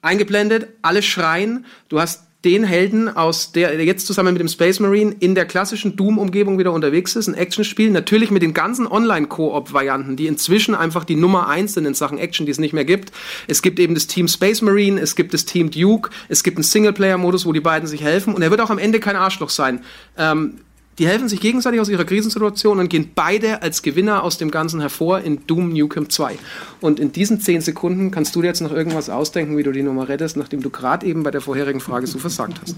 eingeblendet, alle schreien, du hast den Helden aus der, der jetzt zusammen mit dem Space Marine in der klassischen Doom-Umgebung wieder unterwegs ist, ein Actionspiel, natürlich mit den ganzen Online-Koop-Varianten, die inzwischen einfach die Nummer eins sind in Sachen Action, die es nicht mehr gibt. Es gibt eben das Team Space Marine, es gibt das Team Duke, es gibt einen Singleplayer-Modus, wo die beiden sich helfen und er wird auch am Ende kein Arschloch sein. Ähm, die helfen sich gegenseitig aus ihrer Krisensituation und gehen beide als Gewinner aus dem Ganzen hervor in Doom Nukem 2. Und in diesen zehn Sekunden kannst du dir jetzt noch irgendwas ausdenken, wie du die Nummer rettest, nachdem du gerade eben bei der vorherigen Frage so versagt hast.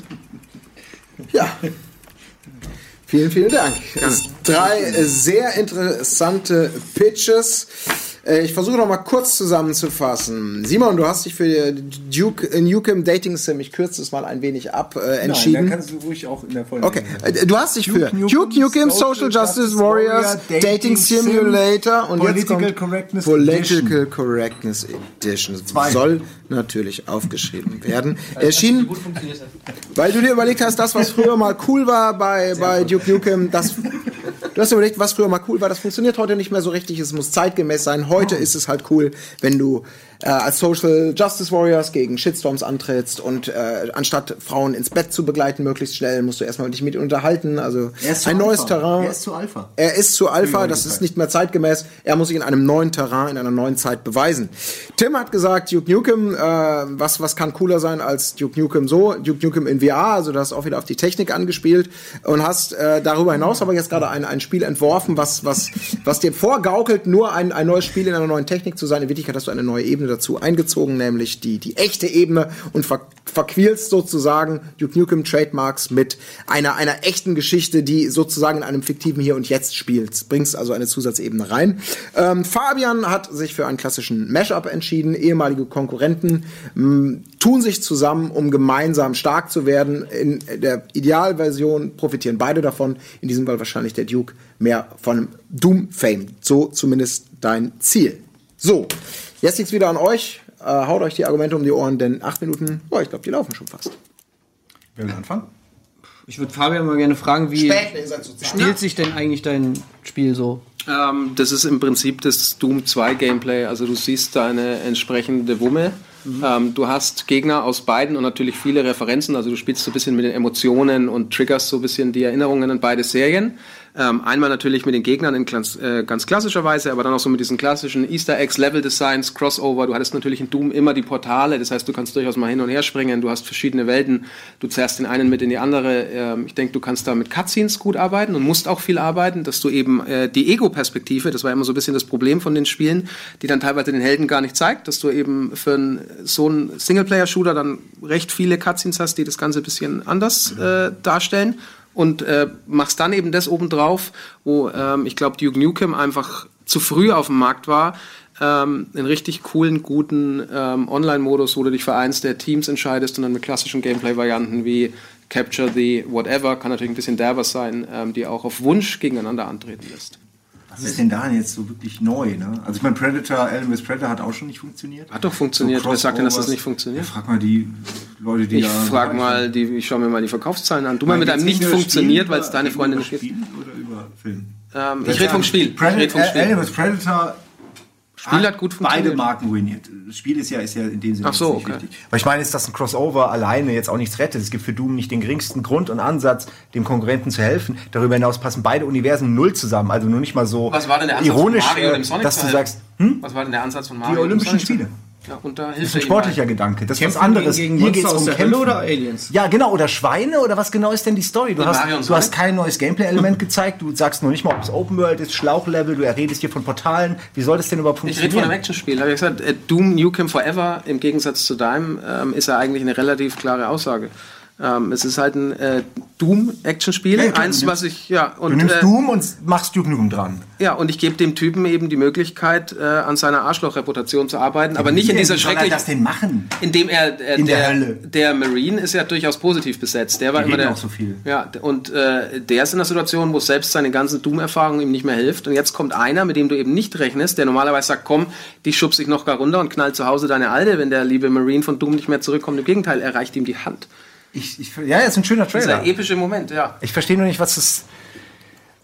Ja. Vielen, vielen Dank. Drei äh, sehr interessante Pitches. Äh, Ich versuche noch mal kurz zusammenzufassen. Simon, du hast dich für Duke äh, Nukem Dating Sim, ich kürze es mal ein wenig ab, äh, Nein, entschieden. dann kannst du ruhig auch in der vollen Okay, äh, du hast dich für Duke Nukem, Social Justice Warriors, Dating Simulator und jetzt Political kommt Correctness Political Edition. Correctness Edition. Zwei. Soll natürlich aufgeschrieben werden. Erschien, weil du dir überlegt hast, das, was früher mal cool war bei, bei Duke Nukem, das Du hast überlegt, was früher mal cool war. Das funktioniert heute nicht mehr so richtig. Es muss zeitgemäß sein. Heute ist es halt cool, wenn du äh, als Social Justice Warriors gegen Shitstorms antrittst und äh, anstatt Frauen ins Bett zu begleiten, möglichst schnell, musst du erstmal dich mit unterhalten. Also Er ein neues Alpha. Terrain. Er ist zu Alpha. Er ist zu Alpha, das ist nicht mehr zeitgemäß. Er muss sich in einem neuen Terrain, in einer neuen Zeit beweisen. Tim hat gesagt, Duke Nukem, äh, was, was kann cooler sein als Duke Nukem so? Duke Nukem in VR, also du hast auch wieder auf die Technik angespielt und hast äh, darüber hinaus aber jetzt gerade ein, ein Spiel entworfen, was, was, was dir vorgaukelt, nur ein, ein neues Spiel in einer neuen Technik zu sein. In Wirklichkeit hast du eine neue Ebene dazu eingezogen, nämlich die, die echte Ebene und ver verquälst sozusagen Duke Nukem Trademarks mit einer, einer echten Geschichte, die sozusagen in einem fiktiven Hier und Jetzt spielt. Bringst also eine Zusatzebene rein. Ähm, Fabian hat sich für einen klassischen Mashup entschieden. Ehemalige Konkurrenten mh, tun sich zusammen, um gemeinsam stark zu werden. In der Idealversion profitieren beide davon. In diesem Fall wahrscheinlich der Duke mehr von Doom-Fame. So zumindest dein Ziel. So, jetzt liegt's wieder an euch. Äh, haut euch die Argumente um die Ohren, denn acht Minuten, oh, ich glaube, die laufen schon fast. Wer will anfangen? Ich würde Fabian mal gerne fragen, wie spielt sich denn eigentlich dein Spiel so? Ähm, das ist im Prinzip das Doom 2 Gameplay. Also du siehst da eine entsprechende Wumme. Ähm, du hast Gegner aus beiden und natürlich viele Referenzen. Also du spielst so ein bisschen mit den Emotionen und triggerst so ein bisschen die Erinnerungen an beide Serien. Ähm, einmal natürlich mit den Gegnern in ganz, äh, ganz klassischer Weise, aber dann auch so mit diesen klassischen Easter Eggs, Level Designs, Crossover. Du hattest natürlich in Doom immer die Portale, das heißt, du kannst durchaus mal hin und her springen. Du hast verschiedene Welten. Du zerrst den einen mit in die andere. Ähm, ich denke, du kannst da mit Cutscenes gut arbeiten und musst auch viel arbeiten, dass du eben äh, die Ego-Perspektive, das war immer so ein bisschen das Problem von den Spielen, die dann teilweise den Helden gar nicht zeigt, dass du eben für ein, so einen Singleplayer-Shooter dann recht viele Cutscenes hast, die das Ganze ein bisschen anders äh, darstellen und äh, machst dann eben das obendrauf, wo ähm, ich glaube, Duke Nukem einfach zu früh auf dem Markt war. Ähm, einen richtig coolen, guten ähm, Online-Modus, wo du dich für eins der Teams entscheidest und dann mit klassischen Gameplay-Varianten wie Capture the Whatever, kann natürlich ein bisschen derber sein, ähm, die auch auf Wunsch gegeneinander antreten lässt. Was ist denn da jetzt so wirklich neu? Ne? Also ich meine, Predator, Alan vs. Predator hat auch schon nicht funktioniert. Hat doch funktioniert. Wer sagt denn, dass das nicht funktioniert? Ja, frag mal die Leute, die Ich da frag mal, die, ich schau mir mal die Verkaufszahlen an. Du mal mit einem nicht über funktioniert, weil es deine Freundin über nicht gibt. Spiel oder über Film? Ähm, ich rede vom Spiel. Ich Predator, rede vom Spiel. Alien vs. Predator Spiel hat gut funktioniert. Beide Marken ruiniert. Das Spiel ist ja, ist ja in dem Sinne Ach so, nicht okay. wichtig. Aber ich meine, ist das ein Crossover alleine jetzt auch nichts rettet. Es gibt für Doom nicht den geringsten Grund und Ansatz, dem Konkurrenten zu helfen. Darüber hinaus passen beide Universen null zusammen. Also nur nicht mal so Was war denn der Ansatz ironisch, von Mario und dem Sonic dass du sagst, helfen? Was war denn der Ansatz von Mario? Die Olympischen und Sonic? Spiele. Ja, und da das hilft ist ein er sportlicher bei. Gedanke. Das ist was Kämpfen anderes. gegen Hier Monster geht's um Hölle Kämpfen. oder Aliens? Ja, genau. Oder Schweine oder was genau ist denn die Story? Du, hast, du hast kein neues Gameplay-Element gezeigt. Du sagst noch nicht mal, ob es Open World ist, Schlauchlevel. Du erredest hier von Portalen. Wie soll das denn überhaupt Ich rede funktionieren? von einem Actionspiel. Habe ich gesagt, äh, Doom Nukem Forever im Gegensatz zu deinem ähm, ist ja eigentlich eine relativ klare Aussage. Ähm, es ist halt ein äh, Doom-Actionspiel. Ja, Eins, du was ich, ja, Du und, nimmst äh, Doom und machst Duke dran. ja, und ich gebe dem Typen eben die Möglichkeit, äh, an seiner Arschlochreputation zu arbeiten, aber nicht in dieser er schrecklichen, das denn machen? indem er, äh, In der der, Hölle. der Marine ist ja durchaus positiv besetzt. Der war Die immer der, auch so viel. Ja, und äh, der ist in einer Situation, wo selbst seine ganze Doom-Erfahrung ihm nicht mehr hilft. Und jetzt kommt einer, mit dem du eben nicht rechnest, der normalerweise sagt, komm, die schubst ich noch gar runter und knallt zu Hause deine Alte, wenn der liebe Marine von Doom nicht mehr zurückkommt. Im Gegenteil, er reicht ihm die Hand. Ich, ich, ja, ist ein schöner Trailer. Dieser epische Moment, ja. Ich verstehe nur nicht, was das.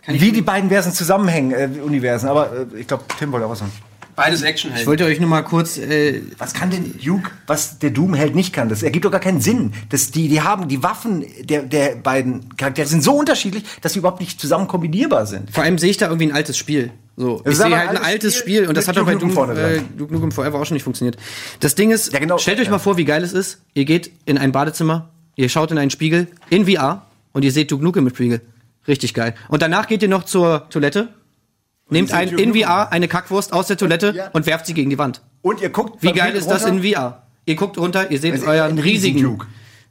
Wie die beiden Versen zusammenhängen, äh, Universen. Aber äh, ich glaube, Tim wollte auch was sagen. Beides Ich Actionhelden. wollte euch nur mal kurz äh, Was kann denn Duke, was der Doom-Held nicht kann? Das ergibt doch gar keinen Sinn. Das, die, die haben die Waffen der, der beiden Charaktere sind so unterschiedlich, dass sie überhaupt nicht zusammen kombinierbar sind. Vor allem sehe ich da irgendwie ein altes Spiel. So, ich ist sehe halt ein altes Spiel Spiel und das hat doch bei Duke Doom, Nukem vorne äh, dran. Duke Nukem Forever auch schon nicht funktioniert. Das Ding ist, Ja, genau. stellt euch Ja. mal vor, wie geil es ist. Ihr geht in ein Badezimmer, ihr schaut in einen Spiegel in VR und ihr seht Duke Nukem im Spiegel. Richtig geil. Und danach geht ihr noch zur Toilette, nehmt ein, in VR eine Kackwurst aus der Toilette Ja. und werft sie gegen die Wand. Und ihr guckt. Wie geil ist das in VR? Ihr guckt runter, ihr seht Also euren riesigen Duke.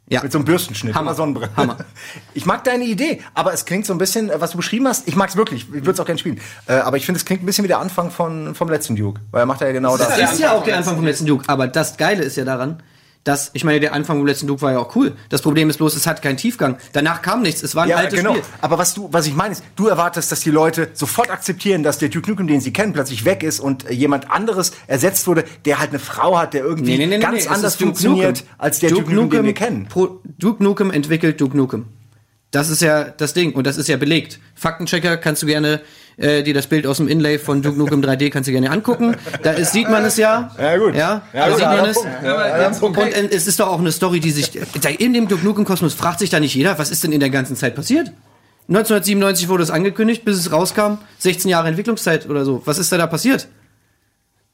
Ja. Mit so einem Bürstenschnitt Hammer. Sonnenbrille. Hammer. Ich mag deine Idee, aber es klingt so ein bisschen, was du beschrieben hast, ich mag es wirklich, ich würde es auch gerne spielen. Äh, aber ich finde, es klingt ein bisschen wie der Anfang von, vom letzten Duke. Weil er macht ja genau das. Das ist ja auch der Anfang vom letzten Duke. Aber das Geile ist ja daran, dass, ich meine, der Anfang vom letzten Duke war ja auch cool. Das Problem ist bloß, es hat keinen Tiefgang. Danach kam nichts. Es war ein Ja, altes genau. Spiel. Aber was du, was ich meine ist, du erwartest, dass die Leute sofort akzeptieren, dass der Duke Nukem, den sie kennen, plötzlich weg ist und äh, jemand anderes ersetzt wurde, der halt eine Frau hat, der irgendwie ganz es anders ist Duke funktioniert Nukem. als der Duke, Nukem, den wir kennen. Pro, Duke Nukem entwickelt Duke Nukem. Das ist ja das Ding und das ist ja belegt. Faktenchecker kannst du gerne äh, dir das Bild aus dem Inlay von Duke Nukem 3D kannst du gerne angucken. Da ist, sieht man es ja. Ja, gut. Ja, Ja, da gut, sieht man es. Ja, Punkt. Und äh, es ist doch auch eine Story, die sich in dem Duke Nukem Kosmos fragt sich da nicht jeder, was ist denn in der ganzen Zeit passiert? 1997 wurde es angekündigt, bis es rauskam, 16 Jahre Entwicklungszeit oder so. Was ist da da passiert?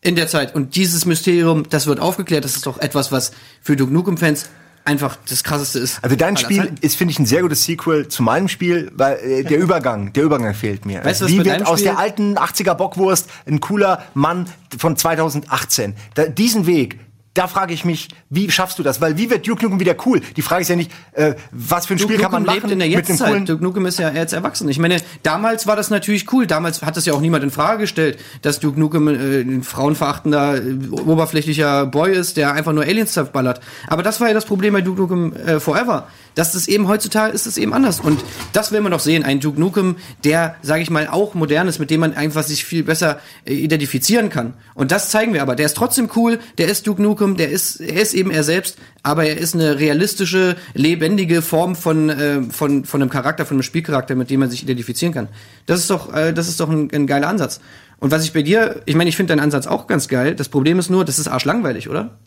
In der Zeit. Und dieses Mysterium, das wird aufgeklärt. Das ist doch etwas, was für Duke Nukem Fans einfach das krasseste ist. Also dein Spiel ist, finde ich, ein sehr gutes Sequel zu meinem Spiel, weil äh, der Übergang, der Übergang fehlt mir. Weißt du, Wie wird aus Spiel- der alten 80er Bockwurst ein cooler Mann von 2018? Da, diesen Weg, da frage ich mich, wie schaffst du das? Weil wie wird Duke Nukem wieder cool? Die Frage ist ja nicht, äh, was für ein Duke Spiel kann man Nukem machen lebt in der Jetztzeit. coolen Duke Nukem ist ja jetzt erwachsen. Ich meine, damals war das natürlich cool. Damals hat das ja auch niemand in Frage gestellt, dass Duke Nukem äh, ein frauenverachtender, äh, oberflächlicher Boy ist, der einfach nur Aliens zerballert. Aber das war ja das Problem bei Duke Nukem äh, Forever. Das eben heutzutage ist es eben anders. Und das will man doch sehen. Ein Duke Nukem, der, sage ich mal, auch modern ist, mit dem man einfach sich viel besser äh, identifizieren kann. Und das zeigen wir aber. Der ist trotzdem cool. Der ist Duke Nukem. Der ist, er ist eben er selbst. Aber er ist eine realistische, lebendige Form von, äh, von, von einem Charakter, von einem Spielcharakter, mit dem man sich identifizieren kann. Das ist doch, äh, das ist doch ein, ein geiler Ansatz. Und was ich bei dir, ich meine, ich finde deinen Ansatz auch ganz geil. Das Problem ist nur, das ist arschlangweilig, oder?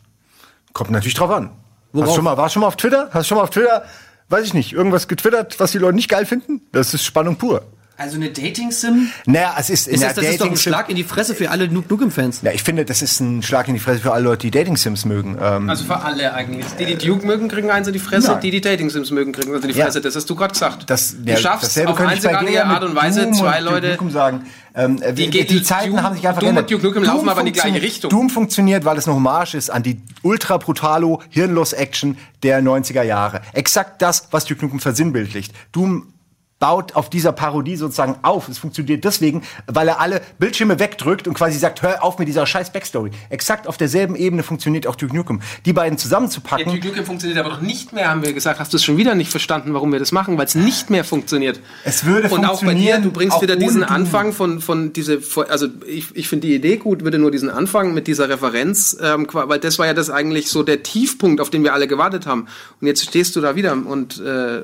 Kommt natürlich drauf an. Worauf? Hast schon mal, warst schon mal auf Twitter? Hast du schon mal auf Twitter, weiß ich nicht, irgendwas getwittert, was die Leute nicht geil finden? Das ist Spannung pur. Also eine Dating-Sim? Naja, es ist in Ist das, das ist doch ein Dating- Schlag in die Fresse für alle Duke Nukem-Fans. Ja, ich finde, das ist ein Schlag in die Fresse für alle Leute, die Dating-Sims mögen. Ähm, Also für alle eigentlich. Die, die Duke mögen, kriegen eins in die Fresse. Ja. Die, die Dating Sims mögen, kriegen eins in die Ja. Fresse. Das hast du gerade gesagt. das, du schaffst auf einzigartige Art und Weise Doom zwei und Leute. Nukem sagen. Ähm, die, die, die Zeiten Doom- haben sich einfach Doom und geändert. Duke Nukem laufen aber in die gleiche funktioniert- Richtung. Doom funktioniert, weil es eine Hommage ist an die ultra brutalo, hirnlos Action der 90er Jahre. Exakt das, was Duke Nukem versinnbildlicht. Doom baut auf dieser Parodie sozusagen auf. Es funktioniert deswegen, weil er alle Bildschirme wegdrückt und quasi sagt, hör auf mit dieser scheiß Backstory. Exakt auf derselben Ebene funktioniert auch Duke Nukem. Die beiden Ja, zusammenzupacken, Duke Nukem funktioniert aber doch nicht mehr, haben wir gesagt. Hast du es schon wieder nicht verstanden, warum wir das machen? Weil es nicht mehr funktioniert. Es würde Und auch bei dir, funktionieren, du bringst wieder diesen. Anfang von, von diese, also ich, ich finde die Idee gut, würde nur diesen Anfang mit dieser Referenz, ähm, weil das war ja das eigentlich so der Tiefpunkt, auf den wir alle gewartet haben. Und jetzt stehst du da wieder und äh,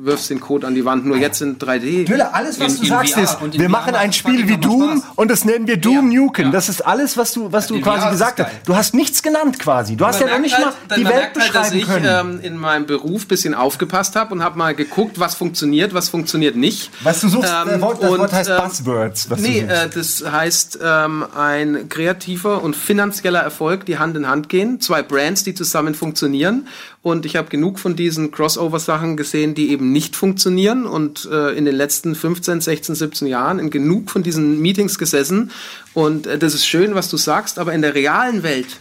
wirfst den Code an die Wand, nur jetzt in 3D. Müller, alles, was In- du in sagst, VR ist, wir VR machen ein Spiel wie Doom Spaß. und das nennen wir Doom Ja, Nukem. ja. Das ist alles, was du, was du quasi gesagt es hast. Du hast nichts genannt quasi. Du hast ja noch nicht mal die Welt merkt halt, dass beschreiben ich können. ähm, in meinem Beruf bisschen aufgepasst habe und habe mal geguckt, was funktioniert, was funktioniert nicht. Was du suchst, äh, Wort- das und, Wort heißt ähm, Buzzwords, nee, äh, das heißt ähm, ein kreativer und finanzieller Erfolg, die Hand in Hand gehen. Zwei Brands, die zusammen funktionieren. Und ich habe genug von diesen Crossover-Sachen gesehen, die eben nicht funktionieren. Und äh, in den letzten 15, 16, 17 Jahren in genug von diesen Meetings gesessen. Und äh, das ist schön, was du sagst, aber in der realen Welt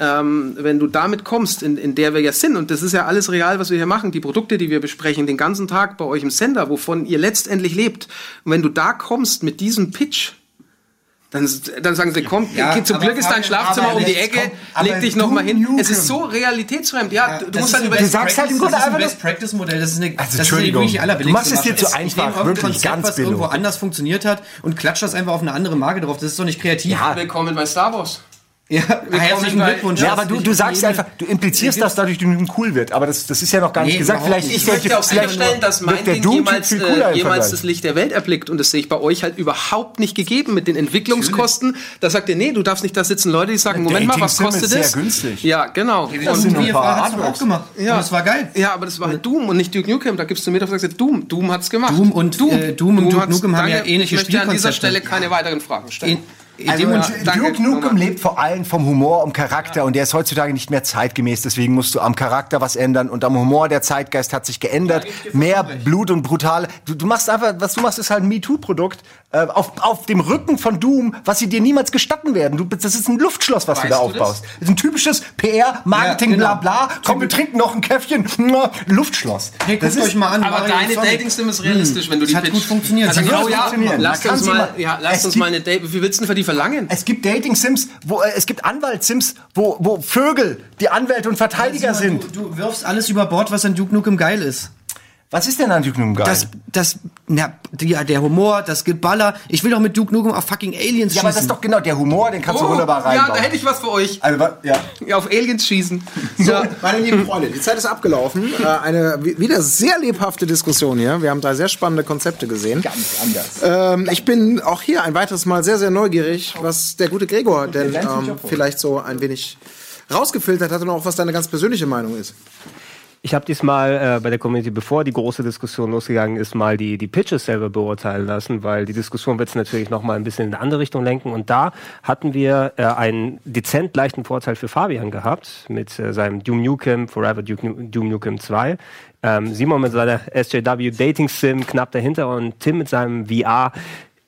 ähm, wenn du damit kommst, in, in der wir ja sind, und das ist ja alles real, was wir hier machen, die Produkte, die wir besprechen, den ganzen Tag bei euch im Sender, wovon ihr letztendlich lebt, und wenn du da kommst mit diesem Pitch, dann, dann sagen sie, komm, Ja, geh, zum Glück ist dein Schlafzimmer um die Ecke, aber leg dich noch mal hin. Es ist so realitätsfremd. Ja, du, du Das musst ist halt über ein Du sagst halt im Grunde das ist ein einfach Best Practice Modell. Das ist eine, das ist Entschuldigung. wirklich die allerbilligste Du machst es dir zu Ich einfach, wirklich, Konzept, ganz was billig. irgendwo anders funktioniert hat und klatscht das einfach auf eine andere Marke drauf. Das ist doch nicht kreativ. Ja. Willkommen bei Star Wars. Ja, herzlichen Glückwunsch. Ja, aber du, du sagst einfach, du implizierst, dass dadurch Duke Nukem cool wird. Aber das, das ist ja noch gar nicht Nee, gesagt. Vielleicht nicht. Ich möchte auch sicherstellen, dass mein wird der Ding jemals, viel cooler äh, jemals das Licht der Welt erblickt. Und das sehe ich bei euch halt überhaupt nicht gegeben mit den Entwicklungskosten. Da sagt ihr, nee, du darfst nicht da sitzen. Leute, die sagen, Moment mal, was kostet ist sehr das? günstig. Ja, genau. Das Und- wir hat's doch auch gemacht. Ja. Und das war geil. Ja, aber das war halt Doom und nicht Duke Nukem. Da gibst du mir doch gesagt, Doom. Doom hat's gemacht. Doom und, äh, Doom und Duke Nukem haben ja ähnliche Ich möchte an dieser Spielkonzepte. Stelle keine weiteren Fragen stellen. Also, ja, Duke Nukem lebt vor allem vom Humor und Charakter und der ist heutzutage nicht mehr zeitgemäß. Deswegen musst du am Charakter was ändern und am Humor der Zeitgeist hat sich geändert. Mehr Blut und brutale. Du, du machst einfach, was du machst, ist halt ein MeToo-Produkt äh, auf, auf dem Rücken von Doom, was sie dir niemals gestatten werden. Du, das ist ein Luftschloss, was du da Weißt du aufbaust. Das ist ein typisches PR, Marketing, Ja, genau. bla bla. Komm, wir trinken noch ein Käffchen. Luftschloss. hey, guckt euch mal an. Aber deine. Dating-Sim ist realistisch, wenn du die hat pitcht. gut funktioniert. Also, Sie genau, ja, funktionieren. Lasst uns mal, mal- ja, lasst uns mal eine Date. Wie viel willst du denn für die verlangen? Es gibt Dating-Sims, wo äh, es gibt Anwalt-Sims, wo, wo Vögel die Anwälte und Verteidiger Simon, sind. Du, du wirfst alles über Bord, was an Duke Nukem geil ist. Was ist denn an Duke Nukem geil? Das, das, na, die, der Humor, das Geballer. Ich will doch mit Duke Nukem auf fucking Aliens ja, schießen. aber das ist doch genau der Humor, den kannst du wunderbar Oh, ja, da hätte ich was für euch. also, ja. Ja, auf Aliens schießen. So, meine lieben Freunde, die Zeit ist abgelaufen. Äh, eine wi- wieder sehr lebhafte Diskussion hier. Wir haben drei sehr spannende Konzepte gesehen. Ganz anders. Ähm, ich bin auch hier ein weiteres Mal sehr, sehr neugierig, was der gute Gregor denn ähm, vielleicht so ein wenig rausgefiltert hat und auch was deine ganz persönliche Meinung ist. Ich habe diesmal äh, bei der Community, bevor die große Diskussion losgegangen ist, mal die, die Pitches selber beurteilen lassen, weil die Diskussion wird es natürlich noch mal ein bisschen in eine andere Richtung lenken. Und da hatten wir äh, einen dezent leichten Vorteil für Fabian gehabt mit äh, seinem Doom Nukem Forever Duke Doom Nukem 2. Ähm, Simon mit seiner SJW Dating Sim knapp dahinter und Tim mit seinem VR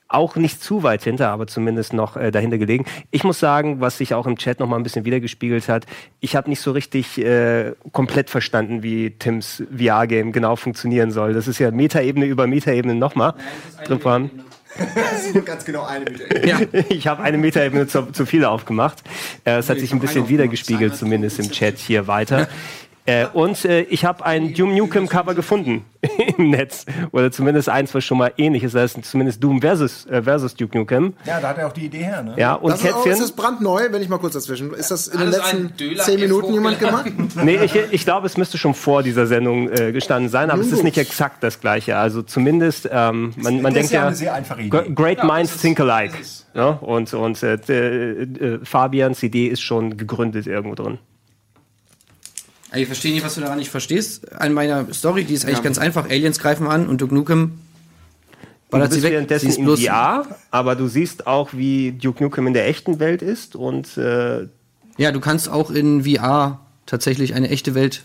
auch nicht zu weit hinter, aber zumindest noch äh, dahinter gelegen. Ich muss sagen, was sich auch im Chat noch mal ein bisschen wiedergespiegelt hat, ich habe nicht so richtig äh, komplett verstanden, wie Tims VR-Game genau funktionieren soll. Das ist ja Metaebene über Metaebene nochmal. drin vorhanden. Ganz genau eine Minute. ja. Ich habe eine Metaebene zu, zu viel aufgemacht. Äh, Es hat sich ein bisschen wiedergespiegelt, zumindest im Chat hier weiter. Äh, und äh, ich habe ein Doom Nukem Cover gefunden im Netz. Oder zumindest eins, was schon mal ähnlich ist. Das ist zumindest Doom versus, äh, versus Duke Nukem. Ja, da hat er auch die Idee her, ne? Ja, und Das ist, auch, Kätzchen. ist das brandneu, wenn ich mal kurz dazwischen. Ist das in den letzten zehn Minuten jemand gemacht? Nee, ich, ich glaube, es müsste schon vor dieser Sendung äh, gestanden sein, aber es ist nicht exakt das gleiche. Also zumindest, ähm, man, man denkt ja ja, eine sehr einfache Idee. Gr- Great Minds das ist- think alike. Ja, und und äh, äh, Fabians Idee ist schon gegründet irgendwo drin. Also Ich verstehe nicht, was du daran nicht verstehst. An meiner Story, die ist eigentlich ganz einfach. Aliens greifen an und Duke Nukem Du ballert bist weg. währenddessen Sie bloß- VR, aber du siehst auch, wie Duke Nukem in der echten Welt ist und äh, Ja, du kannst auch in VR tatsächlich eine echte Welt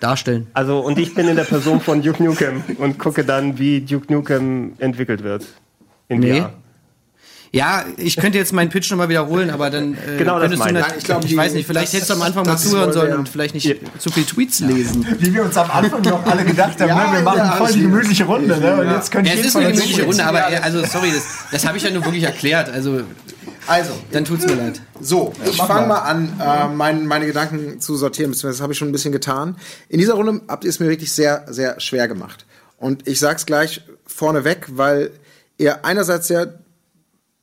darstellen. also und ich bin in der Person von Duke Nukem und gucke dann, wie Duke Nukem entwickelt wird. In Nee. VR. Ja, ich könnte jetzt meinen Pitch nochmal wiederholen, aber dann äh, Genau das könntest du meine nat- ich. Glaub, ich die- weiß nicht, vielleicht das- hättest du am Anfang mal zuhören sollen der- und vielleicht nicht zu viel Tweets lesen. Wie wir uns am Anfang noch alle gedacht haben, Ja, ne? wir machen ja, voll die gemütliche Runde. Ne? Und jetzt könnte Ja, es ist eine gemütliche. Runde, aber also sorry, das, das habe ich ja nur wirklich erklärt. Also Also, dann tut's mir leid. So, ich fange mal. an, äh, mein, meine Gedanken zu sortieren, beziehungsweise das habe ich schon ein bisschen getan. In dieser Runde habt ihr es mir wirklich sehr, sehr schwer gemacht. Und ich sag's gleich vorneweg, weil ihr einerseits ja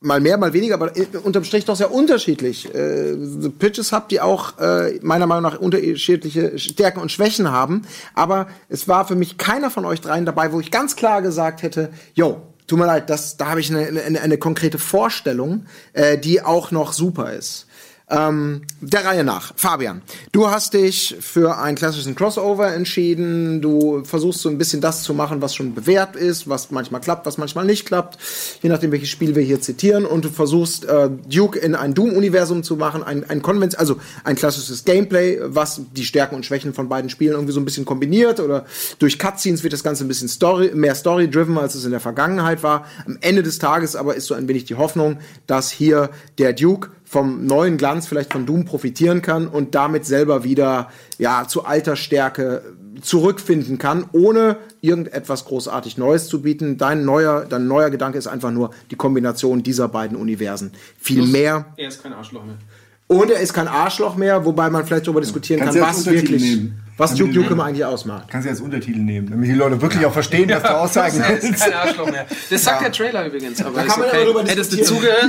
mal mehr, mal weniger, aber äh, unterm Strich doch sehr unterschiedlich äh, Pitches habt, die auch äh, meiner Meinung nach unterschiedliche Stärken und Schwächen haben. Aber es war für mich keiner von euch dreien dabei, wo ich ganz klar gesagt hätte, yo, tut mir leid, das, da habe ich eine, eine, eine konkrete Vorstellung, äh, die auch noch super ist. Ähm, der Reihe nach. Fabian, du hast dich für einen klassischen Crossover entschieden. Du versuchst so ein bisschen das zu machen, was schon bewährt ist, was manchmal klappt, was manchmal nicht klappt, je nachdem, welches Spiel wir hier zitieren. Und du versuchst, äh, Duke in ein Doom-Universum zu machen, ein, ein Konvent, also ein klassisches Gameplay, was die Stärken und Schwächen von beiden Spielen irgendwie so ein bisschen kombiniert oder durch Cutscenes wird das Ganze ein bisschen Story, mehr Story-driven, als es in der Vergangenheit war. Am Ende des Tages aber ist so ein wenig die Hoffnung, dass hier der Duke vom neuen Glanz vielleicht von Doom profitieren kann und damit selber wieder ja zu alter Stärke zurückfinden kann, ohne irgendetwas großartig Neues zu bieten. Dein neuer, dein neuer Gedanke ist einfach nur die Kombination dieser beiden Universen. Viel mehr. Er ist kein Arschloch mehr. Und er ist kein Arschloch mehr, wobei man vielleicht darüber diskutieren Kannst kann, was wirklich, nehmen? Was Duke Nukem eigentlich ausmacht. Kannst du als Untertitel nehmen, damit die Leute wirklich auch verstehen, was du aussagen ist willst. kein Arschloch mehr. Das sagt der Trailer übrigens. Aber Da ist kann man okay. ja darüber Hättest du zugehört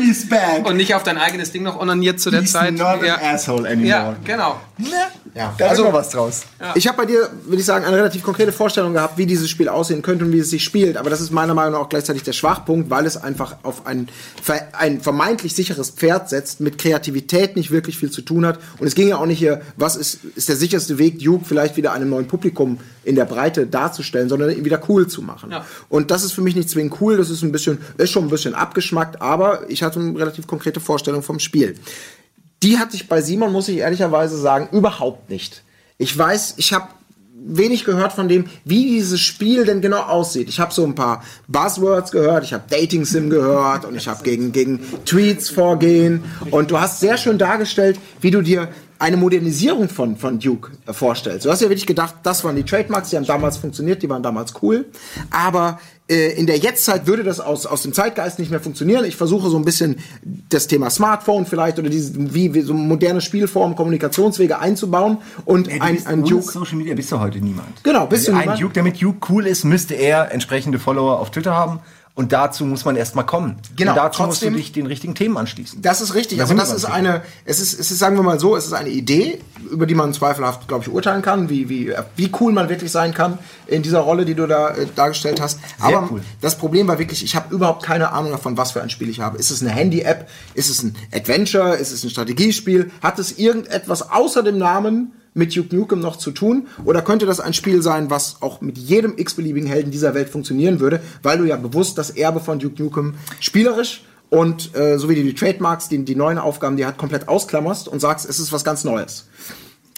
und nicht auf dein eigenes Ding noch onaniert zu der He's Zeit. not an ja. asshole anymore. ja, genau. Ja. Da Also, noch was draus. Ich habe bei dir, würde ich sagen, eine relativ konkrete Vorstellung gehabt, wie dieses Spiel aussehen könnte und wie es sich spielt. Aber das ist meiner Meinung nach auch gleichzeitig der Schwachpunkt, weil es einfach auf ein, ein vermeintlich sicheres Pferd setzt, mit Kreativität nicht wirklich viel zu tun hat. Und es ging ja auch nicht hier, was ist, ist der sicherste Weg, Duke vielleicht wieder einem neuen Publikum in der Breite darzustellen, sondern ihn wieder cool zu machen. Ja. Und das ist für mich nicht zwingend cool, das ist ein bisschen, ist schon ein bisschen abgeschmackt, aber ich hatte eine relativ konkrete Vorstellung vom Spiel. Die hatte ich bei Simon, muss ich ehrlicherweise sagen, überhaupt nicht. Ich weiß, ich habe wenig gehört von dem, wie dieses Spiel denn genau aussieht. Ich habe so ein paar Buzzwords gehört, ich habe Dating Sim gehört und ich habe gegen, gegen Tweets vorgehen. Und du hast sehr schön dargestellt, wie du dir eine Modernisierung von, von Duke äh, vorstellst. Du hast ja wirklich gedacht, das waren die Trademarks, die haben damals funktioniert, die waren damals cool. Aber äh, in der Jetztzeit würde das aus, aus dem Zeitgeist nicht mehr funktionieren. Ich versuche so ein bisschen das Thema Smartphone vielleicht oder diese, wie, wie so moderne Spielformen, Kommunikationswege einzubauen und du ein, ein Duke. Social Media bist du heute niemand. Genau, bist du ein niemand. Duke, damit Duke cool ist, müsste er entsprechende Follower auf Twitter haben. Und dazu muss man erstmal kommen. Genau, Und dazu trotzdem- musst du dich den richtigen Themen anschließen. Das ist richtig, Da sind das ist eine, es ist, es ist, sagen wir mal so, es ist eine Idee, über die man zweifelhaft, glaube ich, urteilen kann, wie, wie, wie cool man wirklich sein kann in dieser Rolle, die du da äh, dargestellt hast. Sehr aber cool. das Problem war wirklich, ich habe überhaupt keine Ahnung davon, was für ein Spiel ich habe. Ist es eine Handy-App? Ist es ein Adventure? Ist es ein Strategiespiel? Hat es irgendetwas außer dem Namen mit Duke Nukem noch zu tun? Oder könnte das ein Spiel sein, was auch mit jedem x-beliebigen Helden dieser Welt funktionieren würde, weil du ja bewusst das Erbe von Duke Nukem spielerisch und äh, so wie du die Trademarks, die, die neuen Aufgaben, die halt komplett ausklammerst und sagst, es ist was ganz Neues.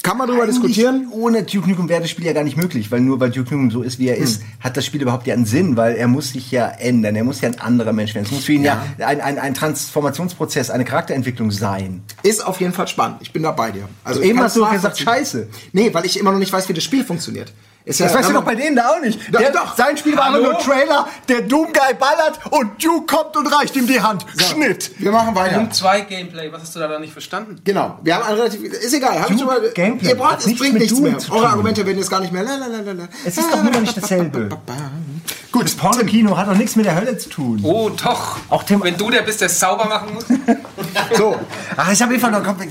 Kann man darüber diskutieren? Ohne Duke Nukem wäre das Spiel ja gar nicht möglich, weil nur weil Duke Nukem so ist, wie er ist, hat das Spiel überhaupt ja einen Sinn, weil er muss sich ja ändern, er muss ja ein anderer Mensch werden. Es muss für ihn ja, ein, ein, ein Transformationsprozess, eine Charakterentwicklung sein. Ist auf jeden Fall spannend. Ich bin da bei dir. Also ich Eben hast du gesagt, scheiße. Nee, weil ich immer noch nicht weiß, wie das Spiel funktioniert. Ist Das ja- weißt du doch bei denen da auch nicht. Doch, Der, doch. Sein Spiel war nur Trailer, der Doom-Guy ballert und Duke kommt und reicht ihm die Hand. Schnitt. Wir machen weiter. Punkt 2 Gameplay, was hast du da dann nicht verstanden? Genau. Wir haben ein relativ. Ist egal. Hab ich schon mal, Gameplay. ihr braucht, Hat es nichts bringt mit nichts Doom mehr. Eure. Argumente werden jetzt gar nicht mehr. Lalalala. Es ist doch immer nicht dasselbe. Gut, das Pornokino hat doch nichts mit der Hölle zu tun. Oh, doch. Auch Tim- Wenn du der bist, der es sauber machen muss. So, Ach, ich habe einfach noch komplett.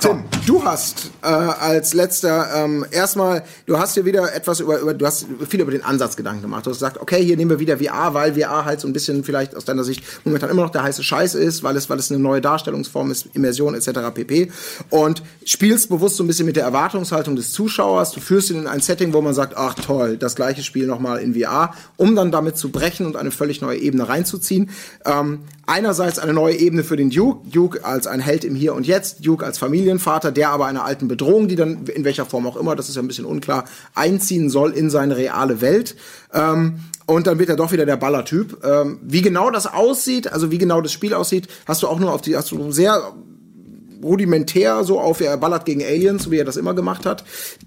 Tim, du hast äh, als letzter ähm, erstmal, du hast hier wieder etwas über, über, du hast viel über den Ansatz Gedanken gemacht. Du hast gesagt, okay, hier nehmen wir wieder VR, weil VR halt so ein bisschen vielleicht aus deiner Sicht momentan immer noch der heiße Scheiß ist, weil es, weil es eine neue Darstellungsform ist, Immersion etc. pp. Und spielst bewusst so ein bisschen mit der Erwartungshaltung des Zuschauers. Du führst ihn in ein Setting, wo man sagt, ach toll, das gleiche Spiel nochmal in VR, um dann damit zu brechen und eine völlig neue Ebene reinzuziehen. Ähm, einerseits eine neue Ebene für den Duke, Duke als ein Held im Hier und Jetzt, Duke als Familienvater, der aber einer alten Bedrohung, die dann in welcher Form auch immer, das ist ja ein bisschen unklar, einziehen soll in seine reale Welt. Ähm, und dann wird er doch wieder der Ballertyp. Ähm, wie genau das aussieht, also wie genau das Spiel aussieht, hast du auch nur auf die, hast du sehr rudimentär so auf, er ballert gegen Aliens, wie er das immer gemacht hat.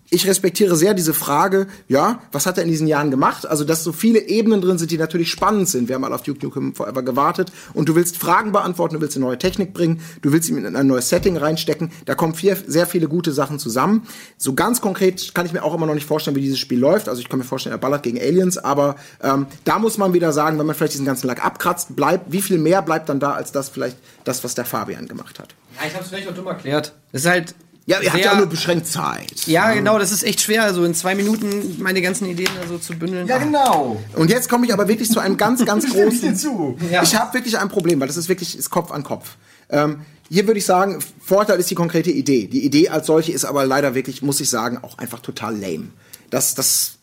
Ich respektiere sehr diese Frage, ja, was hat er in diesen Jahren gemacht? Also, dass so viele Ebenen drin sind, die natürlich spannend sind. Wir haben mal auf Duke Nukem Forever gewartet und du willst Fragen beantworten, du willst eine neue Technik bringen, du willst ihn in ein neues Setting reinstecken. Da kommen viel, sehr viele gute Sachen zusammen. So ganz konkret kann ich mir auch immer noch nicht vorstellen, wie dieses Spiel läuft. Also, ich kann mir vorstellen, er ballert gegen Aliens, aber ähm, da muss man wieder sagen, wenn man vielleicht diesen ganzen Lack abkratzt, bleibt, wie viel mehr bleibt dann da als das vielleicht das, was der Fabian gemacht hat? Ja, ich hab's vielleicht auch dumm erklärt. Das ist halt. Ja, ihr habt ja auch nur beschränkt Zeit. Ja, genau, das ist echt schwer, also in zwei Minuten meine ganzen Ideen da so zu bündeln. Ja, genau. Und jetzt komme ich aber wirklich zu einem ganz, ganz ich großen. dir zu. Ja. Ich habe wirklich ein Problem, weil das ist wirklich ist Kopf an Kopf. Ähm, hier würde ich sagen, Vorteil ist die konkrete Idee. Die Idee als solche ist aber leider wirklich, muss ich sagen, auch einfach total lame. Das, das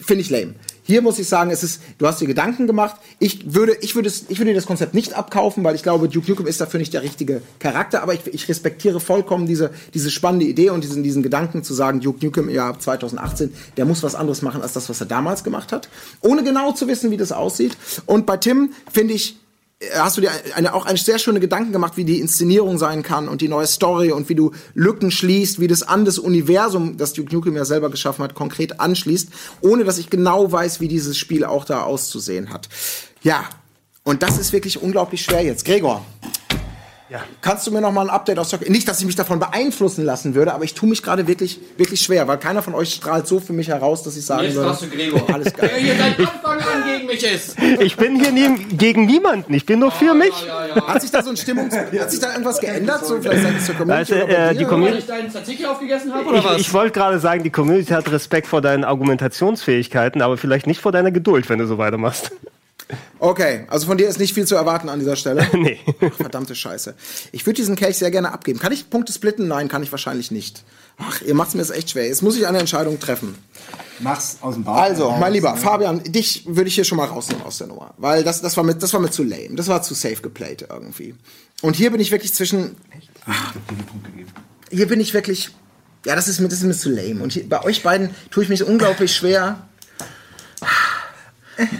finde ich lame. Hier muss ich sagen, es ist, du hast dir Gedanken gemacht. Ich würde, ich würde, ich würde das Konzept nicht abkaufen, weil ich glaube, Duke Nukem ist dafür nicht der richtige Charakter. Aber ich, ich respektiere vollkommen diese, diese spannende Idee und diesen, diesen Gedanken zu sagen, Duke Nukem Jahr 2018, der muss was anderes machen als das, was er damals gemacht hat, ohne genau zu wissen, wie das aussieht. Und bei Tim finde ich, hast du dir eine, auch eine sehr schöne Gedanken gemacht, wie die Inszenierung sein kann und die neue Story und wie du Lücken schließt, wie das an das Universum, das Duke Nukem ja selber geschaffen hat, konkret anschließt, ohne dass ich genau weiß, wie dieses Spiel auch da auszusehen hat. Ja, und das ist wirklich unglaublich schwer jetzt. Gregor. Kannst du mir noch mal ein Update aus der Nicht, dass ich mich davon beeinflussen lassen würde, aber ich tue mich gerade wirklich, wirklich schwer, weil keiner von euch strahlt so für mich heraus, dass ich sagen Jetzt würde. hast du Gregor. Alles geil. Der hier seit Anfang an gegen mich ist. Ich bin hier nie, gegen niemanden, ich bin nur für mich. Hat sich da so ein Stimmung, hat sich da irgendwas geändert? So vielleicht seitens zur Community Also, äh, die Community- Weil ich deinen Tzatziki aufgegessen habe, oder Ich, was? ich wollte gerade sagen, die Community hat Respekt vor deinen Argumentationsfähigkeiten, aber vielleicht nicht vor deiner Geduld, wenn du so weitermachst. Okay, also von dir ist nicht viel zu erwarten an dieser Stelle. Nee. Ach, verdammte Scheiße. Ich würde diesen Kelch sehr gerne abgeben. Kann ich Punkte splitten? Nein, kann ich wahrscheinlich nicht. Ach, ihr macht's mir jetzt echt schwer. Jetzt muss ich eine Entscheidung treffen. Mach's aus dem Bauch. Also, raus. mein Lieber, Fabian, dich würde ich hier schon mal rausnehmen aus der Nummer. Weil das, das, war mir, das war mir zu lame. Das war zu safe geplayt irgendwie. Und hier bin ich wirklich zwischen. Ach, hier bin ich wirklich. Ja, das ist mir, das ist mir zu lame. Und hier, bei euch beiden tue ich mich unglaublich schwer.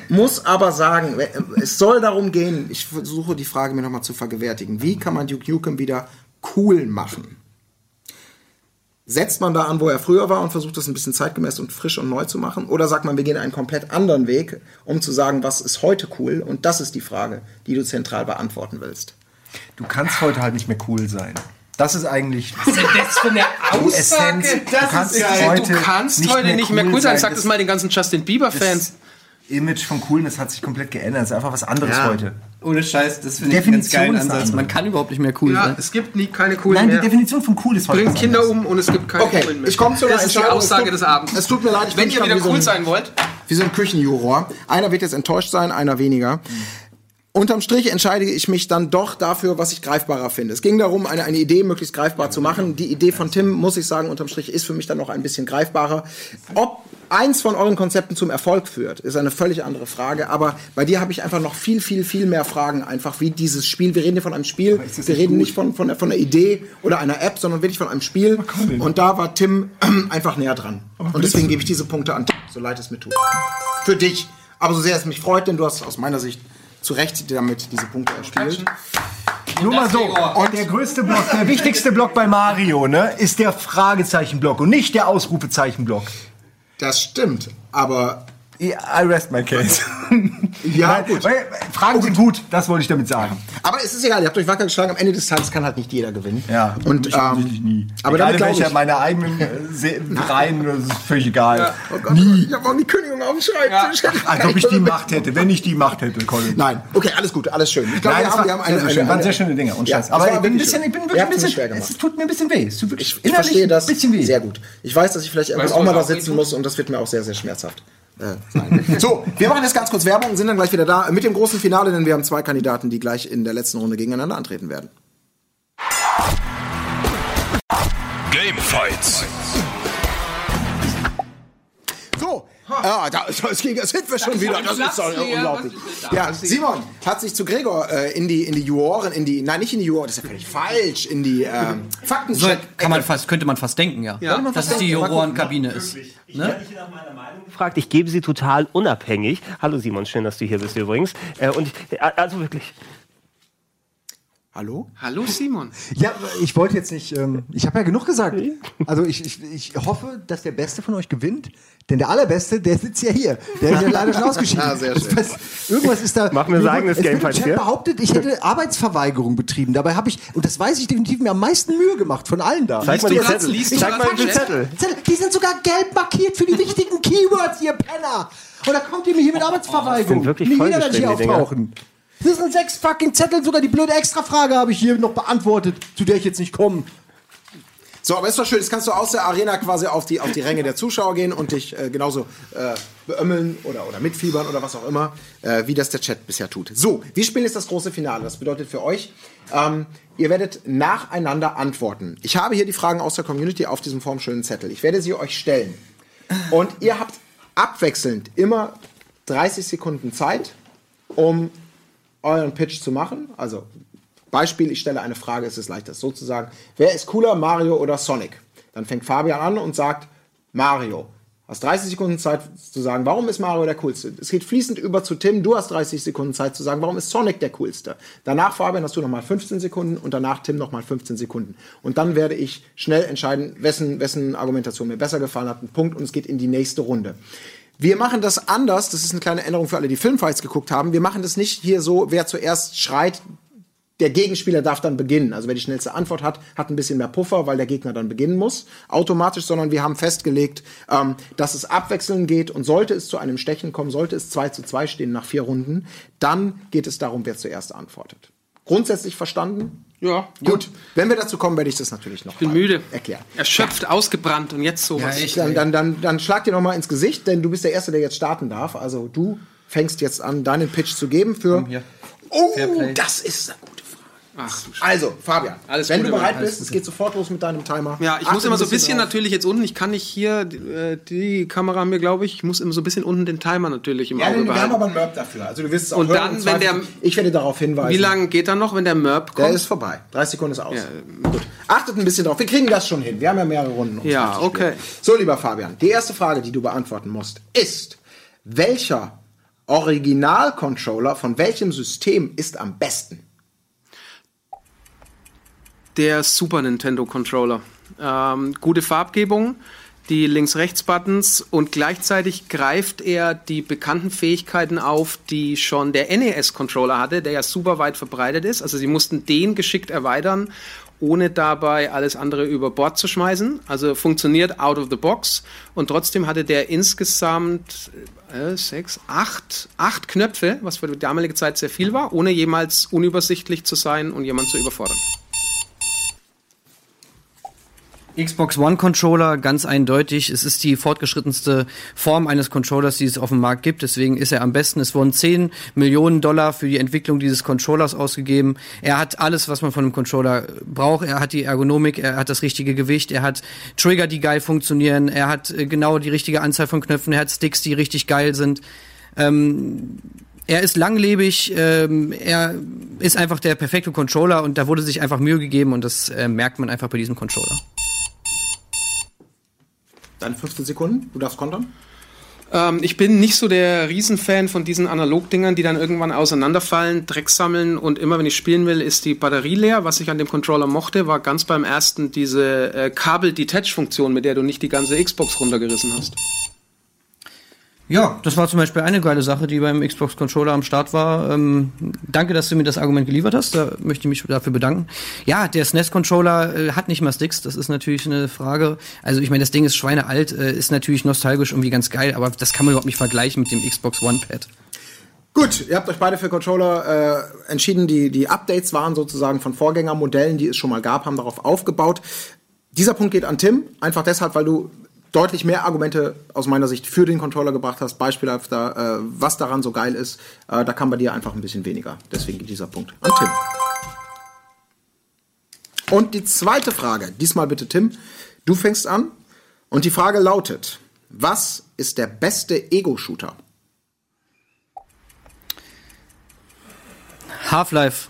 Muss aber sagen, es soll darum gehen, ich versuche die Frage mir nochmal zu vergewärtigen. Wie kann man Duke Nukem wieder cool machen? Setzt man da an, wo er früher war und versucht das ein bisschen zeitgemäß und frisch und neu zu machen? Oder sagt man, wir gehen einen komplett anderen Weg, um zu sagen, was ist heute cool? Und das ist die Frage, die du zentral beantworten willst. Du kannst heute halt nicht mehr cool sein. Das ist eigentlich Was ist denn das für eine Aussage? Essenz. Du kannst heute du kannst nicht heute mehr nicht mehr cool cool sein. sein. Sag das mal den ganzen Justin Bieber-Fans. Image von Coolness hat sich komplett geändert. Es ist einfach was anderes Ja. heute. Ohne Scheiß, das finde ich einen ganz Definition geilen Ansatz. Man kann überhaupt nicht mehr cool Ja, sein. es gibt nie keine coolen Nein, die mehr. Definition von cool ist heute Bringt Kinder um und es gibt keine Okay, coolen mehr. ich komme zu einer Das ist die Aussage tut- des Abends. Es tut mir leid, ich Wenn ihr wieder so cool ein- sein wollt, Wie so ein Küchenjuror. Einer wird jetzt enttäuscht sein, einer weniger. Unterm Strich entscheide ich mich dann doch dafür, was ich greifbarer finde. Es ging darum, eine, eine Idee möglichst greifbar zu machen. Die Idee von Tim, muss ich sagen, unterm Strich ist für mich dann noch ein bisschen greifbarer. Ob eins von euren Konzepten zum Erfolg führt, ist eine völlig andere Frage. Aber bei dir habe ich einfach noch viel, viel, viel mehr Fragen einfach, wie dieses Spiel. Wir reden hier von einem Spiel. Wir reden nicht von, von, von einer Idee oder einer App, sondern wirklich von einem Spiel. Und da war Tim einfach näher dran. Und deswegen gebe ich diese Punkte an Tim, so leid es mir tut. Für dich. Aber so sehr es mich freut, denn du hast aus meiner Sicht zu Recht damit diese Punkte erspielt. Nur mal so. Und der größte Block, der wichtigste Block bei Mario, ne, ist der Fragezeichenblock und nicht der Ausrufezeichenblock. Das stimmt, aber I rest my case. Ja, Nein, gut. weil, Fragen sind gut, das wollte ich damit sagen. Aber es ist egal, ihr habt euch wacker geschlagen. Am Ende des Tages kann halt nicht jeder gewinnen. Ja, und mich ähm, offensichtlich nie. Aber Egal damit glaube welcher ich. meine eigenen äh, Reihen, das ist völlig egal. Oh Gott, nie. Ich habe auch die Kündigung auf dem Schreibtisch. Als ob ich die Macht hätte, wenn ich die Macht hätte, Colin. Nein, okay, alles gut, alles schön. Ich glaube, Nein, wir das haben, wir haben eine, sehr eine, schön. Waren eine, sehr schöne Dinge. Und Ja, Scheiß. Aber ich bin ein bisschen, ich bin wirklich ein bisschen, schwer gemacht. es tut mir ein bisschen weh. Es tut wirklich Ich, ich verstehe das sehr gut. Ich weiß, dass ich vielleicht auch mal da sitzen muss und das wird mir auch sehr, sehr schmerzhaft. Äh, so, wir machen jetzt ganz kurz Werbung und sind dann gleich wieder da mit dem großen Finale, denn wir haben zwei Kandidaten, die gleich in der letzten Runde gegeneinander antreten werden. Gamefights. Ja, da, das ging, das sind wir schon wieder. Das ist doch unglaublich. Ja? Simon hat sich zu Gregor äh, in die in die Juroren, in die, nein, nicht in die Juroren, das ist ja völlig falsch, in die ähm, Fakten. So kann man fast, könnte man fast denken, ja. Ja. Dass es die Jurorenkabine ist. Ne? gefragt. Ich gebe sie total unabhängig. Hallo Simon, schön, dass du hier bist übrigens. Äh, und ich, äh, also wirklich. Hallo? Hallo Simon. Ja, ich wollte jetzt nicht, ähm, ich habe ja genug gesagt. Also ich, ich, ich hoffe, dass der Beste von euch gewinnt, denn der Allerbeste, der sitzt ja hier. Der ist ja leider schon ausgeschieden. Ah, sehr Das schön. heißt, irgendwas ist da. Mach mir Mir sagen, wurde- das es wird im Gamefight hier. behauptet, ich hätte Arbeitsverweigerung betrieben. Dabei habe ich, und das weiß ich definitiv, mir am meisten Mühe gemacht von allen da. Zeig mal grad- Zettel. liest du Zeig mal den? Zettel. Zettel, Die sind sogar gelb markiert für die wichtigen Keywords, ihr Penner. Und da kommt ihr mir hier mit Arbeitsverweigerung. sind wirklich Nie wieder werde ich hier die Dinger. Das sind sechs fucking Zettel, sogar die blöde Extrafrage habe ich hier noch beantwortet, zu der ich jetzt nicht komme. So, aber ist doch schön, jetzt kannst du aus der Arena quasi auf die, auf die Ränge der Zuschauer gehen und dich äh, genauso äh, beömmeln oder, oder mitfiebern oder was auch immer, äh, wie das der Chat bisher tut. So, wir spielen jetzt das große Finale. Das bedeutet für euch, ähm, ihr werdet nacheinander antworten. Ich habe hier die Fragen aus der Community auf diesem formschönen Zettel. Ich werde sie euch stellen. Und ihr habt abwechselnd immer 30 Sekunden Zeit, um euren Pitch zu machen. Also Beispiel, ich stelle eine Frage, es ist leicht, das so zu sagen. Wer ist cooler, Mario oder Sonic? Dann fängt Fabian an und sagt Mario. Hast 30 Sekunden Zeit zu sagen, warum ist Mario der coolste? Es geht fließend über zu Tim. Du hast 30 Sekunden Zeit zu sagen, warum ist Sonic der coolste? Danach, Fabian, hast du nochmal 15 Sekunden und danach Tim nochmal 15 Sekunden. Und dann werde ich schnell entscheiden, wessen, wessen Argumentation mir besser gefallen hat. Punkt und es geht in die nächste Runde. Wir machen das anders. Das ist eine kleine Änderung für alle, die Filmfights geguckt haben. Wir machen das nicht hier so, wer zuerst schreit, der Gegenspieler darf dann beginnen. Also wer die schnellste Antwort hat, hat ein bisschen mehr Puffer, weil der Gegner dann beginnen muss, automatisch, sondern wir haben festgelegt, ähm, dass es abwechselnd geht und sollte es zu einem Stechen kommen, sollte es 2 zu 2 stehen nach vier Runden, dann geht es darum, wer zuerst antwortet. Grundsätzlich verstanden? Ja. Gut, wenn wir dazu kommen, werde ich das natürlich noch Bin mal müde. erklären. Erschöpft, ausgebrannt und jetzt sowas. Dann, dann, dann, dann schlag dir noch mal ins Gesicht, denn du bist der Erste, der jetzt starten darf. Also du fängst jetzt an, deinen Pitch zu geben für. hier. Oh, das ist eine gute. Ach, Also, Fabian, Alles wenn du bereit bist, es geht sofort los mit deinem Timer. Ja, ich Achte muss immer so ein bisschen drauf. natürlich jetzt unten, ich kann nicht hier, die, äh, die Kamera haben wir, glaube ich, ich muss immer so ein bisschen unten den Timer natürlich im Ja, Auge denn wir haben behalten. aber einen Merp dafür. Also du wirst es auch Und hören, dann, wenn der- Ich werde darauf hinweisen. Wie lange geht er noch, wenn der Merp Der kommt? ist vorbei. 30 Sekunden ist aus. Gut. Achtet ein bisschen drauf. Wir kriegen das schon hin. Wir haben ja mehrere Runden. um Ja, 50 Spiele. okay. So, lieber Fabian, die erste Frage, die du beantworten musst, ist, welcher Original-Controller von welchem System ist am besten? Der Super Nintendo Controller. Ähm, gute Farbgebung, die Links-Rechts-Buttons und gleichzeitig greift er die bekannten Fähigkeiten auf, die schon der NES-Controller hatte, der ja super weit verbreitet ist. Also sie mussten den geschickt erweitern, ohne dabei alles andere über Bord zu schmeißen. Also funktioniert out of the box und trotzdem hatte der insgesamt äh, sechs, acht, acht Knöpfe, was für die damalige Zeit sehr viel war, ohne jemals unübersichtlich zu sein und jemand zu überfordern. Xbox One Controller, ganz eindeutig. Es ist die fortgeschrittenste Form eines Controllers, die es auf dem Markt gibt. Deswegen ist er am besten. Es wurden 10 Millionen Dollar für die Entwicklung dieses Controllers ausgegeben. Er hat alles, was man von einem Controller braucht. Er hat die Ergonomik, er hat das richtige Gewicht, er hat Trigger, die geil funktionieren, er hat äh, genau die richtige Anzahl von Knöpfen, er hat Sticks, die richtig geil sind. Ähm, er ist langlebig, ähm, er ist einfach der perfekte Controller und da wurde sich einfach Mühe gegeben und das äh, merkt man einfach bei diesem Controller. Deine 15 Sekunden, du darfst kontern. Ähm, ich bin nicht so der Riesenfan von diesen Analogdingern, die dann irgendwann auseinanderfallen, Dreck sammeln und immer wenn ich spielen will, ist die Batterie leer. Was ich an dem Controller mochte, war ganz beim ersten diese äh, Kabel-Detach-Funktion, mit der du nicht die ganze Xbox runtergerissen hast. Ja, das war zum Beispiel eine geile Sache, die beim Xbox Controller am Start war. Ähm, danke, dass du mir das Argument geliefert hast. Da möchte ich mich dafür bedanken. Ja, der SNES-Controller äh, hat nicht mal Sticks. Das ist natürlich eine Frage. Also ich meine, das Ding ist schweinealt, äh, ist natürlich nostalgisch irgendwie ganz geil, aber das kann man überhaupt nicht vergleichen mit dem Xbox One Pad. Gut, ihr habt euch beide für Controller äh, entschieden. Die, die Updates waren sozusagen von Vorgängermodellen, die es schon mal gab, haben darauf aufgebaut. Dieser Punkt geht an Tim, einfach deshalb, weil du deutlich mehr Argumente aus meiner Sicht für den Controller gebracht hast, beispielhafter, äh, was daran so geil ist. Äh, da kam bei dir einfach ein bisschen weniger. Deswegen dieser Punkt an Tim. Und die zweite Frage, diesmal bitte Tim, du fängst an. Und die Frage lautet, was ist der beste Ego-Shooter? Half-Life.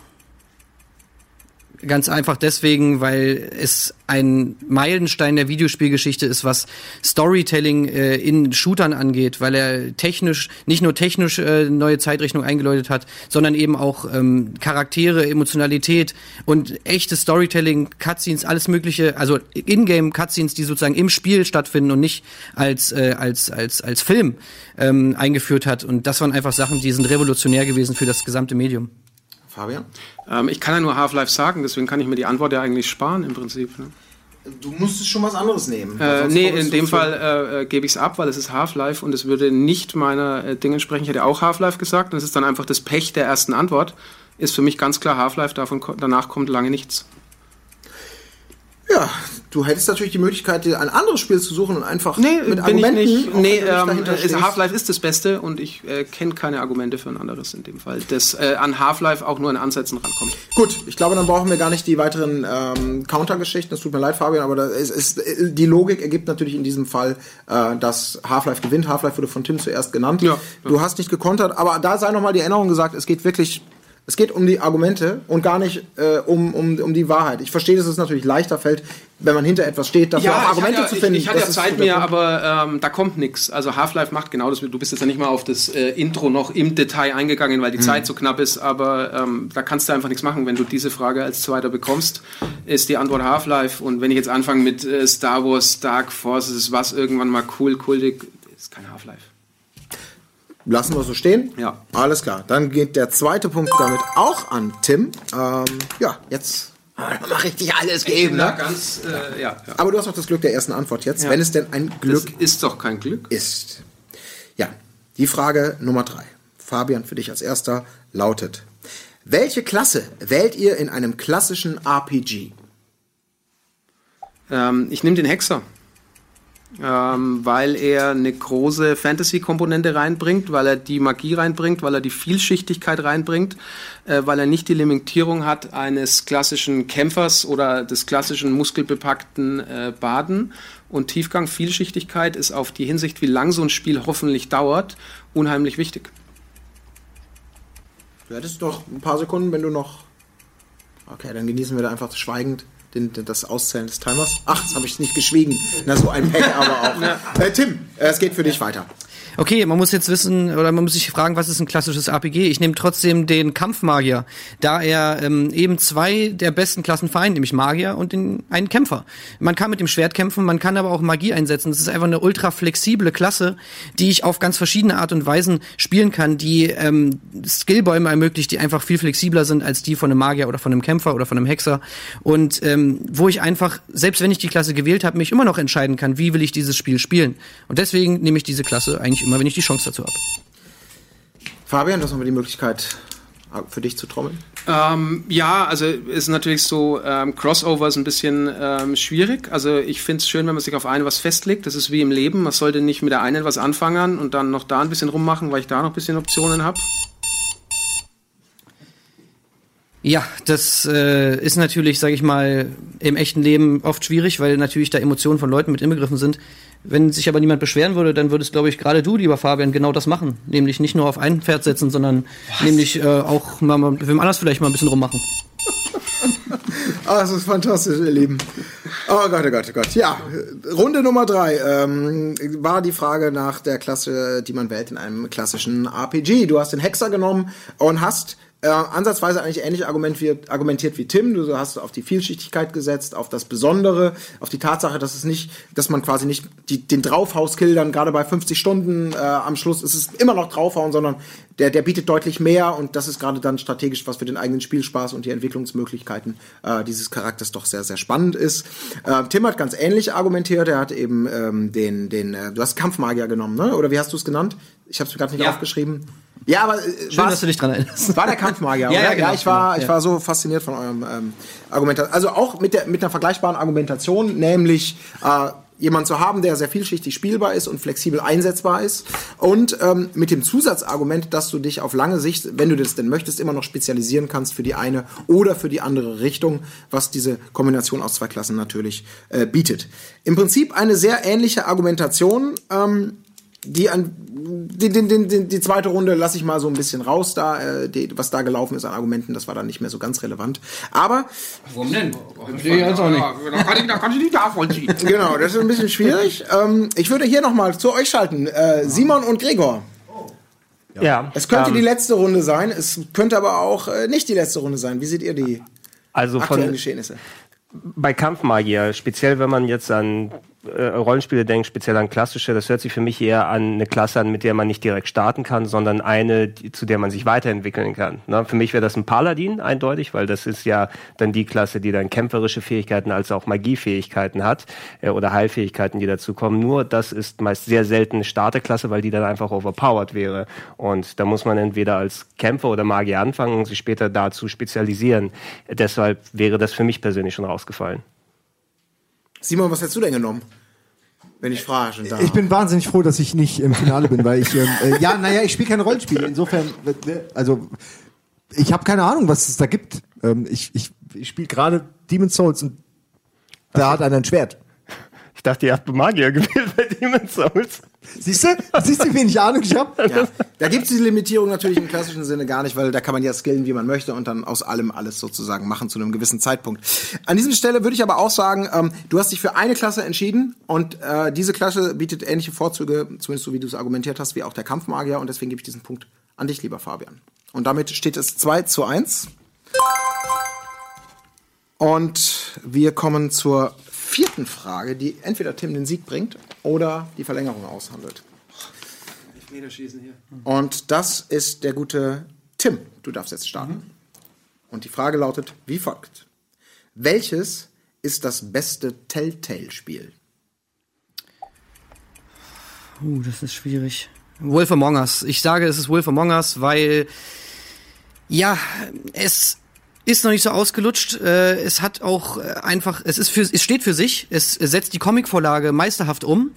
Ganz einfach deswegen, weil es ein Meilenstein der Videospielgeschichte ist, was Storytelling äh, in Shootern angeht, weil er technisch, nicht nur technisch äh, neue Zeitrechnung eingeläutet hat, sondern eben auch ähm, Charaktere, Emotionalität und echtes Storytelling, Cutscenes, alles mögliche, also Ingame Cutscenes, die sozusagen im Spiel stattfinden und nicht als, äh, als, als, als Film ähm, eingeführt hat. Und das waren einfach Sachen, die sind revolutionär gewesen für das gesamte Medium. Fabian? Ähm, ich kann ja nur Half-Life sagen, deswegen kann ich mir die Antwort ja eigentlich sparen im Prinzip. Ne? Du musstest schon was anderes nehmen. Äh, nee, in dem Fall äh, äh, gebe ich es ab, weil es ist Half-Life und es würde nicht meiner äh, Dinge entsprechen. Ich hätte auch Half-Life gesagt und es ist dann einfach das Pech der ersten Antwort. Ist für mich ganz klar Half-Life, davon danach kommt lange nichts. Ja, du hättest natürlich die Möglichkeit, dir ein anderes Spiel zu suchen und einfach Nee, mit bin ich Argumenten. nicht. Nee, ähm. Half-Life ist das Beste und ich äh, kenne keine Argumente für ein anderes in dem Fall, das äh, an Half-Life auch nur in Ansätzen rankommt. Gut, ich glaube, dann brauchen wir gar nicht die weiteren ähm, Counter-Geschichten. Es tut mir leid, Fabian, aber ist, ist, die Logik ergibt natürlich in diesem Fall, äh, dass Half-Life gewinnt. Half-Life wurde von Tim zuerst genannt. Ja, Du hast nicht gekontert, aber da sei nochmal die Erinnerung gesagt, es geht wirklich. Es geht um die Argumente und gar nicht äh, um, um, um die Wahrheit. Ich verstehe, dass es natürlich leichter fällt, wenn man hinter etwas steht, dafür auch Argumente hatte, zu ja- finden. Ich, ich hatte ja Zeit Punkt. aber ähm, da kommt nichts. Also Half-Life macht genau das. Du bist jetzt ja nicht mal auf das äh, Intro noch im Detail eingegangen, weil die Mhm. Zeit so knapp ist. Aber ähm, da kannst du einfach nichts machen. Wenn du diese Frage als Zweiter bekommst, ist die Antwort Half-Life. Und wenn ich jetzt anfange mit äh, Star Wars, Dark Forces, was irgendwann mal cool, kultig, ist kein Half-Life. Lassen wir so stehen? Ja. Alles klar. Dann geht der zweite Punkt damit auch an Tim. Ähm, ja, jetzt mache ich dich alles geben. Ja, Ne? ganz, äh, ja, ja. Aber du hast auch das Glück der ersten Antwort jetzt, Ja. wenn es denn ein Glück Das ist doch kein Glück. ist. Ja, die Frage Nummer drei. Fabian, für dich als erster lautet: Welche Klasse wählt ihr in einem klassischen RPG? Ähm, ich nehme den Hexer. Ähm, weil er eine große Fantasy-Komponente reinbringt, weil er die Magie reinbringt, weil er die Vielschichtigkeit reinbringt, äh, weil er nicht die Limitierung hat eines klassischen Kämpfers oder des klassischen muskelbepackten äh, Baden. Und Tiefgang, Vielschichtigkeit ist auf die Hinsicht, wie lang so ein Spiel hoffentlich dauert, unheimlich wichtig. Du hättest doch ein paar Sekunden, wenn du noch. Okay, dann genießen wir da einfach schweigend den, den, das Auszählen des Timers. Ach, jetzt habe ich nicht geschwiegen. Na, so ein Pech aber auch. äh, Tim, äh, es geht für dich weiter. Okay, man muss jetzt wissen, oder man muss sich fragen, was ist ein klassisches RPG? Ich nehme trotzdem den Kampfmagier, da er ähm, eben zwei der besten Klassen vereint, nämlich Magier und den, einen Kämpfer. Man kann mit dem Schwert kämpfen, man kann aber auch Magie einsetzen. Das ist einfach eine ultra flexible Klasse, die ich auf ganz verschiedene Art und Weisen spielen kann, die ähm, Skillbäume ermöglicht, die einfach viel flexibler sind als die von einem Magier oder von einem Kämpfer oder von einem Hexer. Und ähm, wo ich einfach, selbst wenn ich die Klasse gewählt habe, mich immer noch entscheiden kann, wie will ich dieses Spiel spielen. Und deswegen nehme ich diese Klasse eigentlich immer, wenn ich die Chance dazu habe. Fabian, du hast nochmal die Möglichkeit, für dich zu trommeln. Ähm, ja, also ist natürlich so, ähm, Crossover ist ein bisschen ähm, schwierig. Also ich finde es schön, wenn man sich auf eine was festlegt. Das ist wie im Leben. Man sollte nicht mit der einen was anfangen und dann noch da ein bisschen rummachen, weil ich da noch ein bisschen Optionen habe. Ja, das äh, ist natürlich, sage ich mal, im echten Leben oft schwierig, weil natürlich da Emotionen von Leuten mit inbegriffen sind. Wenn sich aber niemand beschweren würde, dann würdest, glaube ich, gerade du, lieber Fabian, genau das machen. Nämlich nicht nur auf ein Pferd setzen, sondern nämlich äh, auch mal, mal mit wem anders vielleicht mal ein bisschen rummachen. Ah, das ist fantastisch, ihr Lieben. Oh Gott, oh Gott, oh Gott. Ja, Runde Nummer drei ähm, war die Frage nach der Klasse, die man wählt in einem klassischen RPG. Du hast den Hexer genommen und hast äh, ansatzweise eigentlich ähnlich argumentiert, argumentiert wie Tim. Du hast auf die Vielschichtigkeit gesetzt, auf das Besondere, auf die Tatsache, dass es nicht, dass man quasi nicht die, den Draufhauskill dann gerade bei 50 Stunden äh, am Schluss ist es immer noch draufhauen, sondern der, der bietet deutlich mehr und das ist gerade dann strategisch, was für den eigenen Spielspaß und die Entwicklungsmöglichkeiten äh, dieses Charakters doch sehr, sehr spannend ist. Äh, Tim hat ganz ähnlich argumentiert. Er hat eben ähm, den, den, äh, du hast Kampfmagier genommen, ne? Oder wie hast du es genannt? Ich habe es mir gerade nicht Ja. aufgeschrieben. Ja, aber äh, Schön, dass du dich dran erinnerst. war der Kampfmagier, Ja, ja, genau, ich war, genau, ich ja. war so fasziniert von eurem ähm, Argumentation. Also auch mit der mit einer vergleichbaren Argumentation, nämlich äh, jemand zu haben, der sehr vielschichtig spielbar ist und flexibel einsetzbar ist. Und ähm, mit dem Zusatzargument, dass du dich auf lange Sicht, wenn du das denn möchtest, immer noch spezialisieren kannst für die eine oder für die andere Richtung, was diese Kombination aus zwei Klassen natürlich äh, bietet. Im Prinzip eine sehr ähnliche Argumentation. Ähm, die an die, die, die, zweite Runde lasse ich mal so ein bisschen raus, da äh, die, was da gelaufen ist an Argumenten, das war dann nicht mehr so ganz relevant. Aber Warum denn? Nee, jetzt auch nicht. Da kann ich, da kann ich nicht nachvollziehen. genau, das ist ein bisschen schwierig. Ähm, ich würde hier noch mal zu euch schalten, äh, Simon und Gregor. Ja. Es könnte ähm, die letzte Runde sein, es könnte aber auch äh, nicht die letzte Runde sein. Wie seht ihr die also aktuellen von, Geschehnisse? bei Kampfmagier, speziell wenn man jetzt an äh, Rollenspiele denkt, speziell an klassische, das hört sich für mich eher an eine Klasse an, mit der man nicht direkt starten kann, sondern eine, die, zu der man sich weiterentwickeln kann. Ne? Für mich wäre das ein Paladin eindeutig, weil das ist ja dann die Klasse, die dann kämpferische Fähigkeiten als auch Magiefähigkeiten hat äh, oder Heilfähigkeiten, die dazu kommen. Nur das ist meist sehr selten eine Starterklasse, weil die dann einfach overpowered wäre. Und da muss man entweder als Kämpfer oder Magier anfangen und sich später dazu spezialisieren. Deshalb wäre das für mich persönlich schon rausgefallen. Simon, was hättest du denn genommen? Wenn ich frage schon da. Ich bin wahnsinnig froh, dass ich nicht im Finale bin, weil ich, ähm, äh, ja, naja, ich spiele keine Rollenspiele. Insofern, äh, also, ich habe keine Ahnung, was es da gibt. Ähm, ich ich, ich spiele gerade Demon's Souls und da hat einer ein Schwert. Ich dachte, ihr habt Magier gewählt bei Demon's Souls. Siehst du? Siehst du, wie wenig Ahnung ich habe? Ja. Da gibt es diese Limitierung natürlich im klassischen Sinne gar nicht, weil da kann man ja skillen, wie man möchte und dann aus allem alles sozusagen machen zu einem gewissen Zeitpunkt. An dieser Stelle würde ich aber auch sagen, ähm, du hast dich für eine Klasse entschieden und äh, diese Klasse bietet ähnliche Vorzüge, zumindest so wie du es argumentiert hast, wie auch der Kampfmagier und deswegen gebe ich diesen Punkt an dich, lieber Fabian. Und damit steht es 2 zu 1. Und wir kommen zur vierten Frage, die entweder Tim den Sieg bringt oder die Verlängerung aushandelt. Und das ist der gute Tim. Du darfst jetzt starten. Und die Frage lautet wie folgt. Welches ist das beste Telltale-Spiel? Uh, das ist schwierig. Wolf Among Us. Ich sage, es ist Wolf Among Us, weil ja, es ist noch nicht so ausgelutscht. Äh, es hat auch äh, einfach, es ist für, es steht für sich. Es setzt die Comicvorlage meisterhaft um.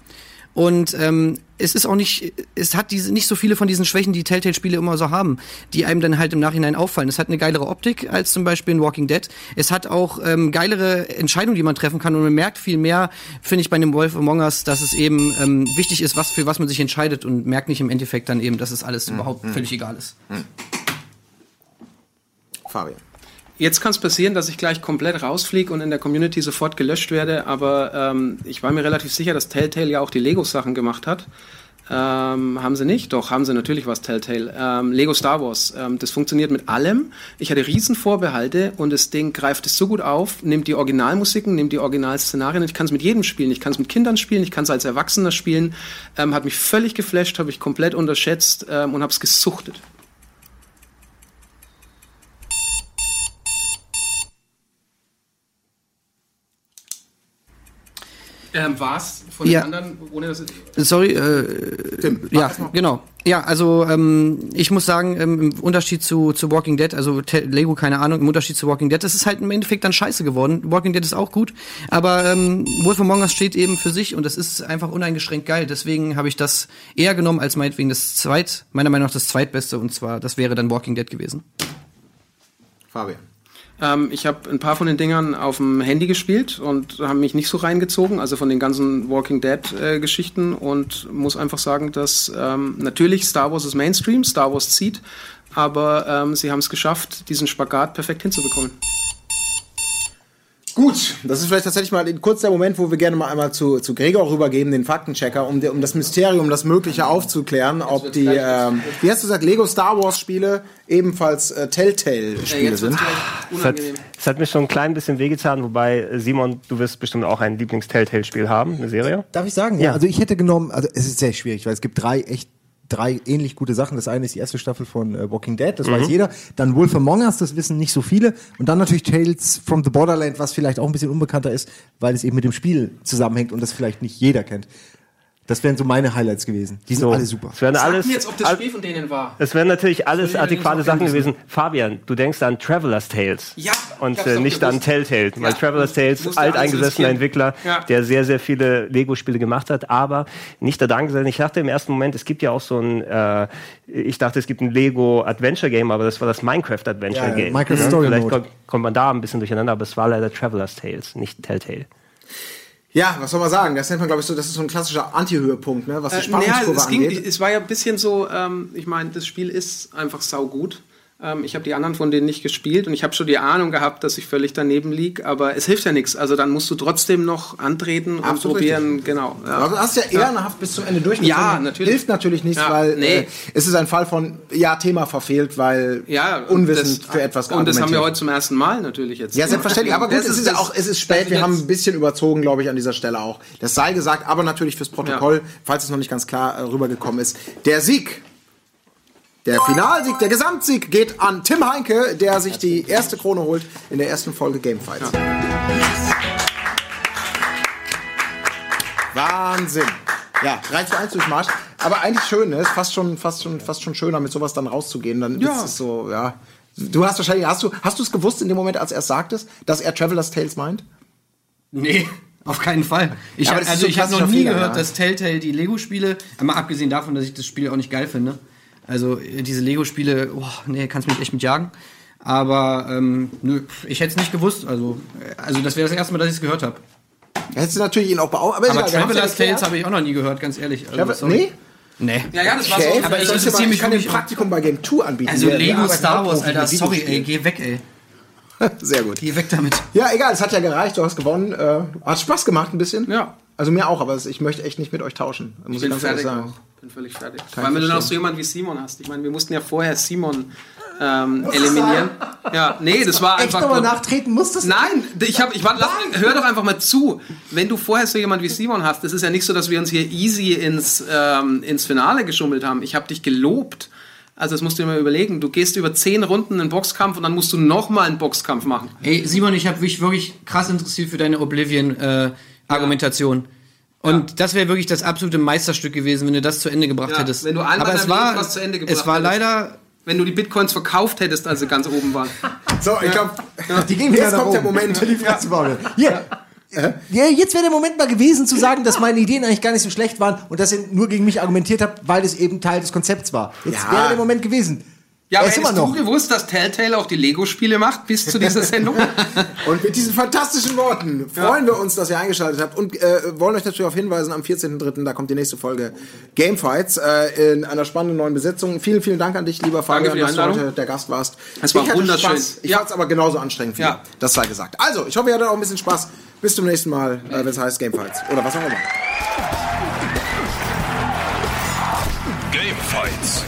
Und ähm, es ist auch nicht, es hat diese nicht so viele von diesen Schwächen, die Telltale-Spiele immer so haben, die einem dann halt im Nachhinein auffallen. Es hat eine geilere Optik als zum Beispiel in Walking Dead. Es hat auch ähm, geilere Entscheidungen, die man treffen kann und man merkt viel mehr, finde ich bei dem Wolf Among Us, dass es eben ähm, wichtig ist, was für was man sich entscheidet und merkt nicht im Endeffekt dann eben, dass es alles überhaupt völlig egal ist. Fabian. Jetzt kann es passieren, dass ich gleich komplett rausfliege und in der Community sofort gelöscht werde, aber ähm, ich war mir relativ sicher, dass Telltale ja auch die Lego-Sachen gemacht hat. Ähm, haben sie nicht? Doch, haben sie natürlich was Telltale. Ähm, Lego Star Wars, ähm, das funktioniert mit allem. Ich hatte riesen Vorbehalte und das Ding greift es so gut auf, nimmt die Originalmusiken, nimmt die Originalszenarien. Ich kann es mit jedem spielen. Ich kann es mit Kindern spielen, ich kann es als Erwachsener spielen. Ähm, hat mich völlig geflasht, habe ich komplett unterschätzt ähm, und habe es gesuchtet. Ähm, war's von Ja. den anderen, ohne dass es Sorry, äh, ja, genau. Ja, also ähm, ich muss sagen, ähm, im Unterschied zu, zu Walking Dead, also Te Lego, keine Ahnung, im Unterschied zu Walking Dead, das ist halt im Endeffekt dann scheiße geworden. Walking Dead ist auch gut, aber ähm, Wolf Among Us steht eben für sich und das ist einfach uneingeschränkt geil. Deswegen habe ich das eher genommen als meinetwegen das zweit, meiner Meinung nach das zweitbeste und zwar, das wäre dann Walking Dead gewesen. Fabian. Ähm, ich habe ein paar von den Dingern auf dem Handy gespielt und haben mich nicht so reingezogen, also von den ganzen Walking Dead-Geschichten und muss einfach sagen, dass ähm, natürlich Star Wars ist Mainstream, Star Wars zieht, aber ähm, sie haben es geschafft, diesen Spagat perfekt hinzubekommen. Gut, das ist vielleicht tatsächlich mal kurz der Moment, wo wir gerne mal einmal zu, zu Gregor rübergeben, den Faktenchecker, um, um das Mysterium, das Mögliche aufzuklären, ob die, ähm, wie hast du gesagt, Lego Star Wars Spiele ebenfalls äh, Telltale-Spiele sind. Es hat, es hat mir schon ein klein bisschen wehgetan, wobei, äh, Simon, du wirst bestimmt auch ein Lieblings-Telltale-Spiel haben, eine Serie. Darf ich sagen? Ja. Also ich hätte genommen, also es ist sehr schwierig, weil es gibt drei echt drei ähnlich gute Sachen. Das eine ist die erste Staffel von äh, Walking Dead, das weiß jeder. Dann Wolf Among Us, das wissen nicht so viele. Und dann natürlich Tales from the Borderland, was vielleicht auch ein bisschen unbekannter ist, weil es eben mit dem Spiel zusammenhängt und das vielleicht nicht jeder kennt. Das wären so meine Highlights gewesen. Die sind So, alle super. Es alles, Sag mir jetzt, ob das Spiel von denen war. es werden natürlich alles adäquate Sachen gerne gewesen. Fabian, du denkst an Traveler's Tales. Ja, Und äh, nicht gewusst. an Telltale. Weil Ja, Traveler's Tales, alteingesessener. Entwickler, Ja. der sehr, sehr viele Lego-Spiele gemacht hat. Aber nicht der Dank sein. Ich dachte im ersten Moment, es gibt ja auch so ein, äh, ich dachte, es gibt ein Lego Adventure Game, aber das war das Minecraft Adventure Ja, ja, Game. Minecraft Ja, Story Vielleicht Mode. kommt, kommt man da ein bisschen durcheinander, aber es war leider Traveler's Tales, nicht Telltale. Ja, was soll man sagen? Das nennt man, glaube ich, so, das ist so ein klassischer Anti-Höhepunkt, ne, was die Äh, naja, Spannungskurve es, ging, angeht. es war ja ein bisschen so, ähm, ich meine, das Spiel ist einfach saugut. Ähm, ich habe die anderen von denen nicht gespielt und ich habe schon die Ahnung gehabt, dass ich völlig daneben lieg, aber es hilft ja nichts. Also dann musst du trotzdem noch antreten und Absolut probieren, genau. Aber du hast ja ehrenhaft bis zum Ende durchgezogen. Ja, natürlich. Hilft natürlich nicht, Ja, weil nee. äh, es ist ein Fall von, ja, Thema verfehlt, weil Ja, unwissend das, für etwas Und das haben wir heute zum ersten Mal natürlich jetzt. Ja, selbstverständlich. Aber gut, Das es ist ja auch, es ist spät. Wir haben ein bisschen überzogen, glaube ich, an dieser Stelle auch. Das sei gesagt, aber natürlich fürs Protokoll, falls es noch nicht ganz klar äh, rübergekommen ist. Der Sieg, der Finalsieg, der Gesamtsieg geht an Tim Heinke, der sich die erste Krone holt in der ersten Folge Gamefights. Wahnsinn. Ja, 3 zu 1 Durchmarsch. Aber eigentlich schön, ne? Ist fast schon, fast schon, fast schon schöner, mit sowas dann rauszugehen. Dann Ja. ist es so, ja. Du hast wahrscheinlich, hast du, hast du es gewusst in dem Moment, als er es sagtest, dass er Traveler's Tales meint? Nee, auf keinen Fall. Ich Ja, hab, ist also so ich habe noch nie Fehler, gehört, ja. dass Telltale die Lego-Spiele, mal abgesehen davon, dass ich das Spiel auch nicht geil finde. Also äh, diese Lego-Spiele, oh, nee, kannst mich echt mit jagen. Aber ähm, nö, ich hätte es nicht gewusst. Also, äh, also das wäre das erste Mal, dass ich es gehört habe. Hättest du natürlich ihn auch beauftragt. Aber, Aber ja Traveler's. Tales habe ich auch noch nie gehört, ganz ehrlich. Also, Travel- nee? Nee. Ja, ja, das war Okay, so. aber ich mal- ich kann dir ein Praktikum bei Game 2 anbieten. Also wir Lego Star Wars, Alter, sorry, ey, geh weg, ey. Sehr gut. Geh weg damit. Ja, egal, es hat ja gereicht, du hast gewonnen. Äh, hat Spaß gemacht ein bisschen. Ja. Also mir auch, aber ich möchte echt nicht mit euch tauschen. Muss Ich bin ganz ehrlich fertig sagen. auch. Bin völlig fertig. Kann Weil ich wenn du noch so jemanden wie Simon hast. Ich meine, wir mussten ja vorher Simon ähm, eliminieren. Ja, nee, das war Echt einfach. nochmal nur- nachtreten musstest? Nein, ich hab, ich war, lass, hör doch einfach mal zu. Wenn du vorher so jemand wie Simon hast, das ist ja nicht so, dass wir uns hier easy ins, ähm, ins Finale geschummelt haben. Ich habe dich gelobt. Also das musst du dir mal überlegen. Du gehst über zehn Runden einen Boxkampf und dann musst du noch mal einen Boxkampf machen. Ey, Simon, ich habe mich wirklich krass interessiert für deine Oblivion-Argumentation. Und das wäre wirklich das absolute Meisterstück gewesen, wenn du das zu Ende gebracht Ja, hättest. wenn du Aber es war, was zu Ende gebracht es war leider Wenn du die Bitcoins verkauft hättest, als sie ganz oben waren. So, ich glaube, Die gehen wieder jetzt kommt der oben. Moment. Die Fresse bauen. Hier. Ja, jetzt wäre der Moment mal gewesen zu sagen, dass meine Ideen eigentlich gar nicht so schlecht waren und dass ihr nur gegen mich argumentiert habt, weil es eben Teil des Konzepts war. Jetzt Ja. wäre der Moment gewesen. Ja, Er aber ist immer hättest du noch. gewusst, dass Telltale auch die Lego-Spiele macht bis zu dieser Sendung? Und mit diesen fantastischen Worten freuen wir uns, dass ihr eingeschaltet habt und äh, wollen euch natürlich darauf hinweisen, am 14.03. da kommt die nächste Folge Gamefights äh, in einer spannenden neuen Besetzung. Vielen, vielen Dank an dich, lieber Fabian, dass du heute der Gast warst. Es war wunderschön. Spaß. Ich Ja. fand es aber genauso anstrengend wie Ja. Das sei gesagt. Also, ich hoffe, ihr hattet auch ein bisschen Spaß. Bis zum nächsten Mal, äh, wenn es heißt Gamefights. Oder was auch immer. Fights.